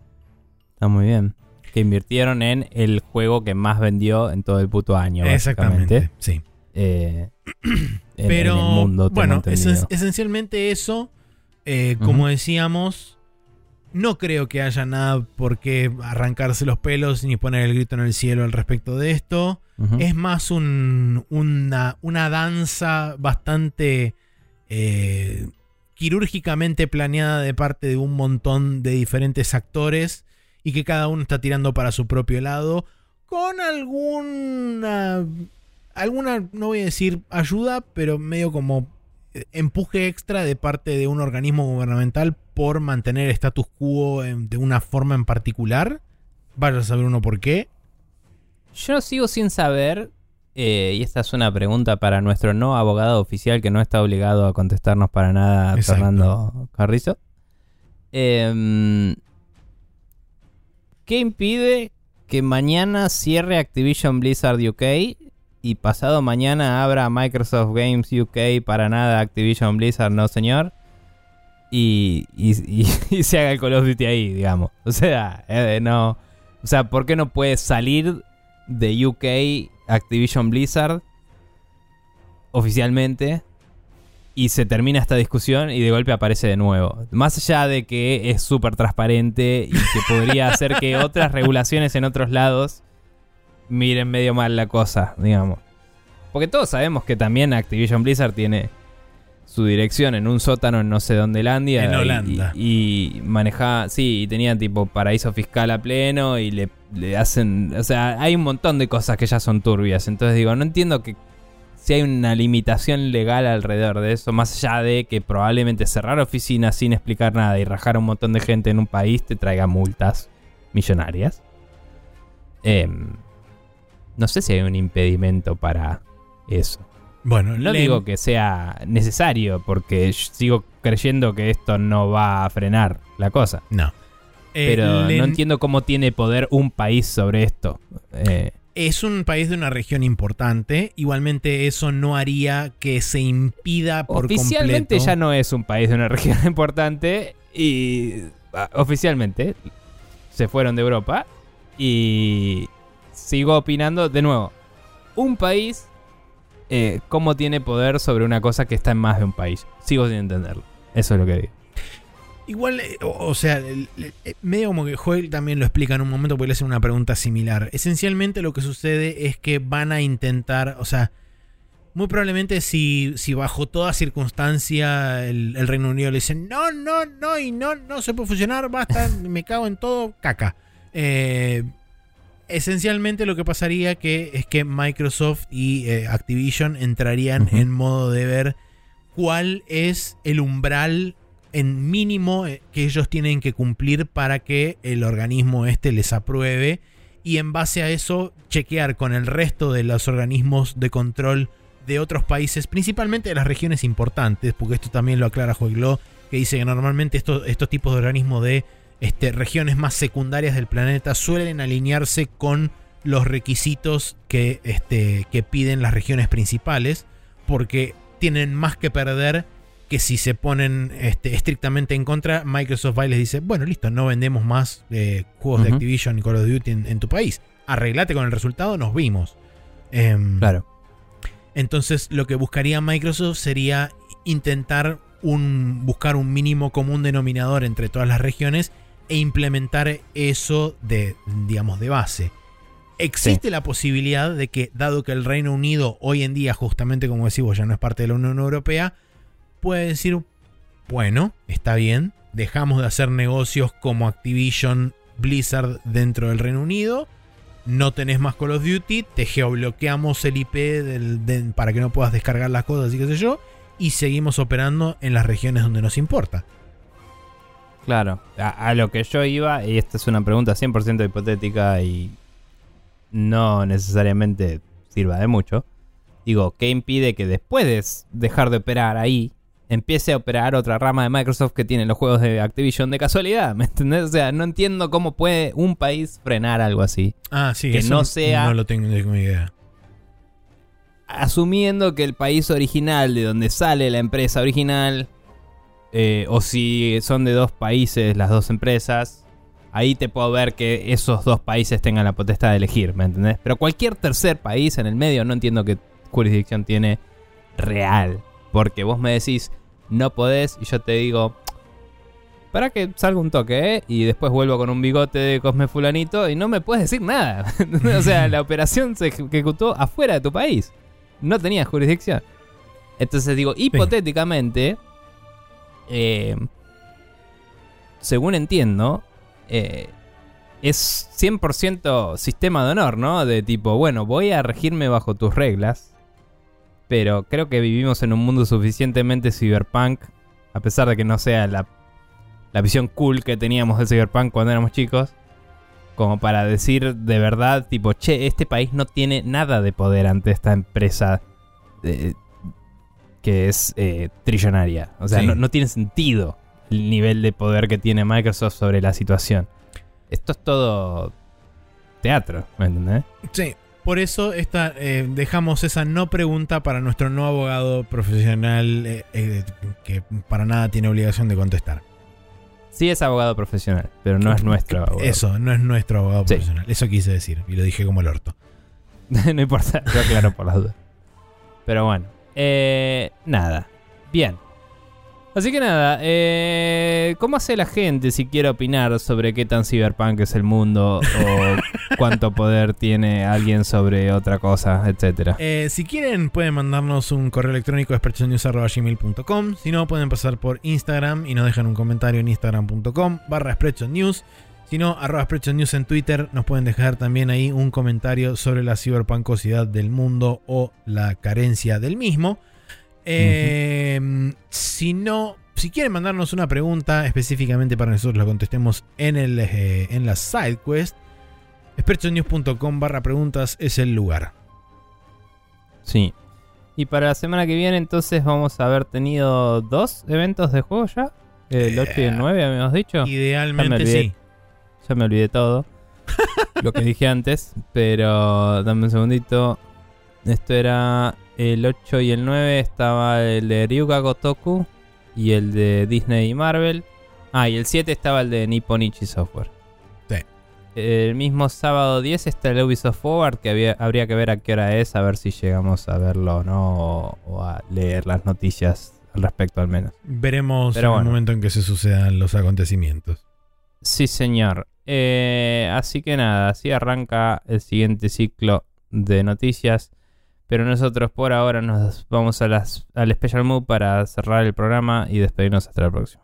Está muy bien. Que invirtieron en el juego que más vendió en todo el puto año. Exactamente, sí. Eh, en- Pero en el mundo, tengo bueno, esencialmente eso, eh, como decíamos, no creo que haya nada por qué arrancarse los pelos ni poner el grito en el cielo al respecto de esto. Es más un- una, una danza bastante eh, quirúrgicamente planeada de parte de un montón de diferentes actores y que cada uno está tirando para su propio lado con alguna alguna no voy a decir ayuda pero medio como eh, empuje extra de parte de un organismo gubernamental por mantener el status quo en- de una forma en particular vaya a saber uno por qué Yo sigo sin saber, eh, y esta es una pregunta para nuestro no abogado oficial que no está obligado a contestarnos para nada, Exacto. Fernando Carrizo. Em, ¿Qué impide que mañana cierre Activision Blizzard UK y pasado mañana abra Microsoft Games UK para nada Activision Blizzard, no señor? Y, se haga el Call of Duty ahí, digamos. O sea, eh, no. O sea, ¿por qué no puede salir de UK Activision Blizzard oficialmente y se termina esta discusión y de golpe aparece de nuevo. Más allá de que es súper transparente y que podría hacer que otras regulaciones en otros lados miren medio mal la cosa, digamos. Porque todos sabemos que también Activision Blizzard tiene su dirección en un sótano en no sé dónde Landia. En y- Holanda. Y, y manejaba, sí, y tenía tipo paraíso fiscal a pleno y le, le hacen, o sea, hay un montón de cosas que ya son turbias. Entonces digo, no entiendo que si hay una limitación legal alrededor de eso, más allá de que probablemente cerrar oficinas sin explicar nada y rajar a un montón de gente en un país te traiga multas millonarias. Em, no sé si hay un impedimento para eso. bueno No le- digo que sea necesario, porque yo sigo creyendo que esto no va a frenar la cosa. No. Eh, Pero le- no entiendo cómo tiene poder un país sobre esto. Eh, Es un país de una región importante. Igualmente, eso no haría que se impida por oficialmente completo. ya no es un país de una región importante y ah, oficialmente se fueron de Europa y sigo opinando de nuevo. Un país, eh, ¿cómo tiene poder sobre una cosa que está en más de un país? Sigo sin entenderlo. Eso es lo que digo. Igual, eh, o, sea, eh, medio como que Joel también lo explica en un momento porque le hacen una pregunta similar. Esencialmente lo que sucede es que van a intentar, o sea, muy probablemente si, si bajo toda circunstancia el, el Reino Unido le dice no, no, no, y no, no se puede funcionar, basta, me cago en todo, caca. Eh, esencialmente lo que pasaría que es que Microsoft y eh, Activision entrarían en modo de ver cuál es el umbral en mínimo eh, que ellos tienen que cumplir para que el organismo este les apruebe y en base a eso chequear con el resto de los organismos de control de otros países, principalmente de las regiones importantes, porque esto también lo aclara Joeglo, que dice que normalmente estos, estos tipos de organismos de este, regiones más secundarias del planeta suelen alinearse con los requisitos que, este, que piden las regiones principales, porque tienen más que perder que si se ponen este, estrictamente en contra, Microsoft va y les dice, bueno, listo, no vendemos más eh, juegos de. Activision y Call of Duty en, en tu país. Arreglate con el resultado, nos vimos. Em, Claro. entonces lo que buscaría Microsoft sería intentar un, buscar un mínimo común denominador entre todas las regiones e implementar eso de, digamos, de base. Existe la posibilidad de que, dado que el Reino Unido hoy en día, justamente como decimos, ya no es parte de la Unión Europea, puede decir, bueno, está bien, dejamos de hacer negocios como Activision Blizzard dentro del Reino Unido, no tenés más Call of Duty, te geobloqueamos el IP para que no puedas descargar las cosas y qué sé yo, y seguimos operando en las regiones donde nos importa. Claro, a, a lo que yo iba, y esta es una pregunta 100% hipotética y no necesariamente sirva de mucho. Digo, ¿qué impide que después de dejar de operar ahí, empiece a operar otra rama de Microsoft que tiene los juegos de Activision de casualidad? ¿Me entendés? O sea, no entiendo cómo puede un país frenar algo así. Ah, sí, Que eso no sea- No lo tengo, tengo idea. asumiendo que el país original de donde sale la empresa original, eh, o si son de dos países las dos empresas, ahí te puedo ver que esos dos países tengan la potestad de elegir, ¿me entendés? Pero cualquier tercer país en el medio no entiendo qué jurisdicción tiene real. Porque vos me decís, no podés, y yo te digo, para que salga un toque, ¿eh? Y después vuelvo con un bigote de Cosme Fulanito y no me puedes decir nada. o sea, la operación se ejecutó afuera de tu país. No tenías jurisdicción. Entonces digo, hipotéticamente, eh, según entiendo, eh, es 100% sistema de honor, ¿no? De tipo, bueno, voy a regirme bajo tus reglas, pero creo que vivimos en un mundo suficientemente cyberpunk, a pesar de que no sea la, la visión cool que teníamos de cyberpunk cuando éramos chicos, como para decir de verdad, tipo, che, este país no tiene nada de poder ante esta empresa eh, que es eh, trillonaria. O sea, Sí. no, no tiene sentido el nivel de poder que tiene Microsoft sobre la situación. Esto es todo teatro, ¿me entendés? Sí, por eso esta, eh, dejamos esa no pregunta para nuestro no abogado profesional eh, eh, que para nada tiene obligación de contestar. Sí es abogado profesional, pero no es nuestro abogado. Eso, no es nuestro abogado Sí. profesional. Eso quise decir y lo dije como el orto. no importa, yo aclaro por las dudas. Pero bueno, eh, nada. Bien. Así que nada, eh, ¿cómo hace la gente si quiere opinar sobre qué tan cyberpunk es el mundo o cuánto poder tiene alguien sobre otra cosa, etcétera? Eh, si quieren, pueden mandarnos un correo electrónico a sprechonews.gmail.com. Si no, pueden pasar por Instagram y nos dejan un comentario en instagram.com barra News. Si no, arroba News en Twitter. Nos pueden dejar también ahí un comentario sobre la ciberpancosidad del mundo o la carencia del mismo. Eh, Si no, si quieren mandarnos una pregunta específicamente para nosotros la contestemos en, el, eh, en la SideQuest, sprechonews.com barra preguntas es el lugar. Sí. Y para la semana que viene entonces vamos a haber tenido dos eventos de juego ya. El 8 y el 9 habíamos dicho. Ya Idealmente olvidé. sí. Ya me olvidé todo. lo que dije antes. Pero dame un segundito. Esto era el 8 y el 9. Estaba el de Ryuga Gotoku. Y el de Disney y Marvel. Ah, y el 7 estaba el de Nipponichi Software. Sí. El mismo sábado 10 está el Ubisoft Forward. Que había- habría que ver a qué hora es. A ver si llegamos a verlo o no. O, o a leer las noticias al respecto al menos. Veremos Pero en el momento en que se sucedan los acontecimientos. Sí, señor. Eh, así que nada, así arranca el siguiente ciclo de noticias. Pero nosotros por ahora nos vamos a las, al Special Move para cerrar el programa y despedirnos hasta la próxima.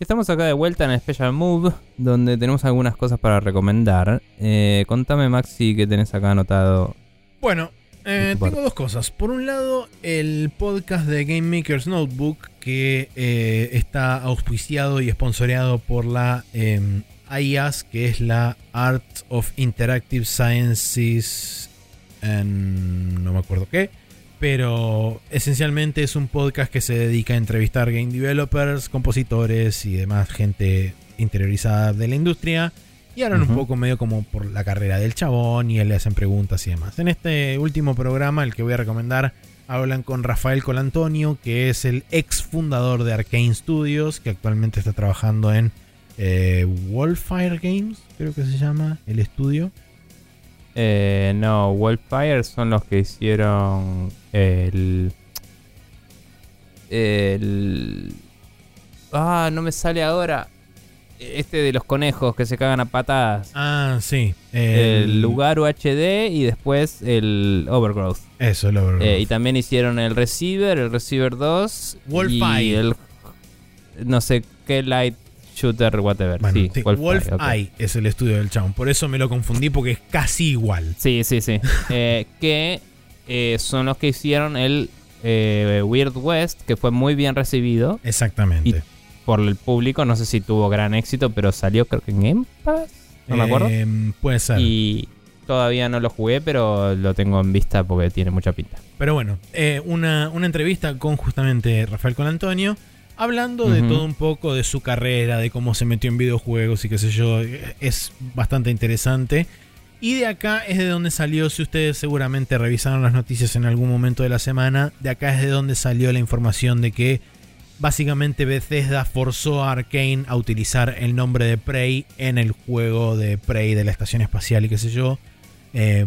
Estamos acá de vuelta en el Special Move, donde tenemos algunas cosas para recomendar. Eh, contame, Maxi, que tenés acá anotado. Bueno, eh, tengo dos cosas. Por un lado, el podcast de Game Maker's Notebook, que eh, está auspiciado y esponsoreado por la IAS, que es la Art of Interactive Sciences. en- no me acuerdo qué. Pero esencialmente es un podcast que se dedica a entrevistar game developers, compositores y demás gente interiorizada de la industria. Y hablan un poco medio como por la carrera del chabón y le hacen preguntas y demás. En este último programa, el que voy a recomendar, hablan con Rafael Colantonio, que es el ex fundador de Arkane Studios, que actualmente está trabajando en eh, Wildfire Games, creo que se llama el estudio. Eh, no, Wildfire son los que hicieron el. El. Ah, no me sale ahora. Este de los conejos que se cagan a patadas. Ah, sí. El lugar UHD y después el Overgrowth. Eso, el Overgrowth. Eh, y también hicieron el Receiver, el Receiver 2. Wolfeye. Y el. No sé qué Light Shooter, whatever. Bueno, sí, Wolf ok. Eye es el estudio del chabón. Por eso me lo confundí porque es casi igual. Sí, sí, sí. Eh, que eh, son los que hicieron el eh, Weird West, que fue muy bien recibido Exactamente. por el público. No sé si tuvo gran éxito, pero salió creo que en Game Pass. No me acuerdo. Eh, puede ser. Y todavía no lo jugué, pero lo tengo en vista porque tiene mucha pinta. Pero bueno, eh, una, una entrevista con justamente Rafael Colantonio, hablando de todo un poco de su carrera, de cómo se metió en videojuegos y qué sé yo. Es bastante interesante. Y de acá es de donde salió, si ustedes seguramente revisaron las noticias en algún momento de la semana, de acá es de donde salió la información de que básicamente Bethesda forzó a Arkane a utilizar el nombre de Prey en el juego de Prey de la estación espacial y qué sé yo. eh,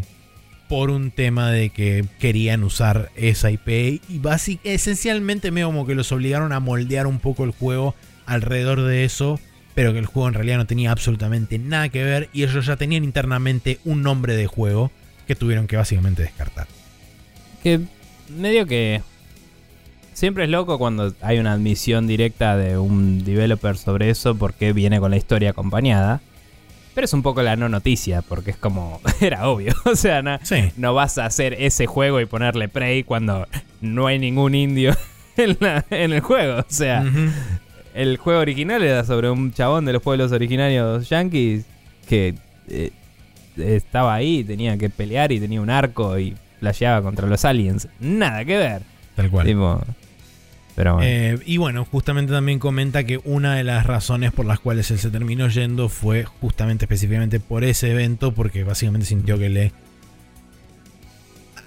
por un tema de que querían usar esa IP y basi- esencialmente medio como que los obligaron a moldear un poco el juego alrededor de eso, pero que el juego en realidad no tenía absolutamente nada que ver y ellos ya tenían internamente un nombre de juego que tuvieron que básicamente descartar. Que medio que siempre es loco cuando hay una admisión directa de un developer sobre eso porque viene con la historia acompañada. Pero es un poco la no noticia, porque es como, era obvio. O sea, no, Sí, no vas a hacer ese juego y ponerle Prey cuando no hay ningún indio en, la- en el juego. O sea, el juego original era sobre un chabón de los pueblos originarios yankees que eh, estaba ahí, tenía que pelear y tenía un arco y flasheaba contra los aliens. Nada que ver. tal cual. Tipo, pero bueno. Eh, y bueno, justamente también comenta que una de las razones por las cuales él se terminó yendo fue justamente específicamente por ese evento, porque básicamente sintió que le...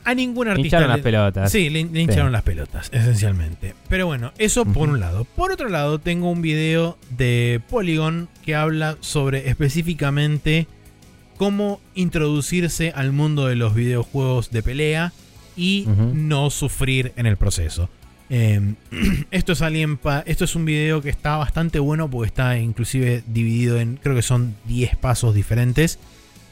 A ningún artista... hincharon le- las pelotas. Sí, le, le hincharon Sí. las pelotas, esencialmente. Pero bueno, eso por un lado. Por otro lado, tengo un video de Polygon que habla sobre específicamente cómo introducirse al mundo de los videojuegos de pelea y no sufrir en el proceso. Eh, esto, es pa- esto es un video que está bastante bueno porque está inclusive dividido en, creo que son 10 pasos diferentes,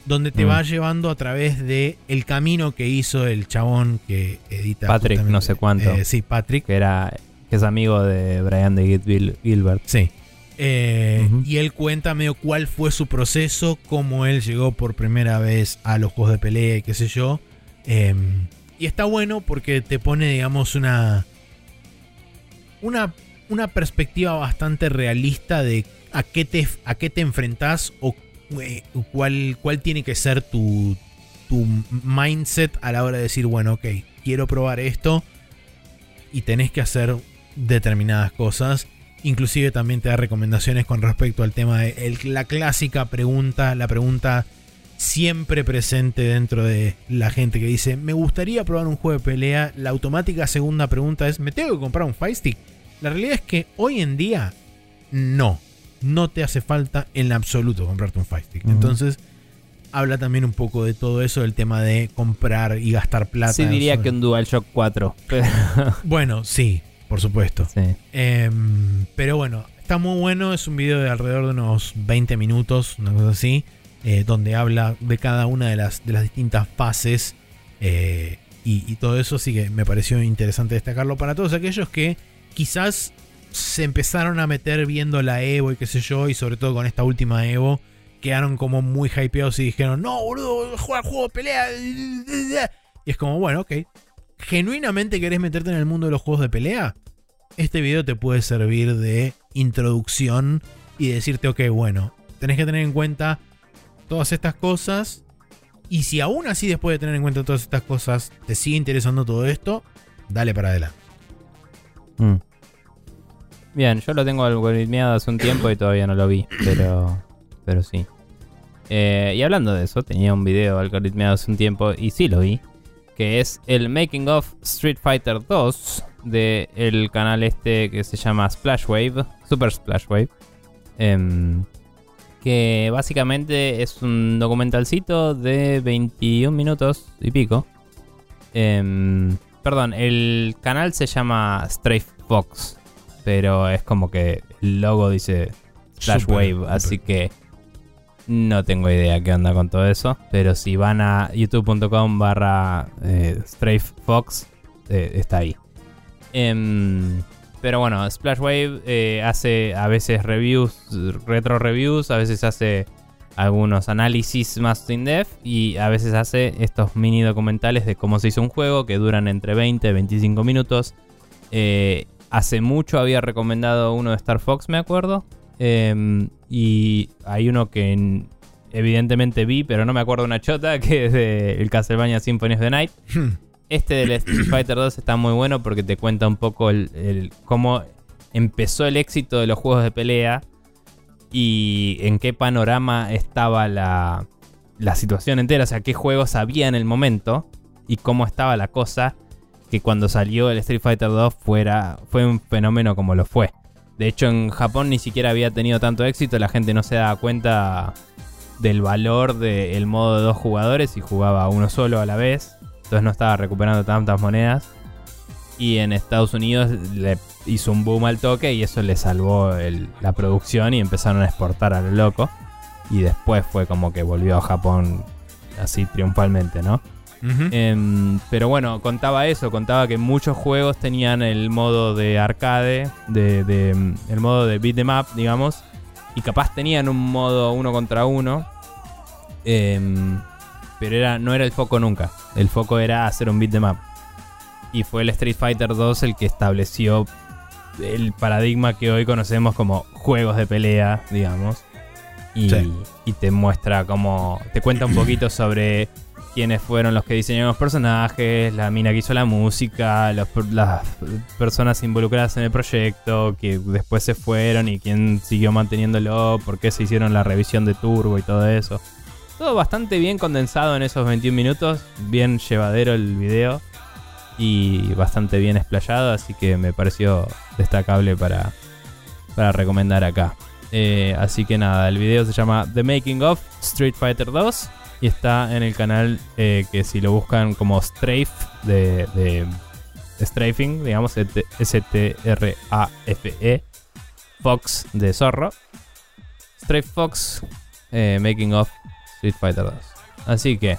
donde te Mm. va llevando a través de el camino que hizo el chabón que edita. Patrick, no sé cuánto. Eh, sí, Patrick. Que era que es amigo de Brian de Gil- Gilbert. Sí. Eh. Y él cuenta medio cuál fue su proceso, cómo él llegó por primera vez a los juegos de pelea y qué sé yo. Eh, y está bueno porque te pone, digamos, una, una, una perspectiva bastante realista de a qué te, a qué te enfrentás o eh, cuál, cuál tiene que ser tu, tu mindset a la hora de decir, bueno, ok, quiero probar esto y tenés que hacer determinadas cosas. Inclusive también te da recomendaciones con respecto al tema de la clásica pregunta, la pregunta siempre presente dentro de la gente que dice, me gustaría probar un juego de pelea. La automática segunda pregunta es, ¿me tengo que comprar un Fire Stick? La realidad es que hoy en día no, no te hace falta en absoluto comprarte un Fire Stick. Entonces habla también un poco de todo eso, del tema de comprar y gastar plata. Sí, diría que un DualShock 4. Pero, Bueno, sí, por supuesto. sí. Em, pero bueno, está muy bueno. Es un video de alrededor de unos 20 minutos, una cosa así, eh, donde habla de cada una de las, de las distintas fases eh, y, y todo eso. Así que me pareció interesante destacarlo para todos aquellos que quizás se empezaron a meter viendo la Evo y qué sé yo, y sobre todo con esta última Evo, quedaron como muy hypeados y dijeron: No, boludo, juega juego de pelea. Y es como, bueno, ok. ¿Genuinamente querés meterte en el mundo de los juegos de pelea? este video te puede servir de introducción y decirte, ok, bueno, tenés que tener en cuenta todas estas cosas. Y si aún así, después de tener en cuenta todas estas cosas, te sigue interesando todo esto, dale para adelante. Mm. Bien, yo lo tengo algoritmeado hace un tiempo y todavía no lo vi, pero, pero sí. Eh, y hablando de eso, tenía un video algoritmeado hace un tiempo y sí lo vi, que es el Making of Street Fighter 2 del canal este que se llama Splash Wave, Super Splash Wave. Em, que básicamente es un documentalcito de 21 minutos y pico. Em, perdón, el canal se llama Strafe Fox, pero es como que el logo dice Splash Super, Wave, super. así que no tengo idea qué onda con todo eso. Pero si van a youtube.com barra eh, Fox, eh, está ahí. Em, pero bueno, Splash Wave eh, hace a veces reviews, retro reviews, a veces hace algunos análisis más in-depth y a veces hace estos mini documentales de cómo se hizo un juego que duran entre 20 y 25 minutos. Eh, hace mucho había recomendado uno de Star Fox, me acuerdo. Em, y hay uno que en- evidentemente vi, pero no me acuerdo una chota, que es de el Castlevania Symphony of the Night. Este del Street Fighter 2 está muy bueno porque te cuenta un poco el, el- cómo empezó el éxito de los juegos de pelea y en qué panorama estaba la, la situación entera, o sea, qué juegos había en el momento y cómo estaba la cosa que cuando salió el Street Fighter 2 fuera, fue un fenómeno como lo fue. De hecho, en Japón ni siquiera había tenido tanto éxito, la gente no se daba cuenta del valor del modo de dos jugadores y jugaba uno solo a la vez. Entonces no estaba recuperando tantas monedas. Y en Estados Unidos le hizo un boom al toque y eso le salvó el- la producción y empezaron a exportar a lo loco. Y después fue como que volvió a Japón así triunfalmente, ¿no? Em, pero bueno, contaba eso, contaba que muchos juegos tenían el modo de arcade, de, de, em, el modo de beat 'em up, digamos, y capaz tenían un modo uno contra uno, em, pero era, no era el foco nunca. El foco era hacer un beat 'em up. Y fue el Street Fighter 2 el que estableció el paradigma que hoy conocemos como juegos de pelea, digamos. Y, Sí. y te muestra como. Te cuenta un poquito sobre quiénes fueron los que diseñaron los personajes, la mina que hizo la música, los las personas involucradas en el proyecto, que después se fueron y quién siguió manteniéndolo, por qué se hicieron la revisión de Turbo y todo eso. Todo bastante bien condensado en esos 21 minutos, bien llevadero el video y bastante bien explayado, así que me pareció destacable para, para recomendar acá. Eh, así que nada, el video se llama The Making of Street Fighter 2 y está en el canal eh, que si lo buscan como Strafe de, de Strafing, digamos, S-T-R-A-F-E, E, Fox de Zorro. Strafe Fox eh, Making of Street Fighter 2. Así que,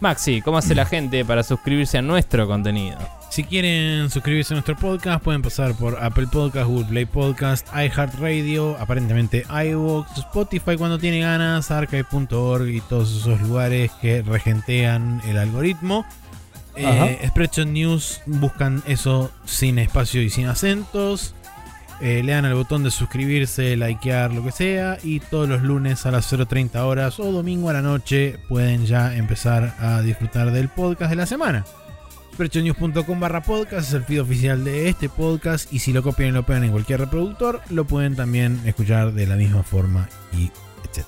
Maxi, ¿cómo hace la gente para suscribirse a nuestro contenido? Si quieren suscribirse a nuestro podcast, pueden pasar por Apple Podcast, Google Play Podcast, iHeartRadio, aparentemente iVoox, Spotify cuando tiene ganas, archive.org y todos esos lugares que regentean el algoritmo. Eh, Spreadshot News buscan eso sin espacio y sin acentos. Eh, le al botón de suscribirse, likear, lo que sea. Y todos los lunes a las 0.30 horas o domingo a la noche pueden ya empezar a disfrutar del podcast de la semana. Sprechonews.com barra podcast es el feed oficial de este podcast y si lo copian y lo pegan en cualquier reproductor, lo pueden también escuchar de la misma forma y etc.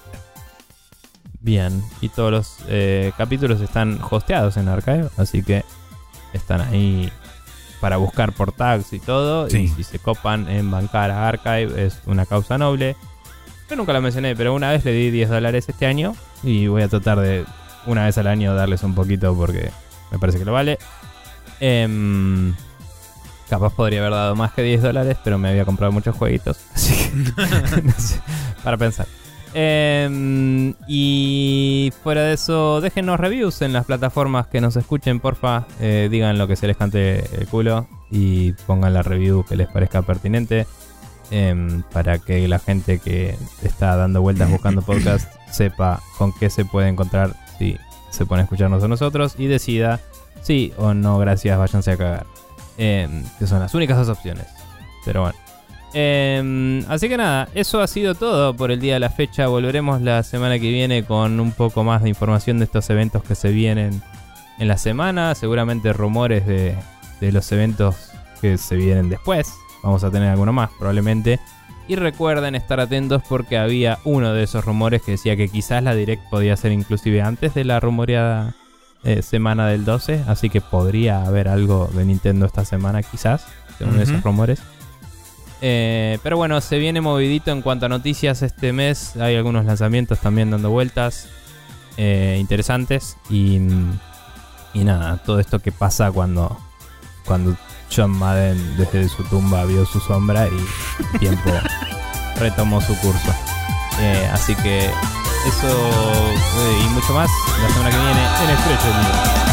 Bien, y todos los eh, capítulos están hosteados en Archive, así que están ahí para buscar por tags y todo. Sí. Y si se copan en bancar a Archive, es una causa noble. Yo nunca lo mencioné, pero una vez le di 10 dólares este año y voy a tratar de una vez al año darles un poquito porque me parece que lo vale. Em, capaz podría haber dado más que 10 dólares, pero me había comprado muchos jueguitos. Así que, no sé, para pensar. Em, y fuera de eso, déjenos reviews en las plataformas que nos escuchen, porfa. Eh, digan lo que se les cante el culo y pongan la review que les parezca pertinente. em, para que la gente que está dando vueltas buscando podcast sepa con qué se puede encontrar si se pone a escucharnos a nosotros y decida sí o no, gracias, váyanse a cagar. Em, que son las únicas dos opciones. Pero bueno. Em, así que nada, eso ha sido todo por el día de la fecha. Volveremos la semana que viene con un poco más de información de estos eventos que se vienen en la semana. Seguramente rumores de, de los eventos que se vienen después. Vamos a tener alguno más probablemente. Y recuerden estar atentos porque había uno de esos rumores que decía que quizás la Direct podía ser inclusive antes de la rumoreada eh, semana del 12. Así que podría haber algo de Nintendo esta semana quizás, según Ujú. esos rumores. Eh, pero bueno, se viene movidito en cuanto a noticias este mes. Hay algunos lanzamientos también dando vueltas eh, interesantes. Y, y nada, todo esto que pasa cuando, cuando John Madden desde su tumba vio su sombra y tiempo retomó su curso. Eh, así que eso y mucho más la semana que viene en Estrecho.